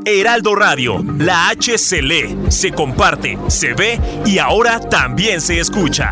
Heraldo Radio, la H se lee, se comparte, se ve y ahora también se escucha.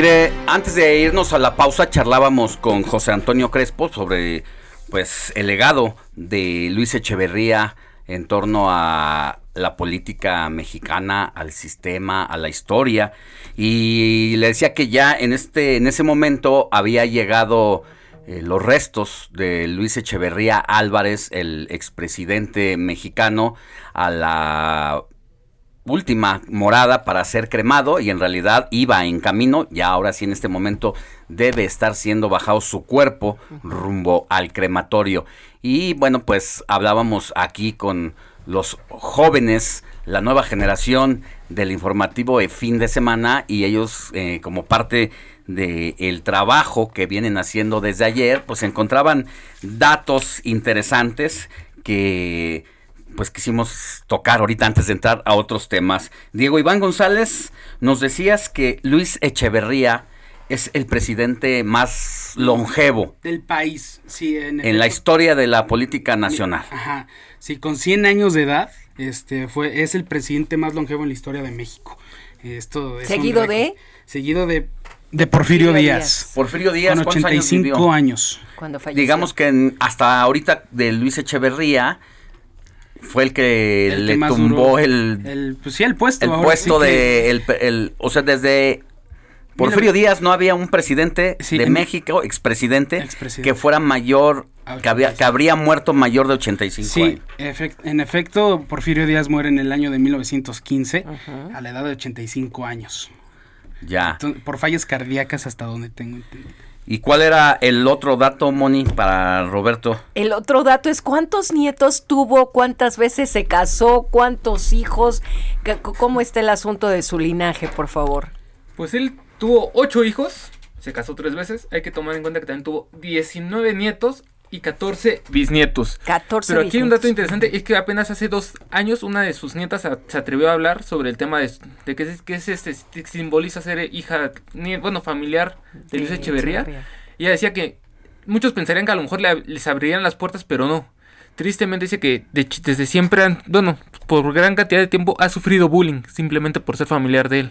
Mire, antes de irnos a la pausa charlábamos con José Antonio Crespo sobre pues el legado de Luis Echeverría en torno a la política mexicana, al sistema, a la historia. Y le decía que ya en este en ese momento había llegado eh, los restos de Luis Echeverría Álvarez, el expresidente mexicano, a la última morada para ser cremado y en realidad iba en camino, ya ahora sí en este momento debe estar siendo bajado su cuerpo rumbo al crematorio. Y bueno, pues hablábamos aquí con los jóvenes, la nueva generación del informativo de fin de semana y ellos eh, como parte del el trabajo que vienen haciendo desde ayer, pues encontraban datos interesantes que pues quisimos tocar ahorita antes de entrar a otros temas. Diego Iván González, nos decías que Luis Echeverría es el presidente más longevo del país, sí, en, la historia de la política nacional. Ajá, sí, con 100 años de edad, este fue es el presidente más longevo en la historia de México. Esto es seguido de seguido de de Porfirio, Díaz. Porfirio Díaz, con 85 años, Cuando falleció. Digamos que en- hasta ahorita de Luis Echeverría fue el que El le que tumbó duró. el, el pues sí el puesto, el puesto sí que- de el, el- o sea desde Porfirio Díaz no había un presidente de en- México expresidente, Expresidente. que fuera mayor que, había- que habría muerto mayor de 85 Sí, años. efec- en efecto, Porfirio Díaz muere en el año de 1915 a la edad de 85 años. Ya. Entonces, por fallas cardíacas hasta donde tengo entendido. ¿Y cuál era el otro dato, Moni, para Roberto? El otro dato es cuántos nietos tuvo, cuántas veces se casó, cuántos hijos, cómo está el asunto de su linaje, por favor. Pues él tuvo ocho hijos, se casó tres veces. Hay que tomar en cuenta que también tuvo 19 nietos y 14 bisnietos. 14 Pero aquí hay un dato bisnietos. interesante, es que apenas hace dos años una de sus nietas a- se atrevió a hablar sobre el tema de, de qué es, qué es este, que simboliza ser hija, bueno, familiar de Luis Echeverría. Echeverría. Y ella decía que muchos pensarían que a lo mejor le- les abrirían las puertas, pero no. Tristemente dice que de desde siempre, han- bueno, por gran cantidad de tiempo ha sufrido bullying, simplemente por ser familiar de él.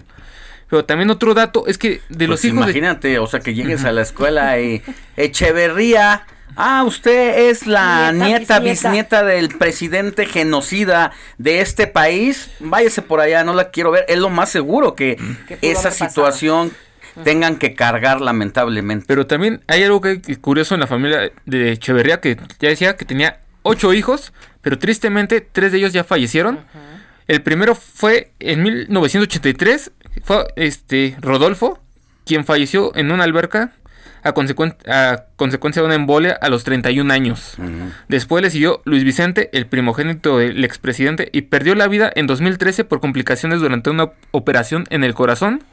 Pero también otro dato es que de los Pues hijos de- imagínate, o sea, que llegues a la escuela y (laughs) Echeverría, Ah, usted es la Nieta, nieta, bisnieta. bisnieta del presidente genocida de este país. Váyase por allá, no la quiero ver. Es lo más seguro que pudo esa pasado. situación tengan que cargar lamentablemente. Pero también hay algo que que curioso en la familia de Echeverría que ya decía que tenía ocho hijos, pero tristemente tres de ellos ya fallecieron. El primero fue en 1983, fue este Rodolfo, quien falleció en una alberca a, consecuen- a consecuencia de una embolia a los 31 años. Después le siguió Luis Vicente, el primogénito del expresidente, y perdió la vida en 2013 por complicaciones durante una operación en el corazón.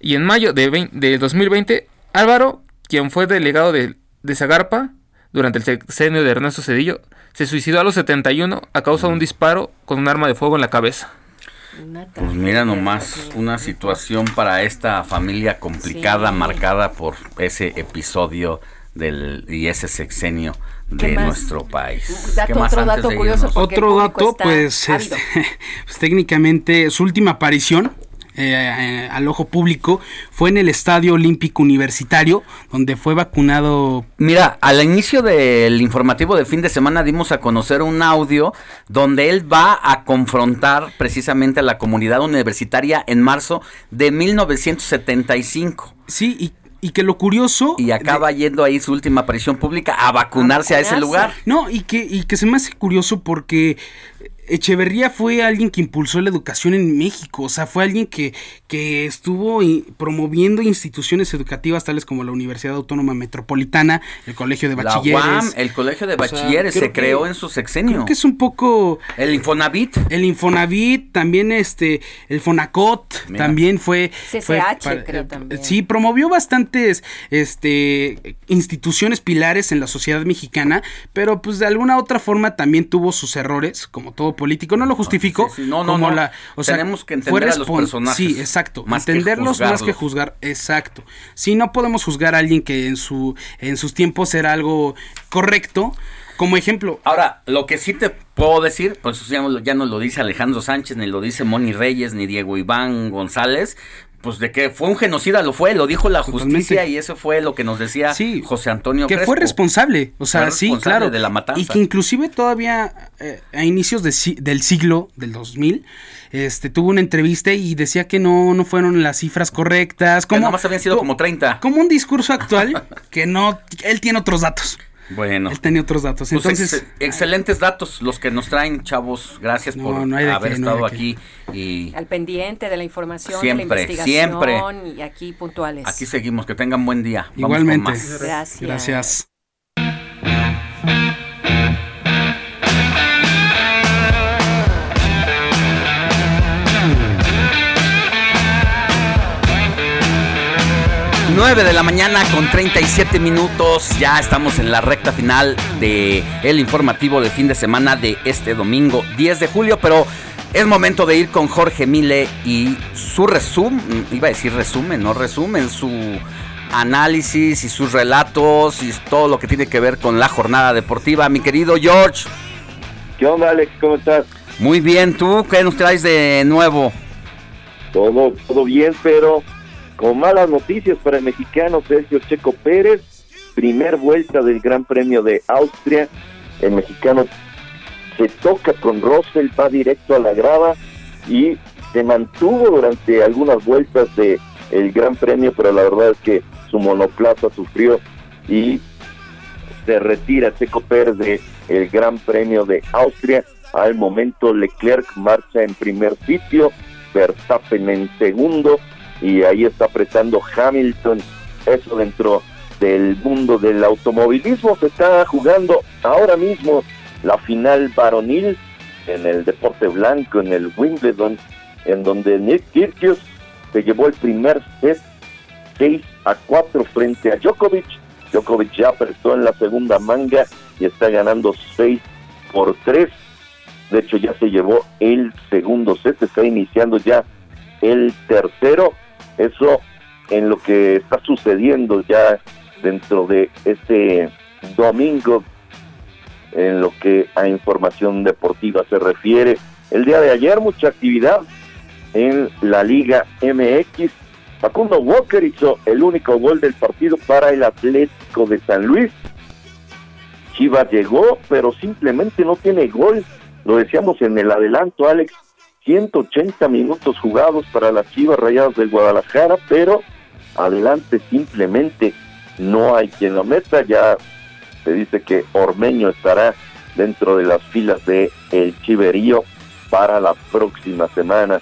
Y en mayo de, de 2020, Álvaro, quien fue delegado de, de Zagarpa durante el sexenio de Ernesto Cedillo, se suicidó a los 71 a causa de un disparo con un arma de fuego en la cabeza. Pues mira nomás, una situación para esta familia complicada, Sí. marcada por ese episodio del y ese sexenio ¿Qué de más? nuestro país. Dato, ¿Qué más otro dato curioso, Otro pues, este, (laughs) pues, técnicamente su última aparición eh, eh, al ojo público fue en el Estadio Olímpico Universitario, donde fue vacunado. Mira, al inicio del informativo de fin de semana dimos a conocer un audio donde él va a confrontar precisamente a la comunidad universitaria en marzo de 1975. Sí, y, y que lo curioso... Y acaba yendo ahí su última aparición pública a vacunarse a, ese lugar. No, y que, y que se me hace curioso porque Echeverría fue alguien que impulsó la educación en México, o sea, fue alguien que, que estuvo promoviendo instituciones educativas tales como la Universidad Autónoma Metropolitana, el Colegio de La Bachilleres. UAM, el colegio de O sea, bachilleres se que- creó en su sexenio. Creo que es un poco... El Infonavit. El Infonavit, también este, el Fonacot, Mira. también fue... CCH, fue creo eh, también. Sí, promovió bastantes este, instituciones pilares en la sociedad mexicana, pero pues de alguna otra forma también tuvo sus errores, como todo político. No lo justifico. sí, no, no, como no. la, o sea, Tenemos que entender a los personajes, Sí, exacto. más que entenderlos más que juzgar, exacto. Sí, no podemos juzgar a alguien que en su en sus tiempos era algo correcto. Como ejemplo, Ahora, lo que sí te puedo decir, pues ya, no- ya no lo dice Alejandro Sánchez, ni lo dice Moni Reyes, ni Diego Iván González, pues de que fue un genocida, lo fue, lo dijo la justicia y eso fue lo que nos decía José Antonio que Crespo. fue responsable, o sea, Fue sí, responsable claro. de la matanza. Y que inclusive todavía eh, a inicios de del siglo, del 2000, este, tuvo una entrevista y decía que no, no fueron las cifras correctas. Que Como, nada más habían sido como 30. como un discurso actual que no, él tiene otros datos. Bueno. Él tenía otros datos. Pues Entonces, ex- excelentes datos los que nos traen, chavos. Gracias No, por no haber qué, estado aquí. Y Al pendiente de la información, Siempre, de la investigación siempre. y aquí puntuales. aquí seguimos. Que tengan buen día. Vamos con igualmente. más. Gracias. Gracias. Nueve de la mañana con 37 minutos. Ya estamos en la recta final de el informativo de fin de semana de este domingo 10 de julio, pero es momento de ir con Jorge Mile y su resumen, iba a decir resumen, no resumen, su análisis y sus relatos y todo lo que tiene que ver con la jornada deportiva. Mi querido George. ¿Qué onda, Alex? ¿Cómo estás? Muy bien, ¿tú qué nos traes de nuevo? Todo, todo bien, pero con malas noticias para el mexicano Sergio Checo Pérez. Primer vuelta del Gran Premio de Austria. El mexicano se toca con Russell, va directo a la grava y se mantuvo durante algunas vueltas de el Gran Premio, pero la verdad es que su monoplaza sufrió y se retira Checo Pérez de el Gran Premio de Austria. Al momento Leclerc marcha en primer sitio, Verstappen en segundo y ahí está apretando Hamilton. Eso dentro del mundo del automovilismo se está jugando ahora mismo la final varonil en el deporte blanco, en el Wimbledon, en donde Nick Kyrgios se llevó el primer set 6 a 4 frente a Djokovic. Djokovic ya apretó en la segunda manga y está ganando 6 por 3. De hecho, ya se llevó el segundo set, está iniciando ya el tercero. Eso en lo que está sucediendo ya dentro de este domingo, en lo que a información deportiva se refiere. El día de ayer, mucha actividad en la Liga MX. Facundo Walker hizo el único gol del partido para el Atlético de San Luis. Chivas llegó, pero simplemente no tiene gol. Lo decíamos en el adelanto, Alex. 180 minutos jugados para las Chivas Rayadas del Guadalajara, pero adelante simplemente no hay quien lo meta. Ya se dice que Ormeño estará dentro de las filas de el Chiverío para la próxima semana.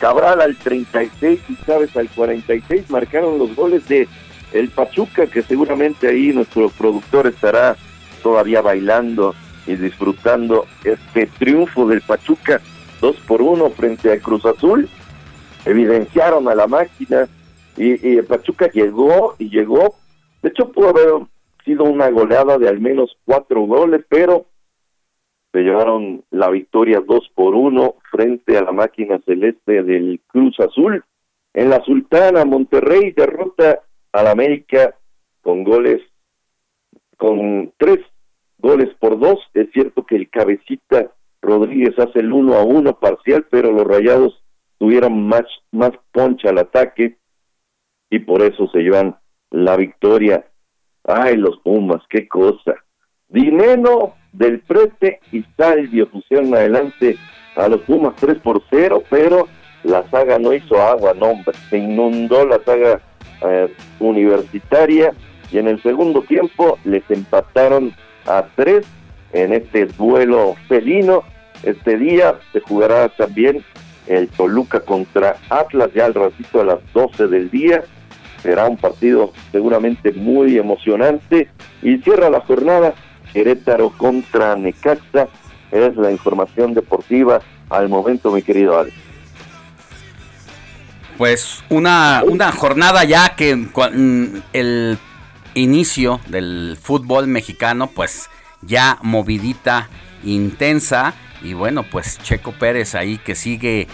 Cabral al 36 y Chávez al 46 marcaron los goles de el Pachuca, que seguramente ahí nuestro productor estará todavía bailando y disfrutando este triunfo del Pachuca 2 por 1 frente al Cruz Azul. Evidenciaron a la máquina y, y Pachuca llegó y llegó. De hecho, pudo haber sido una goleada de al menos cuatro goles, pero se llevaron la victoria 2 por 1 frente a la máquina celeste del Cruz Azul. En la Sultana, Monterrey derrota al América con goles, con tres goles por dos. Es cierto que el cabecita Rodríguez hace el uno a uno parcial, pero los rayados tuvieron más, más poncha al ataque y por eso se llevan la victoria. Ay, los Pumas, qué cosa. Dinero del Prete y Salvio pusieron adelante a los Pumas 3 por 0, pero la saga no hizo agua, no, hombre, se inundó la saga eh, universitaria y en el segundo tiempo les empataron a 3 en este duelo felino. Este día se jugará también el Toluca contra Atlas ya al ratito a las 12 del día. Será un partido seguramente muy emocionante y cierra la jornada Querétaro contra Necaxa. Es la información deportiva al momento, mi querido Alex. Pues una, una jornada ya que con el inicio del fútbol mexicano, pues ya movidita, intensa. Y bueno, pues Checo Pérez ahí que sigue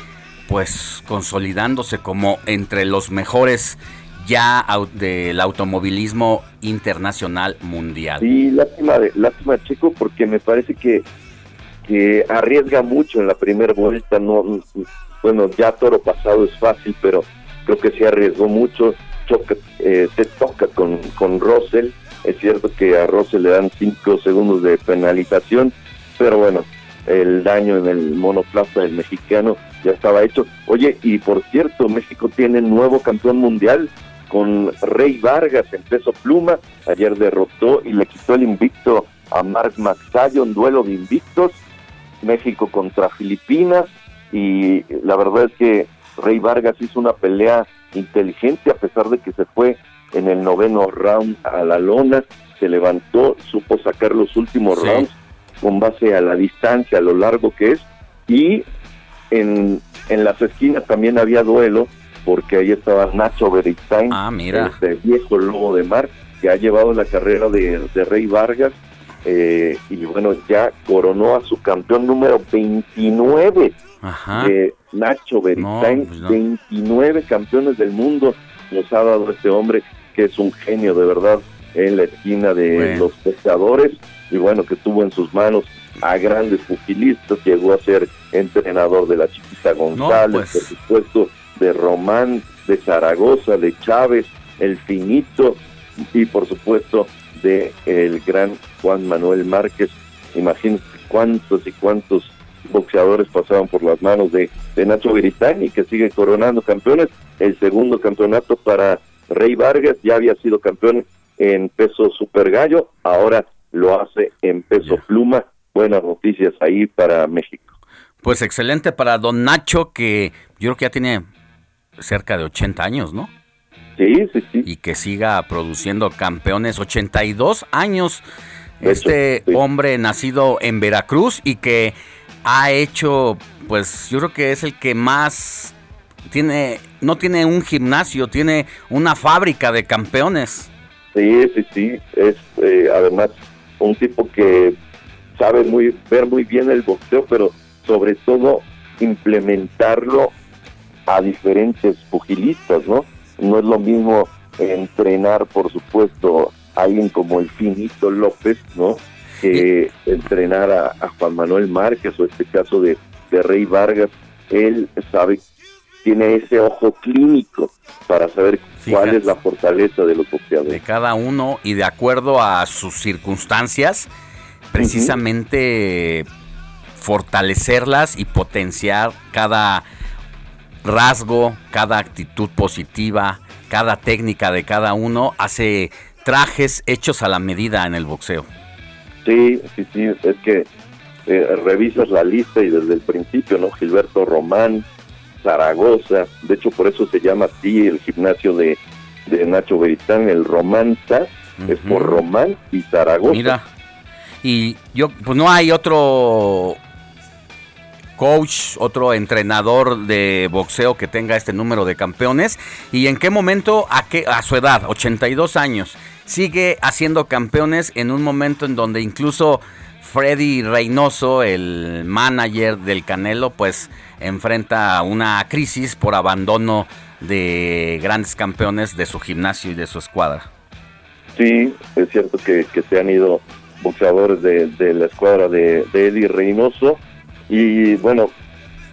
pues consolidándose como entre los mejores ya del automovilismo internacional mundial. Sí, lástima de, lástima Checo porque me parece que, que arriesga mucho en la primera vuelta, no bueno, ya toro pasado es fácil, pero creo que se arriesgó mucho, choca, eh, se toca con, con Russell, es cierto que a Russell le dan cinco segundos de penalización, pero bueno, el daño en el monoplaza del mexicano ya estaba hecho. Oye, y por cierto, México tiene nuevo campeón mundial, con Rey Vargas en peso pluma. Ayer derrotó y le quitó el invicto a Mark Maxayo, un duelo de invictos. México contra Filipinas. Y la verdad es que Rey Vargas hizo una pelea inteligente a pesar de que se fue en el noveno round a la lona. Se levantó, supo sacar los últimos rounds con base a la distancia, a lo largo que es. Y en, en las esquinas también había duelo porque ahí estaba Nacho Beristain, ah, mira. este viejo lobo de mar, que ha llevado la carrera de, Rey Vargas, eh, y bueno, ya coronó a su campeón número 29, Ajá. Nacho Beristain, 29 pues campeones del mundo nos ha dado este hombre, que es un genio de verdad en la esquina de los pescadores, y bueno, que tuvo en sus manos a grandes pugilistas, llegó a ser entrenador de la Chiquita González, pues. por supuesto, de Román, de Zaragoza, de Chávez, el Finito y por supuesto de el gran Juan Manuel Márquez. Imagínense cuántos y cuántos boxeadores pasaban por las manos de, de Nacho Beristain y que sigue coronando campeones. El segundo campeonato para Rey Vargas, ya había sido campeón en peso super gallo, ahora lo hace en peso pluma. Buenas noticias ahí para México. Pues excelente para don Nacho, que yo creo que ya tiene cerca de 80 años, ¿no? Sí, sí, sí. Y que siga produciendo campeones, 82 años. este hombre nacido en Veracruz y que ha hecho, pues yo creo que es el que más tiene, no tiene un gimnasio, tiene una fábrica de campeones. Sí, sí, sí. Es eh, además un tipo que sabe muy ver muy bien el boxeo, pero sobre todo implementarlo a diferentes pugilistas, ¿no? No es lo mismo entrenar, por supuesto, a alguien como el Finito López, ¿no? Que entrenar a, Juan Manuel Márquez o este caso de, de Rey Vargas. Él sabe, tiene ese ojo clínico para saber cuál es la fortaleza de los boxeadores. De cada uno y de acuerdo a sus circunstancias, precisamente fortalecerlas y potenciar cada rasgo, cada actitud positiva, cada técnica de cada uno, hace trajes hechos a la medida en el boxeo. Sí, sí, sí, es que eh, revisas la lista y desde el principio, ¿no? Gilberto Román, Zaragoza, de hecho por eso se llama así el gimnasio de, de Nacho Beritán, el Romanza, es por Román y Zaragoza. Mira, y yo, pues no hay otro coach, otro entrenador de boxeo que tenga este número de campeones. ¿Y en qué momento, a, qué, a su edad, 82 años, sigue haciendo campeones en un momento en donde incluso Freddy Reynoso, el manager del Canelo, pues enfrenta una crisis por abandono de grandes campeones de su gimnasio y de su escuadra. Sí, es cierto que, que se han ido boxeadores de, de la escuadra de, de, Eddie Reynoso. Y bueno,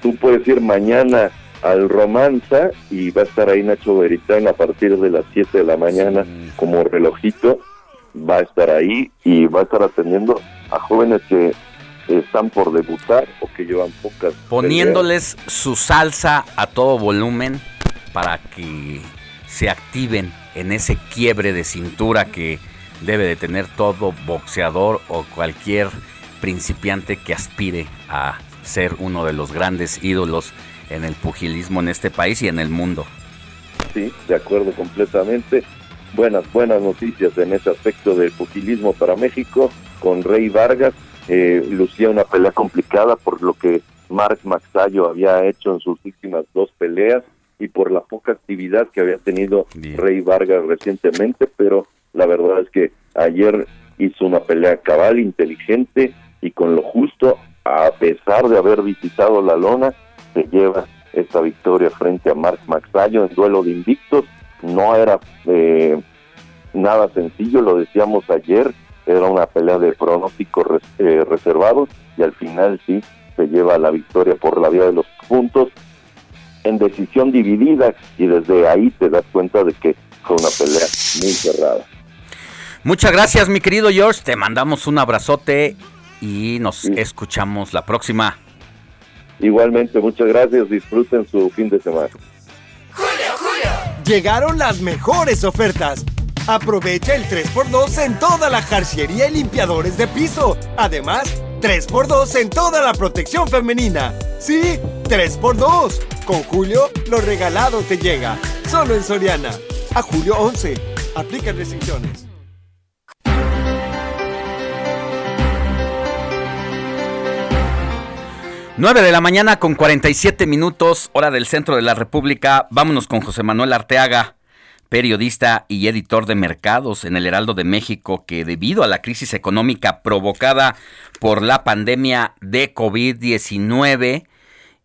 tú puedes ir mañana al Romanza y va a estar ahí Nacho Beritán a partir de las 7 de la mañana como relojito. Va a estar ahí y va a estar atendiendo a jóvenes que están por debutar o que llevan pocas. Poniéndoles su salsa a todo volumen para que se activen en ese quiebre de cintura que debe de tener todo boxeador o cualquier principiante que aspire a ser uno de los grandes ídolos en el pugilismo en este país y en el mundo. Sí, de acuerdo completamente. Buenas, buenas noticias en ese aspecto del pugilismo para México con Rey Vargas. Eh, lucía una pelea complicada por lo que Mark Maxayo había hecho en sus últimas dos peleas y por la poca actividad que había tenido Rey Vargas recientemente, pero la verdad es que ayer hizo una pelea cabal, inteligente y con lo justo, a pesar de haber visitado la lona, se lleva esta victoria frente a Mark Maxayo en duelo de invictos. No era eh, nada sencillo, lo decíamos ayer, era una pelea de pronósticos res, eh, reservados y al final sí se lleva la victoria por la vía de los puntos en decisión dividida y desde ahí te das cuenta de que fue una pelea muy cerrada. Muchas gracias, mi querido George. Te mandamos un abrazote y nos sí. escuchamos la próxima. Igualmente, muchas gracias. Disfruten su fin de semana. Julio, Julio. Llegaron las mejores ofertas. Aprovecha el 3x2 en toda la jarciería y limpiadores de piso. Además, 3x2 en toda la protección femenina. Sí, 3x2. Con Julio, lo regalado te llega. Solo en Soriana. A julio 11. Aplica restricciones. 9 de la mañana con 47 minutos, hora del centro de la República. Vámonos con José Manuel Arteaga, periodista y editor de mercados en el Heraldo de México, que debido a la crisis económica provocada por la pandemia de COVID-19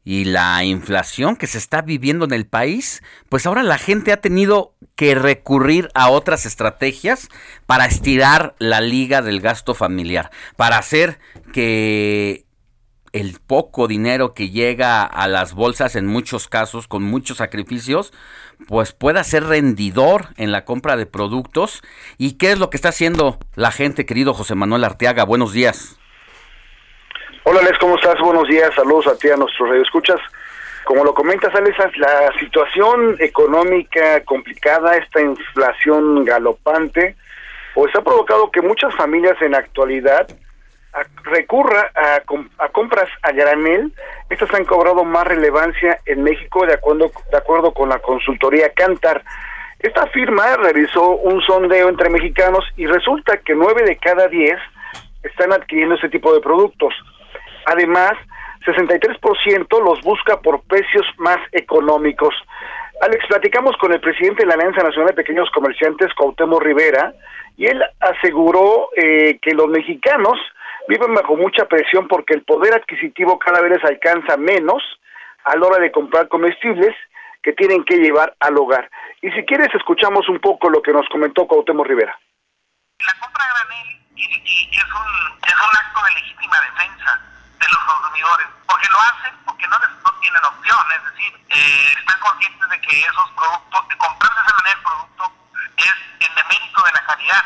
y la inflación que se está viviendo en el país, pues ahora la gente ha tenido que recurrir a otras estrategias para estirar la liga del gasto familiar, para hacer que el poco dinero que llega a las bolsas en muchos casos con muchos sacrificios, pues pueda ser rendidor en la compra de productos. ¿Y qué es lo que está haciendo la gente, querido José Manuel Arteaga? Buenos días. Hola, Les, ¿cómo estás? Buenos días, saludos a ti, a nuestros radioescuchas. Como lo comentas, Alex, la situación económica complicada, esta inflación galopante, pues ha provocado que muchas familias en la actualidad recurra a, a, compras a granel, estas han cobrado más relevancia en México de acuerdo, de acuerdo con la consultoría Cantar. Esta firma realizó un sondeo entre mexicanos y resulta que nueve de cada diez están adquiriendo ese tipo de productos. Además, 63% los busca por precios más económicos. Alex, platicamos con el presidente de la Alianza Nacional de Pequeños Comerciantes, Cuauhtémoc Rivera, y él aseguró eh, que los mexicanos viven bajo mucha presión porque el poder adquisitivo cada vez les alcanza menos a la hora de comprar comestibles que tienen que llevar al hogar. Y si quieres, escuchamos un poco lo que nos comentó Cuauhtémoc Rivera. La compra granel es un, es un acto de legítima defensa de los consumidores, porque lo hacen porque no, no tienen opción, es decir, eh, están conscientes de que esos productos, de comprar de esa manera el producto es en demérito de la calidad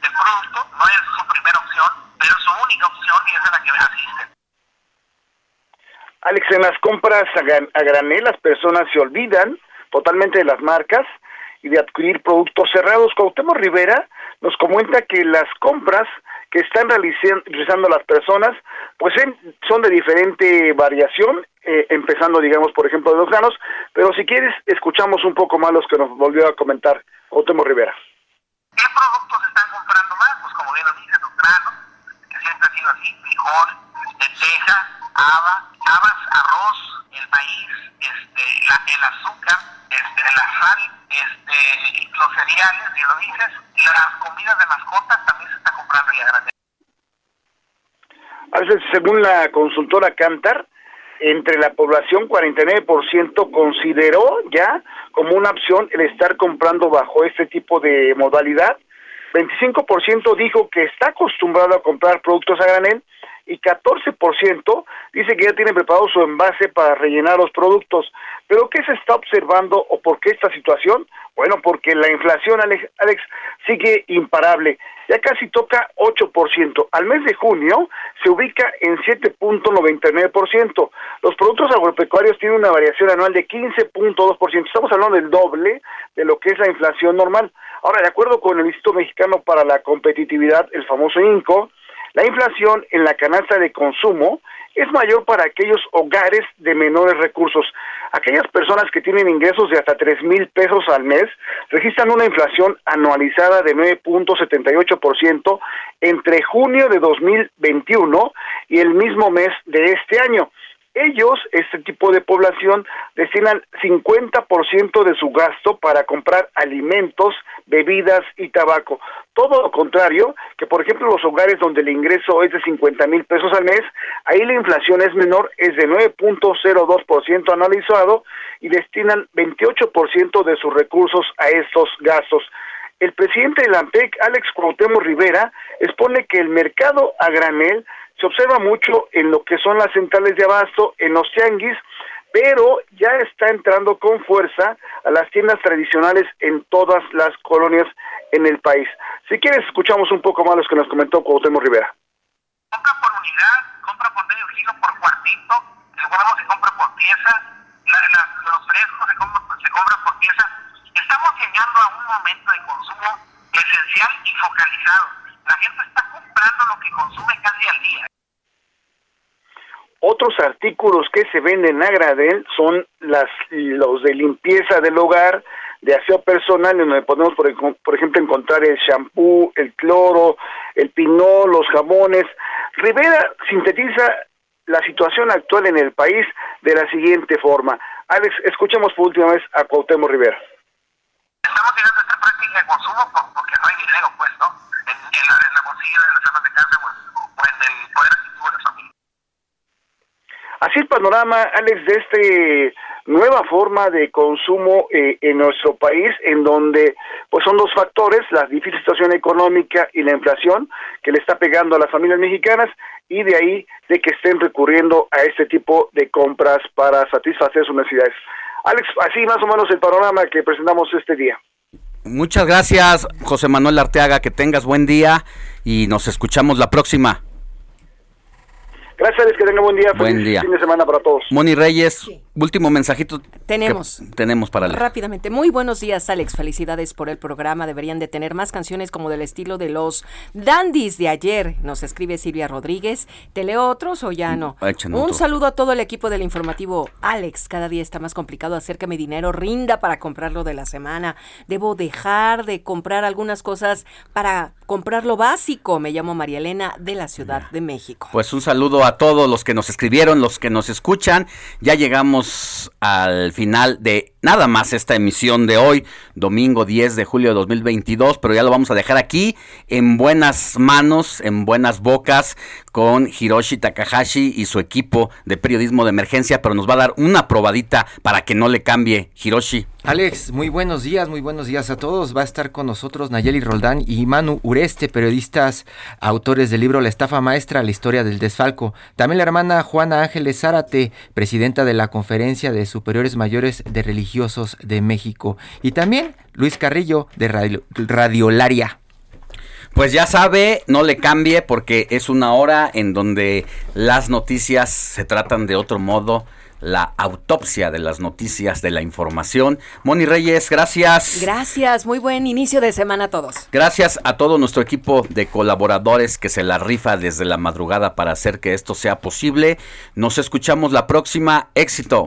del producto, no es su primera opción, pero es su única opción y es a la que asisten. Alex, en las compras a, granel las personas se olvidan totalmente de las marcas y de adquirir productos cerrados. Cuauhtémoc Rivera nos comenta que las compras que están realizando las personas, pues son de diferente variación, eh, empezando, digamos, por ejemplo, de los granos, pero si quieres, escuchamos un poco más los que nos volvió a comentar Cuauhtémoc Rivera. ¿Qué productos están comprando más? Pues como bien lo dice, los granos, que siempre ha sido así, frijol, lenteja, haba, habas, arroz, el maíz, este, el azúcar, este, la sal, este, los cereales, y lo dices, las comidas de mascotas también se están comprando ya grande. A veces, según la consultora Cantar, entre la población 49% consideró ya como una opción el estar comprando bajo este tipo de modalidad, 25% dijo que está acostumbrado a comprar productos a granel y 14% dice que ya tiene preparado su envase para rellenar los productos. ¿Pero qué se está observando o por qué esta situación? Bueno, porque la inflación, Alex, Alex sigue imparable. Ya casi toca 8%. Al mes de junio se ubica en 7.99%. Los productos agropecuarios tienen una variación anual de 15.2%. Estamos hablando del doble de lo que es la inflación normal. Ahora, de acuerdo con el Instituto Mexicano para la Competitividad, el famoso INCO, la inflación en la canasta de consumo es mayor para aquellos hogares de menores recursos. Aquellas personas que tienen ingresos de hasta tres mil pesos al mes registran una inflación anualizada de 9.78% entre junio de 2021 y el mismo mes de este año. Ellos, este tipo de población, destinan 50% de su gasto para comprar alimentos, bebidas y tabaco. Todo lo contrario, que por ejemplo los hogares donde el ingreso es de 50 mil pesos al mes, ahí la inflación es menor, es de 9.02% anualizado y destinan 28% de sus recursos a estos gastos. El presidente de la AMPEC, Alex Cuauhtémoc Rivera, expone que el mercado a granel se observa mucho en lo que son las centrales de abasto, en los tianguis, pero ya está entrando con fuerza a las tiendas tradicionales en todas las colonias en el país. Si quieres, escuchamos un poco más los que nos comentó Cuauhtémoc Rivera. Compra por unidad, compra por medio kilo, por cuartito, el huevo se compra por pieza, los frescos se, se compran por pieza. Estamos llegando a un momento de consumo esencial y focalizado. La gente está comprando lo que consume casi al día. Otros artículos que se venden a gradel son las, los de limpieza del hogar, de aseo personal, en donde podemos, por, por ejemplo, encontrar el shampoo, el cloro, el pinol, los jabones. Rivera sintetiza la situación actual en el país de la siguiente forma. Alex, escuchemos por última vez a Cuauhtémoc Rivera. Estamos llegando a esta práctica de consumo porque no hay dinero, pues, ¿no? En, la, en la bolsilla de las amas de casa o en el poder adquisitivo familias. Así el panorama, Alex, de este nueva forma de consumo eh, en nuestro país, en donde pues son dos factores, la difícil situación económica y la inflación que le está pegando a las familias mexicanas, y de ahí de que estén recurriendo a este tipo de compras para satisfacer sus necesidades. Alex, así más o menos el panorama que presentamos este día. Muchas gracias, José Manuel Arteaga, que tengas buen día y nos escuchamos la próxima. Gracias, que tenga buen día. Buen día. Fin de semana para todos. Moni Reyes, último mensajito. Tenemos. Tenemos para leer. Rápidamente. Muy buenos días, Alex. Felicidades por el programa. Deberían de tener más canciones como del estilo de los Dandies de ayer. Nos escribe Silvia Rodríguez. ¿Te leo otros o ya no? Un saludo a todo el equipo del informativo. Alex, cada día está más complicado hacer que mi dinero rinda para comprarlo de la semana. Debo dejar de comprar algunas cosas para comprar lo básico. Me llamo María Elena de la Ciudad de México. Pues un saludo a todos los que nos escribieron, los que nos escuchan. Ya llegamos al final de nada más esta emisión de hoy, domingo 10 de julio de 2022, pero ya lo vamos a dejar aquí en buenas manos, en buenas bocas con Hiroshi Takahashi y su equipo de periodismo de emergencia, pero nos va a dar una probadita para que no le cambie Hiroshi. Alex, muy buenos días, muy buenos días a todos. Va a estar con nosotros Nayeli Roldán y Manu Ureste, periodistas, autores del libro La estafa maestra, la historia del desfalco. También la hermana Juana Ángeles Zárate, presidenta de la Conferencia de Superiores Mayores de Religiosos de México. Y también Luis Carrillo de Radio, Radiolaria. Pues ya sabe, no le cambie porque es una hora en donde las noticias se tratan de otro modo la autopsia de las noticias, de la información. Moni Reyes, gracias. Gracias, muy buen inicio de semana a todos. Gracias a todo nuestro equipo de colaboradores que se la rifa desde la madrugada para hacer que esto sea posible. Nos escuchamos la próxima. Éxito.